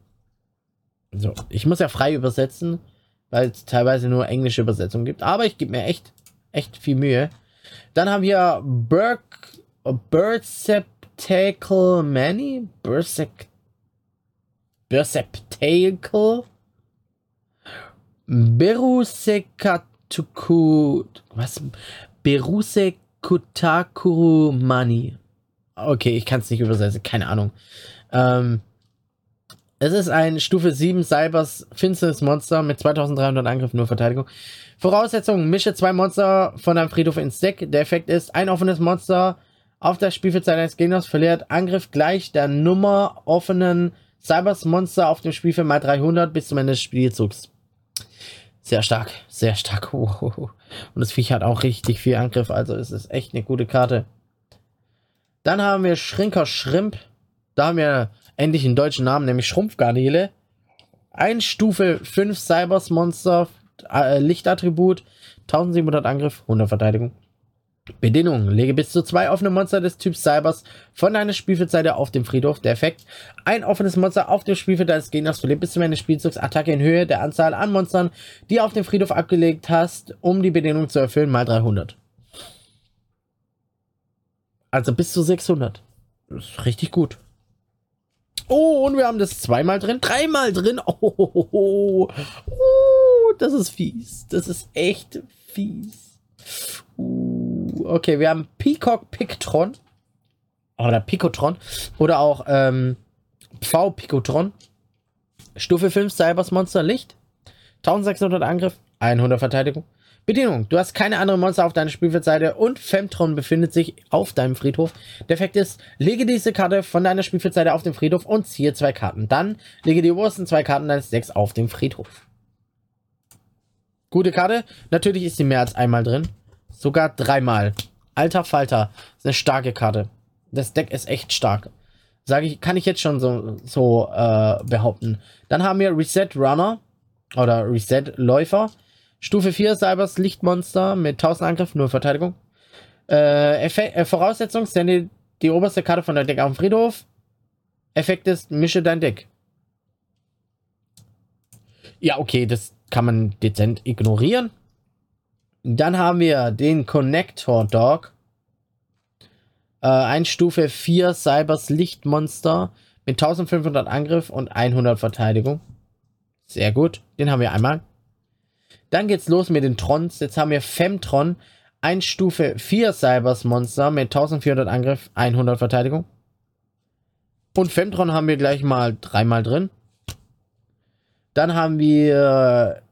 So, ich muss ja frei übersetzen, weil es teilweise nur englische Übersetzungen gibt, aber ich gebe mir echt, echt viel Mühe. Dann haben wir Burk, Birdceptacle Manny, Bursec, Burseptacle, Berusekatuku, was? Berusek Kutakuru Mani. Okay, ich kann es nicht übersetzen, keine Ahnung. Ähm, es ist ein Stufe 7 Cybers finsteres Monster mit 2300 Angriff, nur Verteidigung. Voraussetzung, mische zwei Monster von deinem Friedhof ins Deck. Der Effekt ist, ein offenes Monster auf der Spielfeldzeit eines Gegners verliert Angriff gleich der Nummer offenen Cybers Monster auf dem Spielfeld mal 300 bis zum Ende des Spielzugs. Sehr stark, sehr stark. [laughs] Und das Viech hat auch richtig viel Angriff, also es ist echt eine gute Karte. Dann haben wir Schrinker Schrimp. Da haben wir endlich einen deutschen Namen, nämlich Schrumpfgarnele. Ein Stufe 5 Cybers Monster, äh, Lichtattribut, 1700 Angriff, 100 Verteidigung. Bedingung: Lege bis zu zwei offene Monster des Typs Cybers von deiner Spielfeldseite auf dem Friedhof. Der Effekt: Ein offenes Monster auf dem Spielfeld deines Gegners verliert bis zum Ende des Spielzugs Attacke in Höhe der Anzahl an Monstern, die auf dem Friedhof abgelegt hast, um die Bedingung zu erfüllen, mal 300. Also bis zu 600. Das ist richtig gut. Oh, und wir haben das zweimal drin, dreimal drin. Oh, oh, oh, oh. oh das ist fies. Das ist echt fies. Uh, okay, wir haben Peacock Pictron. Oder Picotron. Oder auch ähm, Pfau Picotron. Stufe 5 Cybers Monster Licht. 1600 Angriff, 100 Verteidigung. Bedienung. Du hast keine anderen Monster auf deiner Spielfeldseite und Femtron befindet sich auf deinem Friedhof. Der Effekt ist, lege diese Karte von deiner Spielfeldseite auf den Friedhof und ziehe zwei Karten. Dann lege die obersten zwei Karten deines Decks auf den Friedhof. Gute Karte. Natürlich ist sie mehr als einmal drin. Sogar dreimal. Alter Falter. Das ist eine starke Karte. Das Deck ist echt stark. Sage ich, kann ich jetzt schon so, so äh, behaupten. Dann haben wir Reset Runner oder Reset Läufer. Stufe 4 Cybers Lichtmonster mit 1000 Angriff, nur Verteidigung. Äh, äh, Voraussetzung, sende die oberste Karte von deinem Deck auf den Friedhof. Effekt ist, mische dein Deck. Ja, okay, das kann man dezent ignorieren. Dann haben wir den Connector Dog. Äh, ein Stufe 4 Cybers Lichtmonster mit 1500 Angriff und 100 Verteidigung. Sehr gut. Den haben wir einmal. Dann geht's los mit den Trons. Jetzt haben wir Femtron. Ein Stufe 4 Cybers Monster mit 1400 Angriff, 100 Verteidigung. Und Femtron haben wir gleich mal dreimal drin. Dann haben wir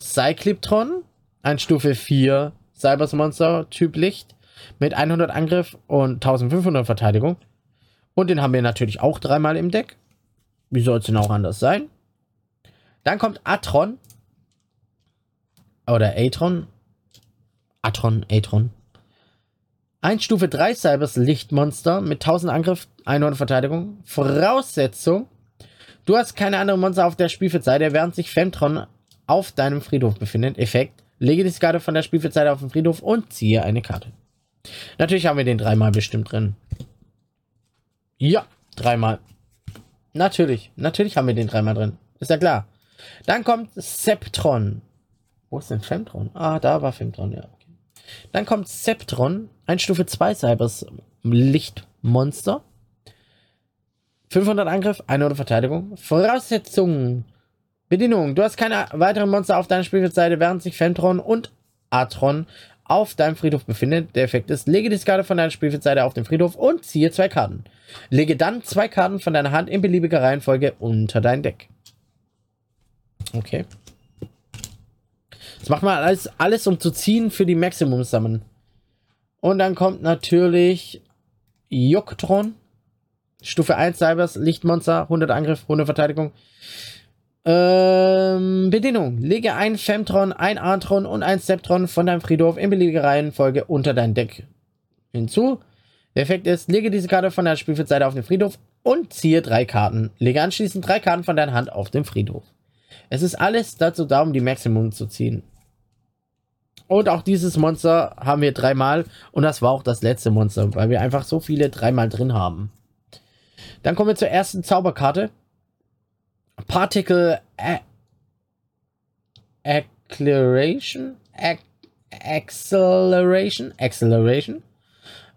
Cycliptron, ein Stufe 4 Cybers Monster, Typ Licht, mit 100 Angriff und 1500 Verteidigung. Und den haben wir natürlich auch dreimal im Deck. Wie soll es denn auch anders sein? Dann kommt Atron. Oder Atron. Atron, Atron. Ein Stufe 3 Cybers Lichtmonster mit 1000 Angriff, 100 Verteidigung. Voraussetzung: Du hast keine anderen Monster auf der Spielfeldseite, während sich Femtron auf deinem Friedhof befindet. Effekt: Lege die Karte von der Spielfeldseite auf den Friedhof und ziehe eine Karte. Natürlich haben wir den dreimal bestimmt drin. Ja, dreimal. Natürlich, natürlich haben wir den dreimal drin. Ist ja klar. Dann kommt Septron. Wo ist denn Femtron? Ah, da war Femtron, ja. Okay. Dann kommt Septron, ein Stufe 2 Cybers Lichtmonster. 500 Angriff, 100 Verteidigung. Voraussetzungen. Bedingung. Du hast keine weiteren Monster auf deiner Spielfeldseite, während sich Femtron und Atron auf deinem Friedhof befindet. Der Effekt ist, lege die Karte von deiner Spielfeldseite auf den Friedhof und ziehe zwei Karten. Lege dann zwei Karten von deiner Hand in beliebiger Reihenfolge unter dein Deck. Okay. Das macht man alles, alles um zu ziehen für die Maximum Summon. Und dann kommt natürlich Joktron. Stufe 1 Cybers, Lichtmonster, 100 Angriff, 100 Verteidigung. Ähm, Bedingung. Lege ein Femtron, ein Artron und ein Septron von deinem Friedhof in beliebiger Reihenfolge unter dein Deck hinzu. Der Effekt ist, lege diese Karte von der Spielfeldseite auf den Friedhof und ziehe drei Karten. Lege anschließend drei Karten von deiner Hand auf den Friedhof. Es ist alles dazu da, um die Maximum zu ziehen. Und auch dieses Monster haben wir dreimal. Und das war auch das letzte Monster, weil wir einfach so viele dreimal drin haben. Dann kommen wir zur ersten Zauberkarte. Particle Acceleration? Acceleration? Acceleration.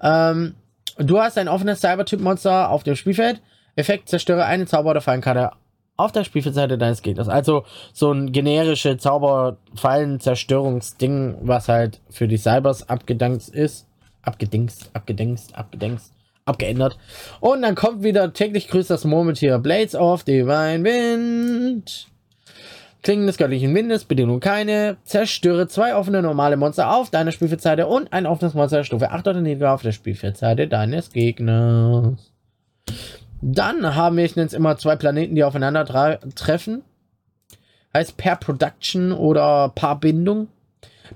Ähm, du hast ein offenes Cybertyp-Monster auf dem Spielfeld. Effekt, zerstöre eine Zauber- oder Fallenkarte auf der Spielfeldseite deines Gegners. Also so ein generische Zauberfallen-Zerstörungsding, was halt für die Cybers abgedankt ist. Abgedingst, abgedingst, abgedingst abgeändert. Und dann kommt wieder täglich grüßt das Murmeltier Blades of Divine Wind. Klingen des göttlichen Windes, Bedingung keine. Zerstöre zwei offene normale Monster auf deiner Spielfeldseite und ein offenes Monster Stufe 8 oder niedriger auf der Spielfeldseite deines Gegners. Dann haben wir, es immer, zwei Planeten, die aufeinander treffen. heißt per Production oder Paarbindung.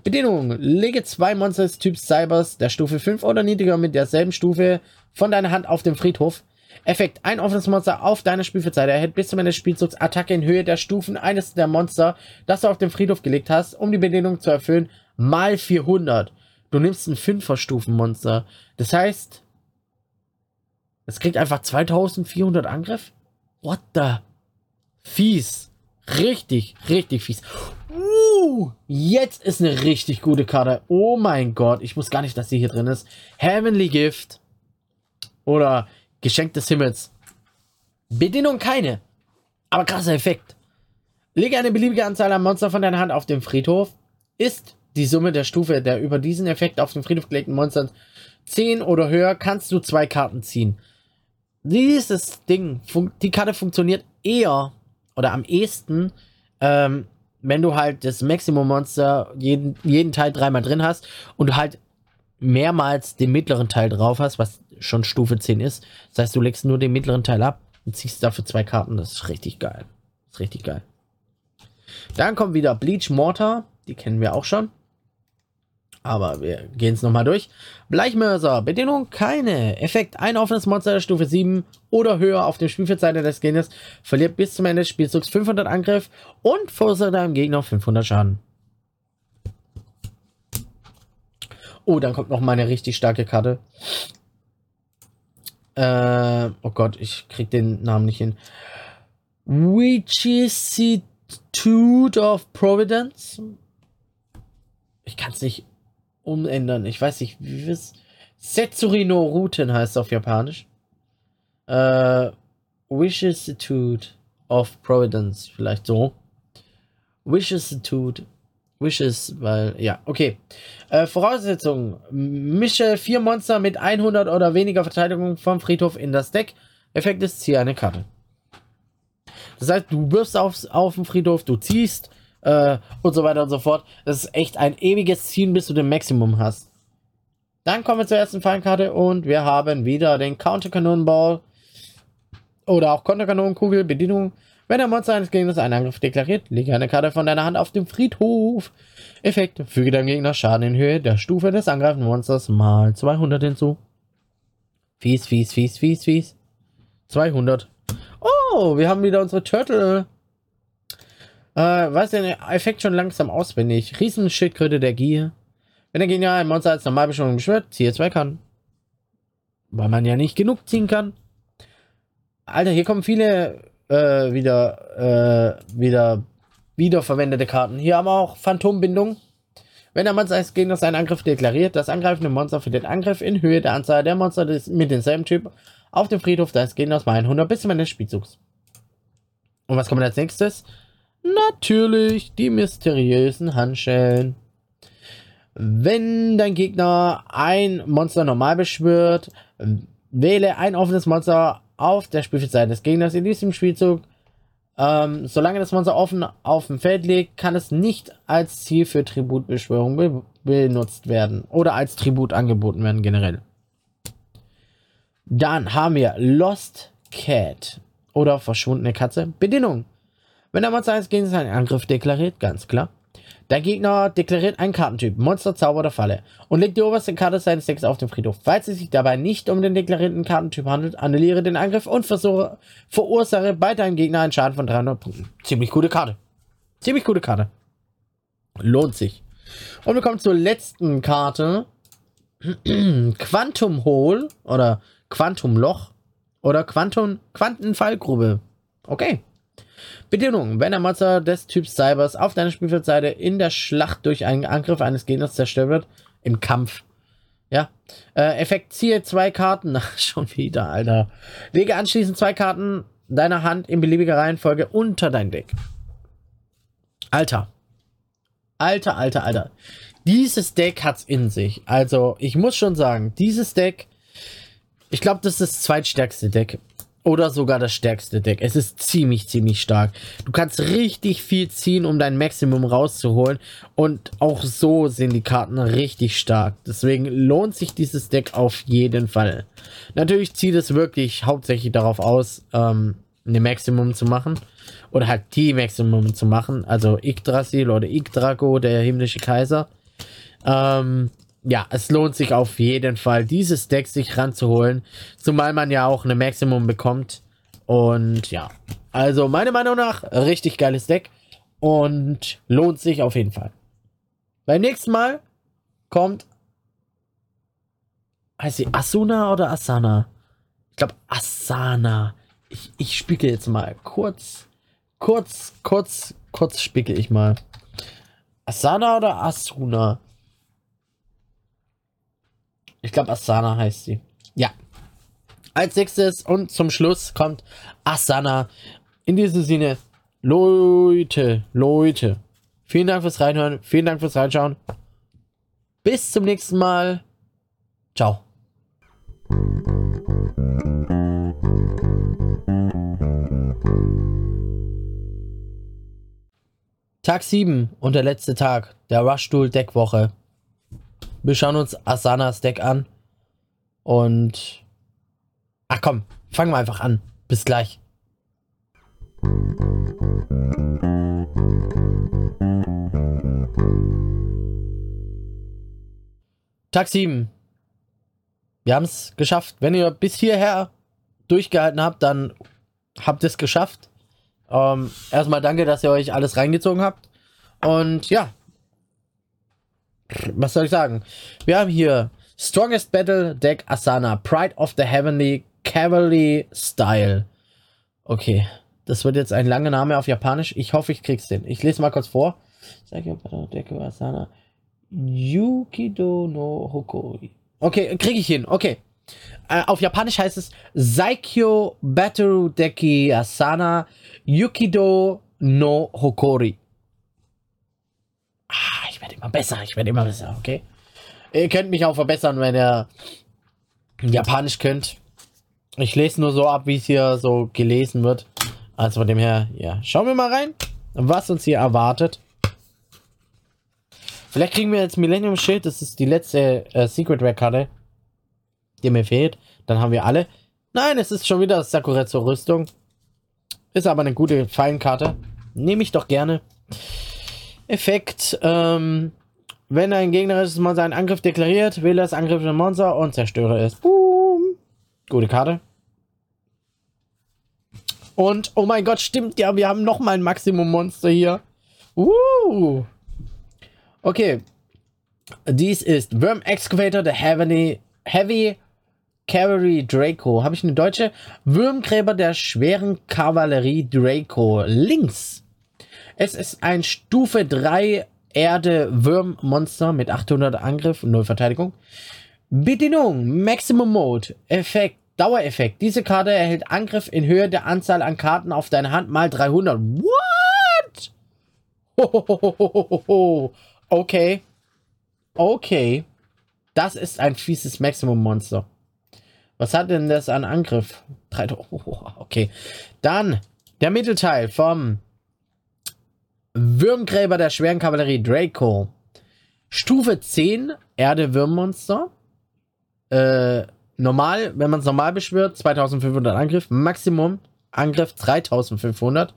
Bedingung: Lege zwei Monster des Typs Cybers der Stufe 5 oder niedriger mit derselben Stufe von deiner Hand auf dem Friedhof. Effekt: Ein offenes Monster auf deiner Spielfeldseite erhält bis zum Ende des Spielzugs Attacke in Höhe der Stufen eines der Monster, das du auf den Friedhof gelegt hast, um die Bedingung zu erfüllen, mal 400. Du nimmst ein 5er Stufenmonster. Das heißt, es kriegt einfach 2400 Angriff? What the? Fies. Richtig, richtig fies. Uh, jetzt ist eine richtig gute Karte. Oh mein Gott, ich wusste gar nicht, dass sie hier drin ist. Heavenly Gift. Oder Geschenk des Himmels. Bedienung keine. Aber krasser Effekt. Lege eine beliebige Anzahl an Monster von deiner Hand auf den Friedhof. Ist die Summe der Stufe der über diesen Effekt auf den Friedhof gelegten Monstern 10 oder höher, kannst du zwei Karten ziehen. Dieses Ding, die Karte funktioniert eher oder am ehesten, ähm, wenn du halt das Maximum Monster jeden, jeden Teil dreimal drin hast und du halt mehrmals den mittleren Teil drauf hast, was schon Stufe 10 ist. Das heißt, du legst nur den mittleren Teil ab und ziehst dafür zwei Karten. Das ist richtig geil. Das ist richtig geil. Dann kommt wieder Bleach Mortar. Die kennen wir auch schon. Aber wir gehen es nochmal durch. Bleichmörser, Bedingung keine. Effekt, ein offenes Monster Stufe 7 oder höher auf dem Spielfeldseite des Gegners verliert bis zum Ende des Spielzugs 500 Angriff und verursacht deinem Gegner 500 Schaden. Oh, dann kommt noch mal eine richtig starke Karte. Äh, oh Gott, ich krieg den Namen nicht hin. Vicissitude of Providence. Ich kann es nicht umändern. Ich weiß nicht, wie es. Setsuri no Routen heißt auf Japanisch. Äh, Vicissitude of Providence, vielleicht so. Vicissitude. Wishes, weil, ja, okay. Äh, Voraussetzungen. Mische vier Monster mit 100 oder weniger Verteidigung vom Friedhof in das Deck. Effekt ist, ziehe eine Karte. Das heißt, du wirfst aufs, auf den Friedhof, du ziehst, äh, und so weiter und so fort. Das ist echt ein ewiges Ziehen, bis du den Maximum hast. Dann kommen wir zur ersten Fallenkarte und wir haben wieder den Counter-Kanonenball oder auch Konterkanonenkugel, Bedienung. Wenn der Monster eines Gegners einen Angriff deklariert, lege eine Karte von deiner Hand auf den Friedhof. Effekt, füge deinem Gegner Schaden in Höhe der Stufe des angreifenden Monsters mal 200 hinzu. Fies, fies, fies, fies, fies. 200. Oh, wir haben wieder unsere Turtle äh, weiß den Effekt schon langsam auswendig. Riesenschildkröte der Gier. Wenn der ein Monster als Normalbeschwörung beschwört, ziehe zwei kann. Weil man ja nicht genug ziehen kann. Alter, hier kommen viele äh, wieder, äh, wieder wiederverwendete Karten. Hier haben wir auch Phantombindung. Wenn der Monster als Gegner seinen Angriff deklariert, das angreifende Monster für den Angriff in Höhe der Anzahl der Monster des, mit demselben Typ auf dem Friedhof des Gegners mal 100 bis zum Ende des Spielzugs. Und was kommt als nächstes? Natürlich die mysteriösen Handschellen. Wenn dein Gegner ein Monster normal beschwört, wähle ein offenes Monster auf der Spielfeldseite des Gegners in diesem Spielzug. Ähm, solange das Monster offen auf dem Feld liegt, kann es nicht als Ziel für Tributbeschwörung be benutzt werden oder als Tribut angeboten werden generell. Dann haben wir Lost Cat oder verschwundene Katze. Bedienung. Wenn der Monster eines Gegners einen Angriff deklariert, ganz klar. Der Gegner deklariert einen Kartentyp, Monster, Zauber oder Falle und legt die oberste Karte seines Decks auf den Friedhof. Falls es sich dabei nicht um den deklarierten Kartentyp handelt, annulliere den Angriff und versuche, verursache bei deinem Gegner einen Schaden von 300 Punkten. Ziemlich gute Karte. Ziemlich gute Karte. Lohnt sich. Und wir kommen zur letzten Karte. [clears throat] Quantum Hole oder Quantum Loch oder Quantum Quantenfallgrube. Okay. Bedingung. Wenn ein Monster des Typs Cybers auf deiner Spielfeldseite in der Schlacht durch einen Angriff eines Gegners zerstört wird, im Kampf. Ja. Äh, Effekt ziehe zwei Karten. [laughs] Ach, schon wieder, Alter. Lege anschließend zwei Karten deiner Hand in beliebiger Reihenfolge unter dein Deck. Alter. Alter, alter, alter. Dieses Deck hat's in sich. Also, ich muss schon sagen, dieses Deck, ich glaube, das ist das zweitstärkste Deck oder sogar das stärkste Deck. Es ist ziemlich, ziemlich stark. Du kannst richtig viel ziehen, um dein Maximum rauszuholen. Und auch so sind die Karten richtig stark. Deswegen lohnt sich dieses Deck auf jeden Fall. Natürlich zieht es wirklich hauptsächlich darauf aus, ähm, eine Maximum zu machen. Oder halt die Maximum zu machen. Also Yggdrasil oder Yggdrago, der himmlische Kaiser. Ähm, ja, es lohnt sich auf jeden Fall, dieses Deck sich ranzuholen. Zumal man ja auch eine Maximum bekommt. Und ja, also meiner Meinung nach, richtig geiles Deck. Und lohnt sich auf jeden Fall. Beim nächsten Mal kommt. Heißt sie Asuna oder Asana? Ich glaube Asana. Ich, ich spicke jetzt mal kurz. Kurz, kurz, kurz spicke ich mal. Asana oder Asuna? Ich glaube, Asana heißt sie. Ja. Als nächstes und zum Schluss kommt Asana. In diesem Sinne, Leute, Leute, vielen Dank fürs Reinhören, vielen Dank fürs Reinschauen. Bis zum nächsten Mal. Ciao. Tag 7 und der letzte Tag der Rushstool Deckwoche. Wir schauen uns Asanas Deck an. Und. Ach komm, fangen wir einfach an. Bis gleich. Tag 7. Wir haben es geschafft. Wenn ihr bis hierher durchgehalten habt, dann habt ihr es geschafft. Ähm, erstmal danke, dass ihr euch alles reingezogen habt. Und ja, was soll ich sagen? Wir haben hier Strongest Battle Deck Asana, Pride of the Heavenly Cavalry Style. Okay, das wird jetzt ein langer Name auf Japanisch. Ich hoffe, ich krieg's hin. Ich lese mal kurz vor. Asana. Yukido no Hokoi. Okay, kriege ich hin. Okay. Äh, auf Japanisch heißt es Saikyo Batteru Deki Asana Yukido no Hokori. Ah, werde immer besser, ich werde immer besser, okay? Ihr könnt mich auch verbessern, wenn ihr Japanisch könnt. Ich lese nur so ab, wie es hier so gelesen wird. Also von dem her, ja. Schauen wir mal rein, was uns hier erwartet. Vielleicht kriegen wir jetzt Millennium Schild. Das ist die letzte äh, Secret Rare Karte, die mir fehlt. Dann haben wir alle. Nein, es ist schon wieder Sakura zur Rüstung. Ist aber eine gute Fallenkarte. Nehme ich doch gerne. Effekt, ähm, wenn ein gegnerisches Monster einen Angriff deklariert, wähle das angriffende Monster und zerstöre es. Boom. Gute Karte. Und, oh mein Gott, stimmt ja, wir haben nochmal ein Maximum-Monster hier. Uh. Okay. Dies ist Worm Excavator, der Heavy, Heavy Cavalry Draco. Habe ich eine deutsche? Würmgräber der schweren Kavallerie Draco. Links es ist ein Stufe 3 Erde-Würm-Monster mit 800 Angriff und 0 Verteidigung. Bedienung, Maximum Mode, Effekt, Dauereffekt. Diese Karte erhält Angriff in Höhe der Anzahl an Karten auf deine Hand mal 300. What? Hohohohoho. Okay. Okay. Das ist ein fieses Maximum-Monster. Was hat denn das an Angriff? [laughs] Okay. Dann der Mittelteil vom Würmgräber der schweren Kavallerie Draco. Stufe 10, Erde-Würmmonster. Äh, normal, wenn man es normal beschwört, 2500 Angriff. Maximum Angriff 3500.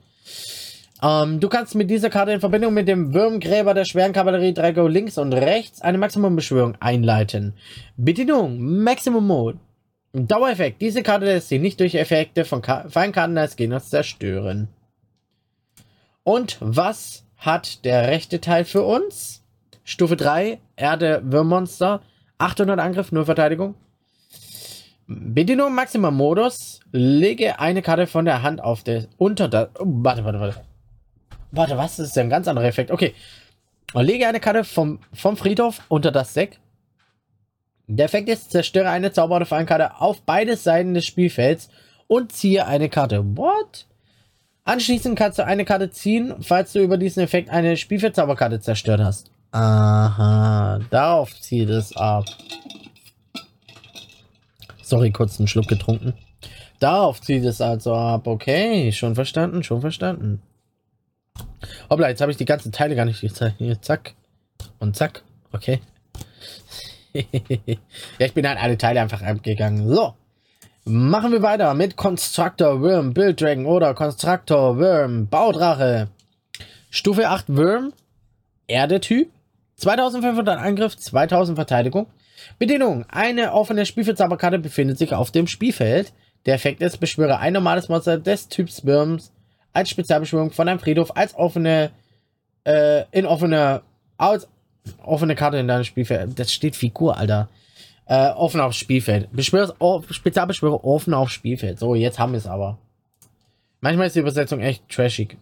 Ähm, du kannst mit dieser Karte in Verbindung mit dem Würmgräber der schweren Kavallerie Draco links und rechts eine Maximum-Beschwörung einleiten. Bedienung, Maximum Mode. Dauereffekt. Diese Karte lässt sich nicht durch Effekte von Feinkarten des Gegners zerstören. Und was hat der rechte Teil für uns? Stufe 3, Erde Würmmonster, 800 Angriff, 0 Verteidigung. Bedienung Maximum Modus. Lege eine Karte von der Hand auf der unter. Oh, warte, warte, warte. Warte, was? Das ist ja ein ganz anderer Effekt. Okay. Lege eine Karte vom, vom Friedhof unter das Deck. Der Effekt ist, zerstöre eine Zauber- oder Fallenkarte auf beide Seiten des Spielfelds und ziehe eine Karte. What? Anschließend kannst du eine Karte ziehen, falls du über diesen Effekt eine Spielfeldzauberkarte zerstört hast. Aha, darauf zieht es ab. Sorry, kurz einen Schluck getrunken. Darauf zieht es also ab. Okay, schon verstanden, schon verstanden. Hoppla, jetzt habe ich die ganzen Teile gar nicht gezeigt. Zack. Und zack. Okay. [laughs] ja, ich bin halt alle Teile einfach abgegangen. So. Machen wir weiter mit Constructor Worm, Build Dragon oder Constructor Worm, Baudrache. Stufe 8 Worm, Erde-Typ, 2500 Angriff, 2000 Verteidigung. Bedingung: Eine offene Spielfeldzauberkarte befindet sich auf dem Spielfeld. Der Effekt ist, beschwöre ein normales Monster des Typs Worms als Spezialbeschwörung von einem Friedhof als offene, äh, in offene, als offene Karte in deinem Spielfeld. Das steht Figur, Alter. Äh, offen aufs Spielfeld. Beschwör's, oh, Spezialbeschwöre offen aufs Spielfeld. So, jetzt haben wir es aber. Manchmal ist die Übersetzung echt trashig.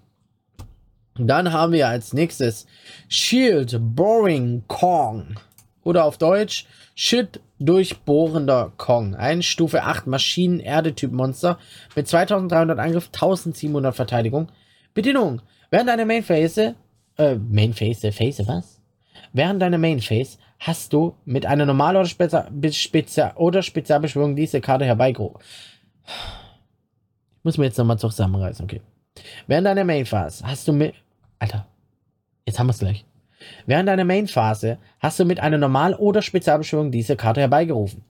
Dann haben wir als nächstes Shield Boring Kong. Oder auf Deutsch Shit durchbohrender Kong. Ein Stufe 8 Maschinen-Erde-Typ-Monster mit 2300 Angriff, 1700 Verteidigung. Bedingung. Während deiner Main Phase, äh, Main Phase, was? Während deiner Main Phase hast du mit einer Normal- oder, Spezia Spezia oder Spezialbeschwörung diese Karte herbeigeholt. Ich muss mir jetzt nochmal zusammenreißen, okay. Während deiner Main Phase hast du mit. Alter, jetzt haben wir es gleich. Während deiner Main-Phase hast du mit einer Normal- oder Spezialbeschwörung diese Karte herbeigerufen.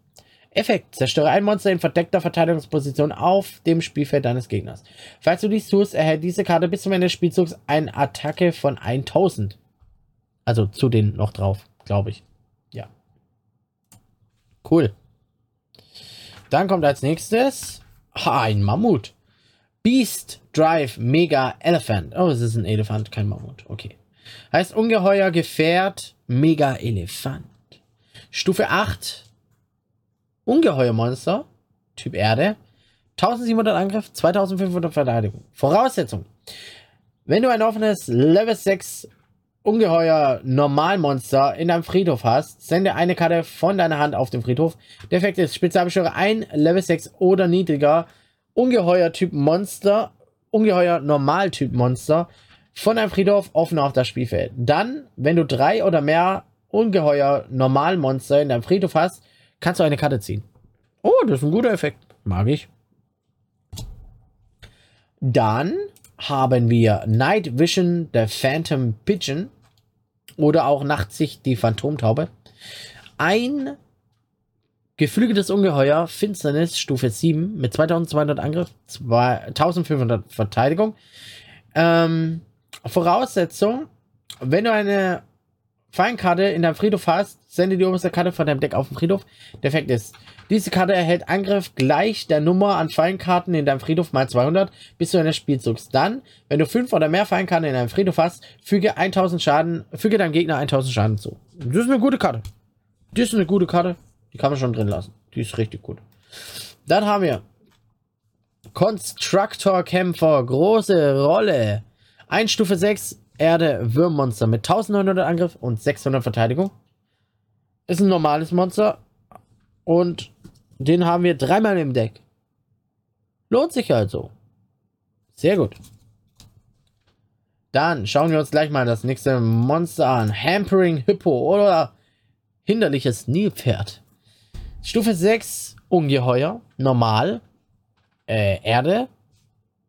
Effekt: Zerstöre ein Monster in verdeckter Verteidigungsposition auf dem Spielfeld deines Gegners. Falls du dies tust, erhält diese Karte bis zum Ende des Spielzugs eine Attacke von 1000. Also zu den noch drauf, glaube ich. Cool. Dann kommt als nächstes ein Mammut. Beast Drive Mega Elephant. Oh, es ist ein Elefant, kein Mammut. Okay. Heißt Ungeheuer Gefährt Mega Elefant. Stufe 8. Ungeheuermonster. Typ Erde. 1700 Angriff, 2500 Verteidigung. Voraussetzung. Wenn du ein offenes Level 6 Ungeheuer Normalmonster in deinem Friedhof hast, sende eine Karte von deiner Hand auf den Friedhof. Der Effekt ist Spezialbeschwöre ein Level 6 oder niedriger Ungeheuer Typ Monster, Ungeheuer Normal Typ Monster von einem Friedhof offen auf das Spielfeld. Dann, wenn du drei oder mehr Ungeheuer Normalmonster in deinem Friedhof hast, kannst du eine Karte ziehen. Oh, das ist ein guter Effekt. Mag ich. Dann haben wir Night Vision, der Phantom Pigeon oder auch Nachtsicht, die Phantomtaube. Ein geflügeltes Ungeheuer, Finsternis, Stufe 7 mit 2200 Angriff, 1500 Verteidigung. Ähm, Voraussetzung, wenn du eine Feinkarte in deinem Friedhof hast, sende die oberste Karte von deinem Deck auf den Friedhof. Der Effekt ist, diese Karte erhält Angriff gleich der Nummer an Feinkarten in deinem Friedhof mal 200 bis zu eines Spielzugs. Dann, wenn du fünf oder mehr Feinkarten in deinem Friedhof hast, füge 1000 Schaden, füge deinem Gegner 1000 Schaden zu. Das ist eine gute Karte. Das ist eine gute Karte. Die kann man schon drin lassen. Die ist richtig gut. Dann haben wir Constructor Kämpfer, große Rolle. Ein Stufe 6 Erde Würmmonster mit 1900 Angriff und 600 Verteidigung. Ist ein normales Monster. Und den haben wir dreimal im Deck. Lohnt sich also. Sehr gut. Dann schauen wir uns gleich mal das nächste Monster an. Hampering Hippo oder hinderliches Nilpferd. Stufe 6 Ungeheuer. Normal. Äh, Erde.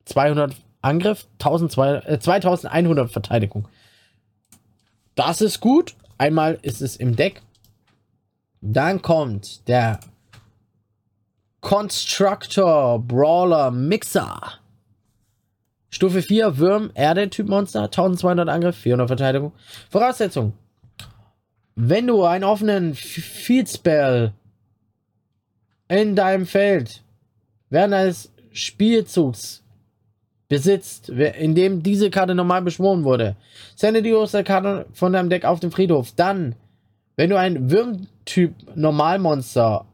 200 Angriff, 1200, äh, 2100 Verteidigung. Das ist gut. Einmal ist es im Deck. Dann kommt der Constructor Brawler Mixer. Stufe 4, Würm, Erde, Typ Monster, 1200 Angriff, 400 Verteidigung. Voraussetzung. Wenn du einen offenen Field Spell in deinem Feld während eines Spielzugs besitzt, indem diese Karte normal beschworen wurde. Sende die Osterkarte von deinem Deck auf den Friedhof. Dann, wenn du ein Würmtyp Normalmonster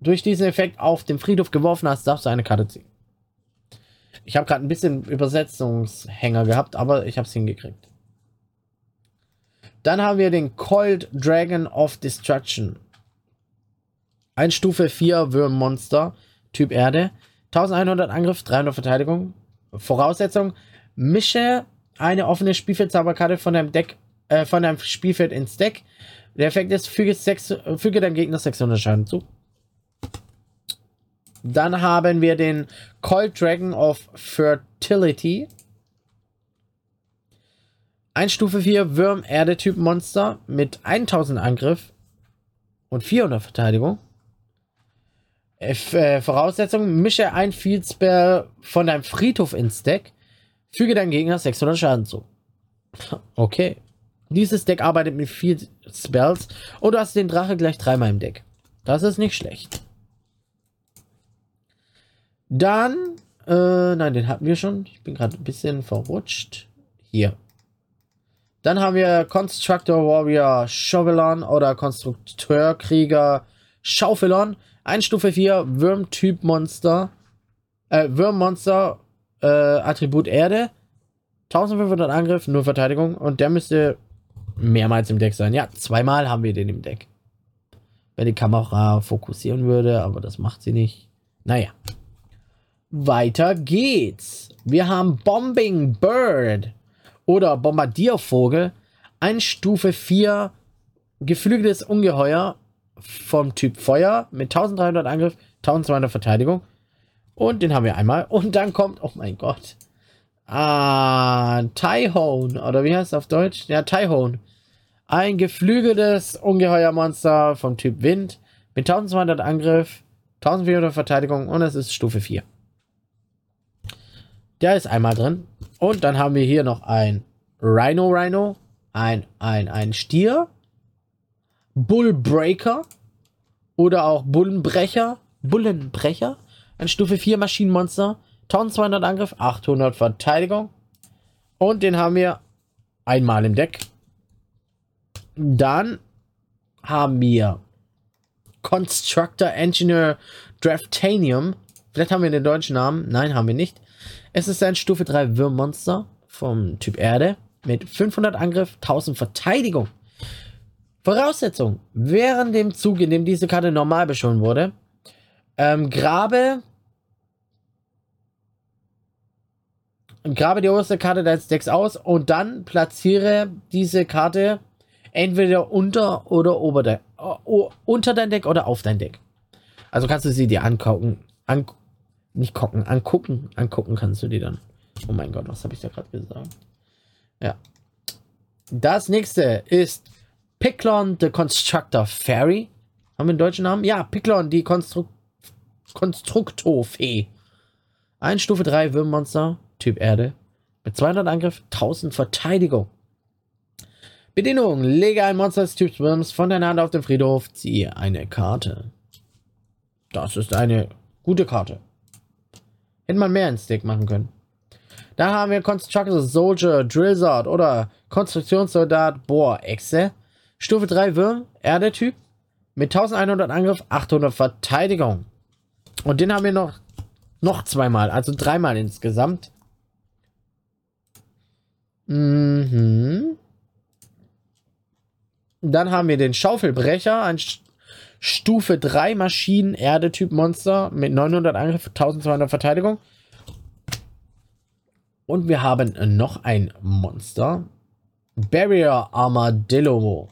durch diesen Effekt auf den Friedhof geworfen hast, darfst du eine Karte ziehen. Ich habe gerade ein bisschen Übersetzungshänger gehabt, aber ich habe es hingekriegt. Dann haben wir den Cold Dragon of Destruction. Ein Stufe 4 Würmmonster, Typ Erde. 1100 Angriff, 300 Verteidigung. Voraussetzung, mische eine offene Spielfeldzauberkarte von deinem Deck, äh, von deinem Spielfeld ins Deck. Der Effekt ist, füge, sechs, füge deinem Gegner 600 Schaden zu. Dann haben wir den Cold Dragon of Fertility. Ein Stufe 4 Würm-Erde-Typ Monster mit 1000 Angriff und 400 Verteidigung. F äh, Voraussetzung, mische ein Field Spell von deinem Friedhof ins Deck, füge deinem Gegner 600 Schaden zu. [laughs] Okay. Dieses Deck arbeitet mit Field Spells und du hast den Drache gleich dreimal im Deck. Das ist nicht schlecht. Dann, äh, nein, den hatten wir schon. Ich bin gerade ein bisschen verrutscht. Hier. Dann haben wir Constructor Warrior Chauvelin oder Konstrukteurkrieger Schaufelon. Ein Stufe 4 Würm-Typ Monster. Äh, Würm-Monster, äh, Attribut Erde. 1500 Angriff, nur Verteidigung. Und der müsste mehrmals im Deck sein. Ja, zweimal haben wir den im Deck. Wenn die Kamera fokussieren würde, aber das macht sie nicht. Naja. Weiter geht's. Wir haben Bombing Bird oder Bombardiervogel, ein Stufe 4 geflügeltes Ungeheuer vom Typ Feuer mit 1300 Angriff, 1200 Verteidigung. Und den haben wir einmal. Und dann kommt, oh mein Gott. Ah, Tyhone. Oder wie heißt es auf Deutsch? Ja, Tyhone. Ein geflügeltes Ungeheuermonster vom Typ Wind mit 1200 Angriff, 1400 Verteidigung und es ist Stufe 4. Der ist einmal drin. Und dann haben wir hier noch ein Rhino Rhino, ein, ein, ein Stier, Bullbreaker oder auch Bullenbrecher, Bullenbrecher, ein Stufe 4 Maschinenmonster, 1200 Angriff, 800 Verteidigung. Und den haben wir einmal im Deck. Dann haben wir Constructor Engineer Draftanium. Vielleicht haben wir den deutschen Namen. Nein, haben wir nicht. Es ist ein Stufe 3 Würmmonster vom Typ Erde mit 500 Angriff, 1000 Verteidigung. Voraussetzung: Während dem Zug, in dem diese Karte normal beschworen wurde, ähm, grabe grabe die oberste Karte deines Decks aus und dann platziere diese Karte entweder unter oder ober de unter dein Deck oder auf dein Deck. Also kannst du sie dir angucken, an nicht gucken, angucken, angucken kannst du die dann. Oh mein Gott, was habe ich da gerade gesagt? Ja. Das nächste ist Picklon the Constructor Fairy. Haben wir einen deutschen Namen? Ja, Picklon, die Konstru Konstrukto-Fee. Ein Stufe 3 Würmmonster, Typ Erde. Mit 200 Angriff, 1000 Verteidigung. Bedingung: Lege ein Monster des Typs Worms von deiner Hand auf den Friedhof, ziehe eine Karte. Das ist eine gute Karte. Hätte man mehr ins Deck machen können. Da haben wir Constructor Soldier, Drillsort oder Konstruktionssoldat Bohrechse. Stufe 3 Würm, Erde-Typ. Mit 1100 Angriff, 800 Verteidigung. Und den haben wir noch, noch zweimal, also dreimal insgesamt. Mhm. Dann haben wir den Schaufelbrecher, ein Stufe 3 Maschinen Erde-Typ Monster mit 900 Angriff, 1200 Verteidigung. Und wir haben noch ein Monster. Barrier Armadillo.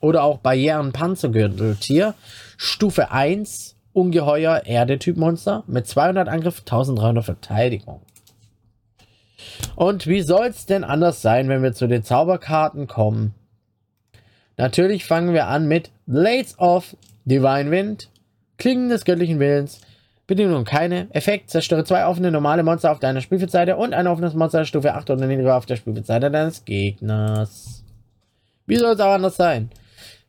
Oder auch Barrieren Panzergürteltier. Stufe 1. Ungeheuer Erde-Typ Monster mit 200 Angriff, 1300 Verteidigung. Und wie soll es denn anders sein, wenn wir zu den Zauberkarten kommen? Natürlich fangen wir an mit Blades of Divine Wind, Klingen des göttlichen Willens, Bedingung keine. Effekt, zerstöre zwei offene normale Monster auf deiner Spielfeldseite und ein offenes Monster Stufe 8 oder niedriger auf der Spielfeldseite deines Gegners. Wie soll es auch anders sein?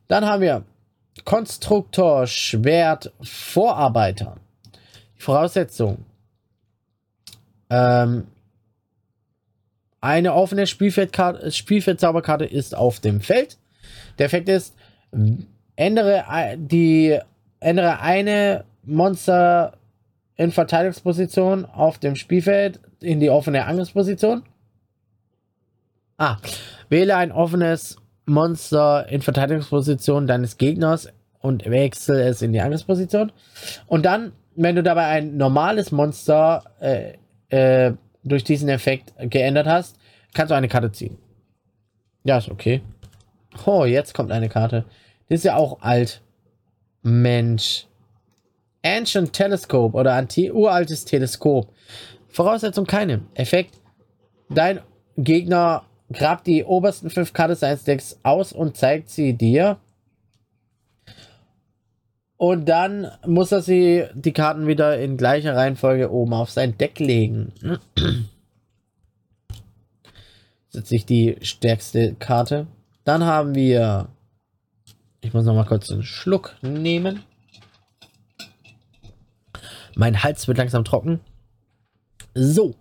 Dann haben wir Konstruktor, Schwert, Vorarbeiter. Die Voraussetzung. Ähm, eine offene Spielfeldzauberkarte Spielfeld ist auf dem Feld. Der Effekt ist, ändere die ändere eine Monster in Verteidigungsposition auf dem Spielfeld in die offene Angriffsposition. Ah, wähle ein offenes Monster in Verteidigungsposition deines Gegners und wechsle es in die Angriffsposition. Und dann, wenn du dabei ein normales Monster äh, äh, durch diesen Effekt geändert hast, kannst du eine Karte ziehen. Ja, ist okay. Oh, jetzt kommt eine Karte. Die ist ja auch alt. Mensch. Ancient Telescope oder anti uraltes Teleskop. Voraussetzung keine. Effekt. Dein Gegner grabt die obersten fünf Karten seines Decks aus und zeigt sie dir. Und dann muss er sie die Karten wieder in gleicher Reihenfolge oben auf sein Deck legen. [clears throat] Setze ich die stärkste Karte. Dann haben wir. Ich muss noch mal kurz einen Schluck nehmen. Mein Hals wird langsam trocken. So.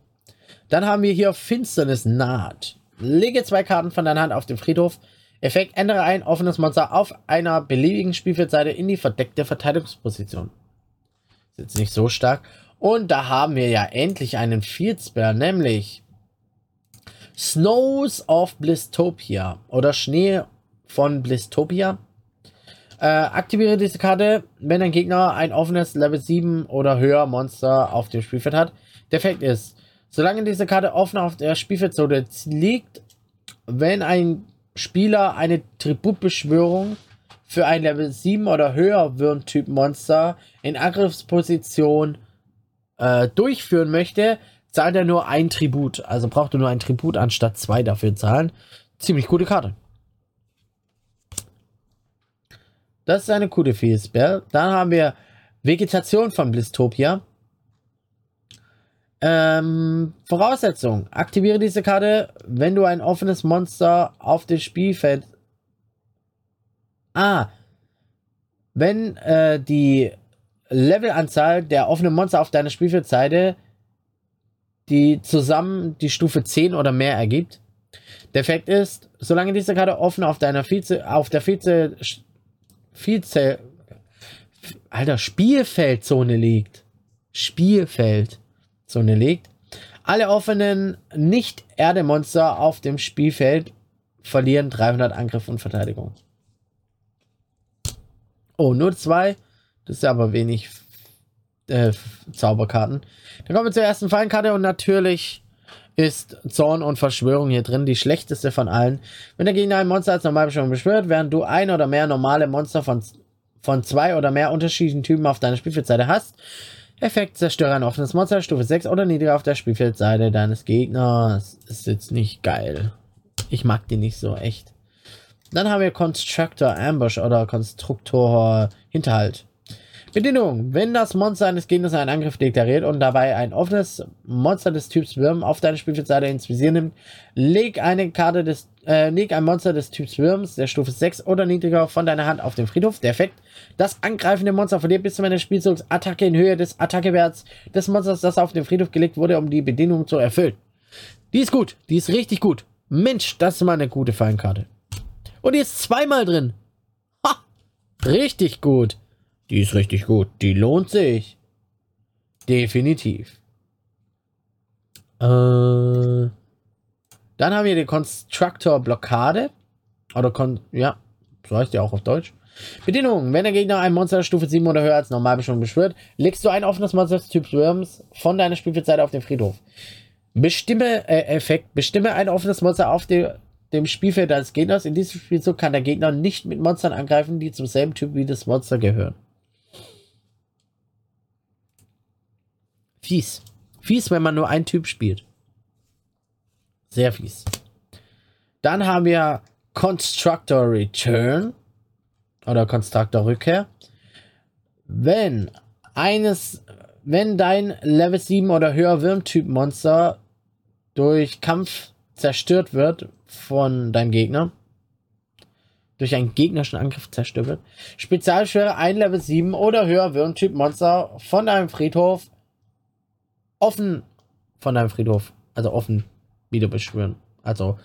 Dann haben wir hier Finsternis naht. Lege zwei Karten von deiner Hand auf den Friedhof. Effekt, ändere ein offenes Monster auf einer beliebigen Spielfeldseite in die verdeckte Verteidigungsposition. Ist jetzt nicht so stark. Und da haben wir ja endlich einen Field Spell, nämlich Snows of Blistopia oder Schnee von Blistopia. Äh, aktiviere diese Karte, wenn dein Gegner ein offenes Level 7 oder höher Monster auf dem Spielfeld hat. Der Effekt ist, solange diese Karte offen auf der Spielfeldzone liegt, wenn ein Spieler eine Tributbeschwörung für ein Level 7 oder höher Würmtyp Monster in Angriffsposition äh, durchführen möchte, zahlt er nur ein Tribut. Also braucht er nur ein Tribut anstatt zwei dafür zahlen. Ziemlich gute Karte. Das ist eine coole Spell. Dann haben wir Vegetation von Blistopia. Ähm, Voraussetzung. Aktiviere diese Karte, wenn du ein offenes Monster auf dem Spielfeld. Ah. Wenn äh, die Levelanzahl der offenen Monster auf deiner Spielfeldseite die zusammen die Stufe 10 oder mehr ergibt. Der Effekt ist, solange diese Karte offen auf deiner Vize, auf der Vize, Vize, Alter, Spielfeldzone liegt. Spielfeld. Zone legt. Alle offenen Nicht-Erde-Monster auf dem Spielfeld verlieren 300 Angriff und Verteidigung. Oh, nur zwei. Das ist aber wenig äh, Zauberkarten. Dann kommen wir zur ersten Fallenkarte und natürlich ist Zorn und Verschwörung hier drin die schlechteste von allen. Wenn der Gegner ein Monster als Normalbeschwörung beschwört, während du ein oder mehr normale Monster von, von zwei oder mehr unterschiedlichen Typen auf deiner Spielfeldseite hast, Effekt, zerstöre ein offenes Monster, Stufe 6 oder niedriger auf der Spielfeldseite deines Gegners. Ist jetzt nicht geil. Ich mag die nicht so, echt. Dann haben wir Constructor Ambush oder Konstruktor Hinterhalt. Bedingung. Wenn das Monster eines Gegners einen Angriff deklariert und dabei ein offenes Monster des Typs Würm auf deine Spielfeldseite ins Visier nimmt, leg eine Karte des, äh, leg ein Monster des Typs Würms der Stufe 6 oder niedriger von deiner Hand auf den Friedhof. Der Effekt. Das angreifende Monster verliert bis zu meiner Spielzugs Attacke in Höhe des Attackewerts des Monsters, das auf den Friedhof gelegt wurde, um die Bedingungen zu erfüllen. Die ist gut. Die ist richtig gut. Mensch, das ist mal eine gute Feinkarte. Und die ist zweimal drin. Ha! Richtig gut. Die ist richtig gut. Die lohnt sich. Definitiv. Äh, dann haben wir die Constructor-Blockade. Oder, Kon ja, so heißt die auch auf Deutsch. Bedingungen. Wenn der Gegner ein Monster Stufe 7 oder höher als normal schon beschwört, legst du ein offenes Monster des Typs Worms von deiner Spielfeldseite auf den Friedhof. Bestimme, äh, Effekt. Bestimme ein offenes Monster auf dem, dem Spielfeld deines Gegners. In diesem Spielzug kann der Gegner nicht mit Monstern angreifen, die zum selben Typ wie das Monster gehören. Fies. Fies, wenn man nur einen Typ spielt. Sehr fies. Dann haben wir Constructor Return oder Constructor Rückkehr. Wenn eines, wenn dein Level 7 oder höher Wurmtyp Monster durch Kampf zerstört wird von deinem Gegner, durch einen gegnerischen Angriff zerstört wird, Spezialschwere ein Level 7 oder höher Wurmtyp Monster von deinem Friedhof offen von deinem Friedhof. Also offen wieder beschwören. Also,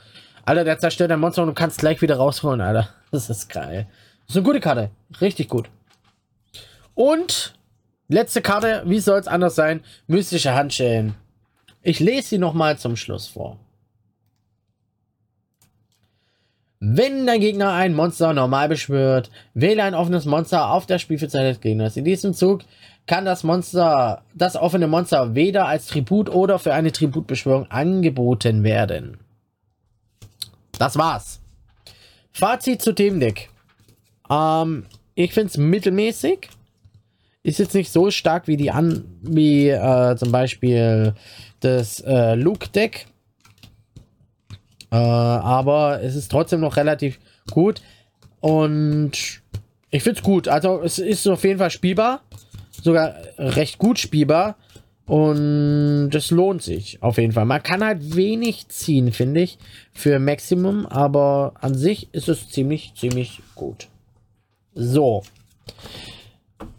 Alter, der zerstört ein Monster und du kannst gleich wieder rausholen, Alter. [laughs] Das ist geil. Das ist eine gute Karte. Richtig gut. Und letzte Karte, wie soll es anders sein? Mystische Handschellen. Ich lese sie nochmal zum Schluss vor. Wenn dein Gegner ein Monster normal beschwört, wähle ein offenes Monster auf der Spielfeldseite des Gegners. In diesem Zug kann das Monster, das offene Monster weder als Tribut oder für eine Tributbeschwörung angeboten werden. Das war's. Fazit zu dem Deck. Ähm, ich finde es mittelmäßig. Ist jetzt nicht so stark wie die an, wie äh, zum Beispiel das äh, Luke-Deck. Äh, aber es ist trotzdem noch relativ gut. Und Ich finde es gut. Also es ist auf jeden Fall spielbar. Sogar recht gut spielbar. Und das lohnt sich auf jeden Fall. Man kann halt wenig ziehen, finde ich, für Maximum. Aber an sich ist es ziemlich, ziemlich gut. So.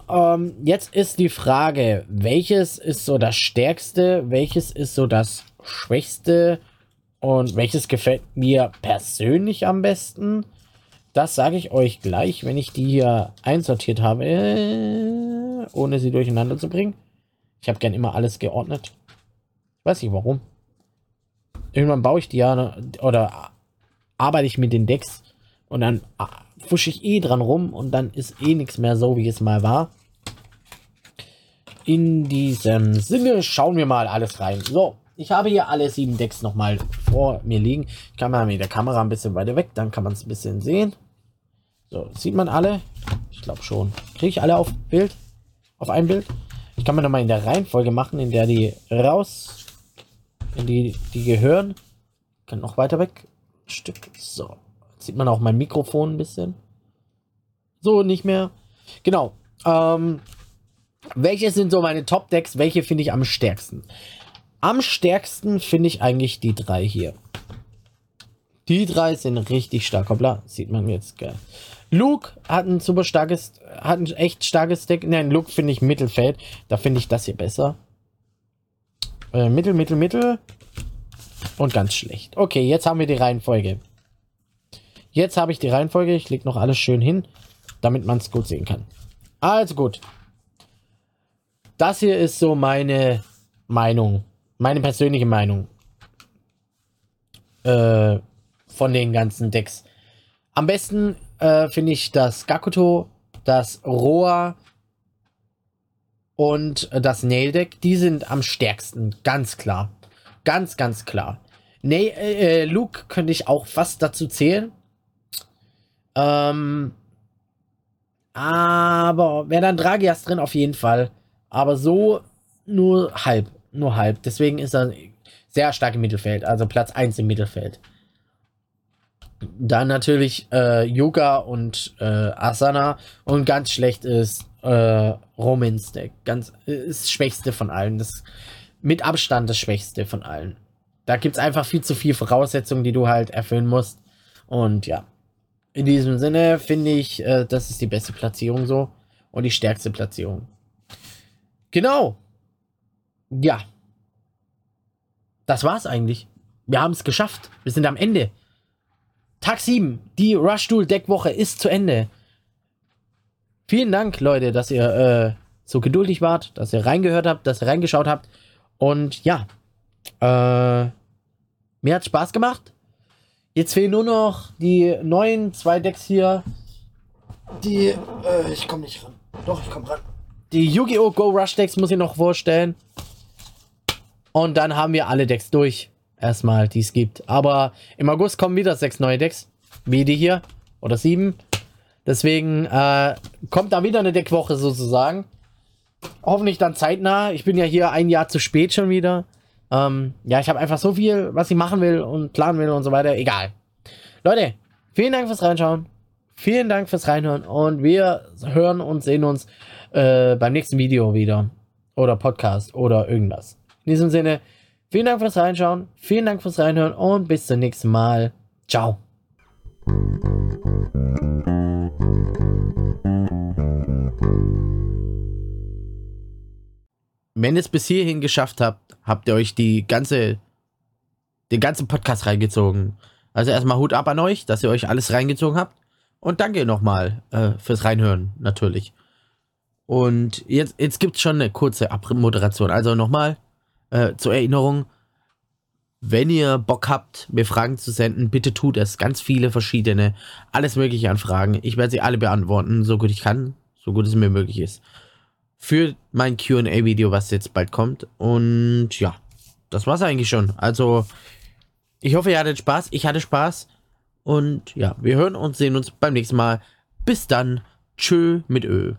Ähm, jetzt ist die Frage, welches ist so das Stärkste, welches ist so das Schwächste und welches gefällt mir persönlich am besten? Das sage ich euch gleich, wenn ich die hier einsortiert habe, äh, ohne sie durcheinander zu bringen. Ich habe gern immer alles geordnet. Ich weiß nicht warum. Irgendwann baue ich die ja ne, oder arbeite ich mit den Decks und dann fusche ich eh dran rum und dann ist eh nichts mehr so, wie es mal war. In diesem Sinne schauen wir mal alles rein. So, ich habe hier alle sieben Decks nochmal vor mir liegen. Ich kann mal mit der Kamera ein bisschen weiter weg, dann kann man es ein bisschen sehen. So, sieht man alle? Ich glaube schon. Kriege ich alle auf Bild? Auf ein Bild? Ich kann mir nochmal in der Reihenfolge machen, in der die raus, in die, die gehören. Kann noch weiter weg. Stück. So. Jetzt sieht man auch mein Mikrofon ein bisschen. So, nicht mehr. Genau. Ähm, welche sind so meine Top-Decks? Welche finde ich am stärksten? Am stärksten finde ich eigentlich die drei hier. Die drei sind richtig stark. Hoppla, sieht man jetzt geil. Luke hat ein super starkes, hat ein echt starkes Deck. Nein, Luke finde ich Mittelfeld. Da finde ich das hier besser. Äh, mittel, Mittel, Mittel. Und ganz schlecht. Okay, jetzt haben wir die Reihenfolge. Jetzt habe ich die Reihenfolge. Ich lege noch alles schön hin, damit man es gut sehen kann. Also gut. Das hier ist so meine Meinung meine persönliche Meinung äh, von den ganzen Decks. Am besten äh, finde ich das Gakuto, das Roa und das Nail Deck. Die sind am stärksten, ganz klar. Ganz, ganz klar. Nee, äh, Luke könnte ich auch fast dazu zählen. Ähm, aber wäre dann Dragias drin auf jeden Fall. Aber so nur halb nur halb. Deswegen ist er sehr stark im Mittelfeld, also Platz 1 im Mittelfeld. Dann natürlich äh, Yuga und äh, Asana und ganz schlecht ist äh, Romans Deck. Ganz das schwächste von allen. Das mit Abstand das schwächste von allen. Da gibt es einfach viel zu viele Voraussetzungen, die du halt erfüllen musst. Und ja, in diesem Sinne finde ich, äh, das ist die beste Platzierung so und die stärkste Platzierung. Genau. Ja. Das war's eigentlich. Wir haben es geschafft. Wir sind am Ende. Tag 7. Die Rush Duel Deckwoche ist zu Ende. Vielen Dank, Leute, dass ihr äh, so geduldig wart, dass ihr reingehört habt, dass ihr reingeschaut habt. Und ja, äh, mir hat Spaß gemacht. Jetzt fehlen nur noch die neuen zwei Decks hier. Die, äh, ich komme nicht ran. Doch, ich komme ran. Die Yu-Gi-Oh! Go Rush Decks muss ich noch vorstellen. Und dann haben wir alle Decks durch. Erstmal, die es gibt. Aber im August kommen wieder sechs neue Decks. Wie die hier. Oder sieben. Deswegen äh, kommt da wieder eine Deckwoche sozusagen. Hoffentlich dann zeitnah. Ich bin ja hier ein Jahr zu spät schon wieder. Ähm, ja, ich habe einfach so viel, was ich machen will und planen will und so weiter. Egal. Leute, vielen Dank fürs Reinschauen. Vielen Dank fürs Reinhören. Und wir hören und sehen uns äh, beim nächsten Video wieder. Oder Podcast oder irgendwas. In diesem Sinne, vielen Dank fürs Reinschauen, vielen Dank fürs Reinhören und bis zum nächsten Mal. Ciao. Wenn ihr es bis hierhin geschafft habt, habt ihr euch die ganze, den ganzen Podcast reingezogen. Also erstmal Hut ab an euch, dass ihr euch alles reingezogen habt. Und danke nochmal äh, fürs Reinhören, natürlich. Und jetzt, jetzt gibt es schon eine kurze Abmoderation. Also nochmal, äh, zur Erinnerung, wenn ihr Bock habt, mir Fragen zu senden, bitte tut es. Ganz viele verschiedene, alles mögliche an Fragen. Ich werde sie alle beantworten, so gut ich kann, so gut es mir möglich ist. Für mein QA-Video, was jetzt bald kommt. Und ja, das war's eigentlich schon. Also, ich hoffe, ihr hattet Spaß. Ich hatte Spaß. Und ja, wir hören und sehen uns beim nächsten Mal. Bis dann. Tschö mit Ö.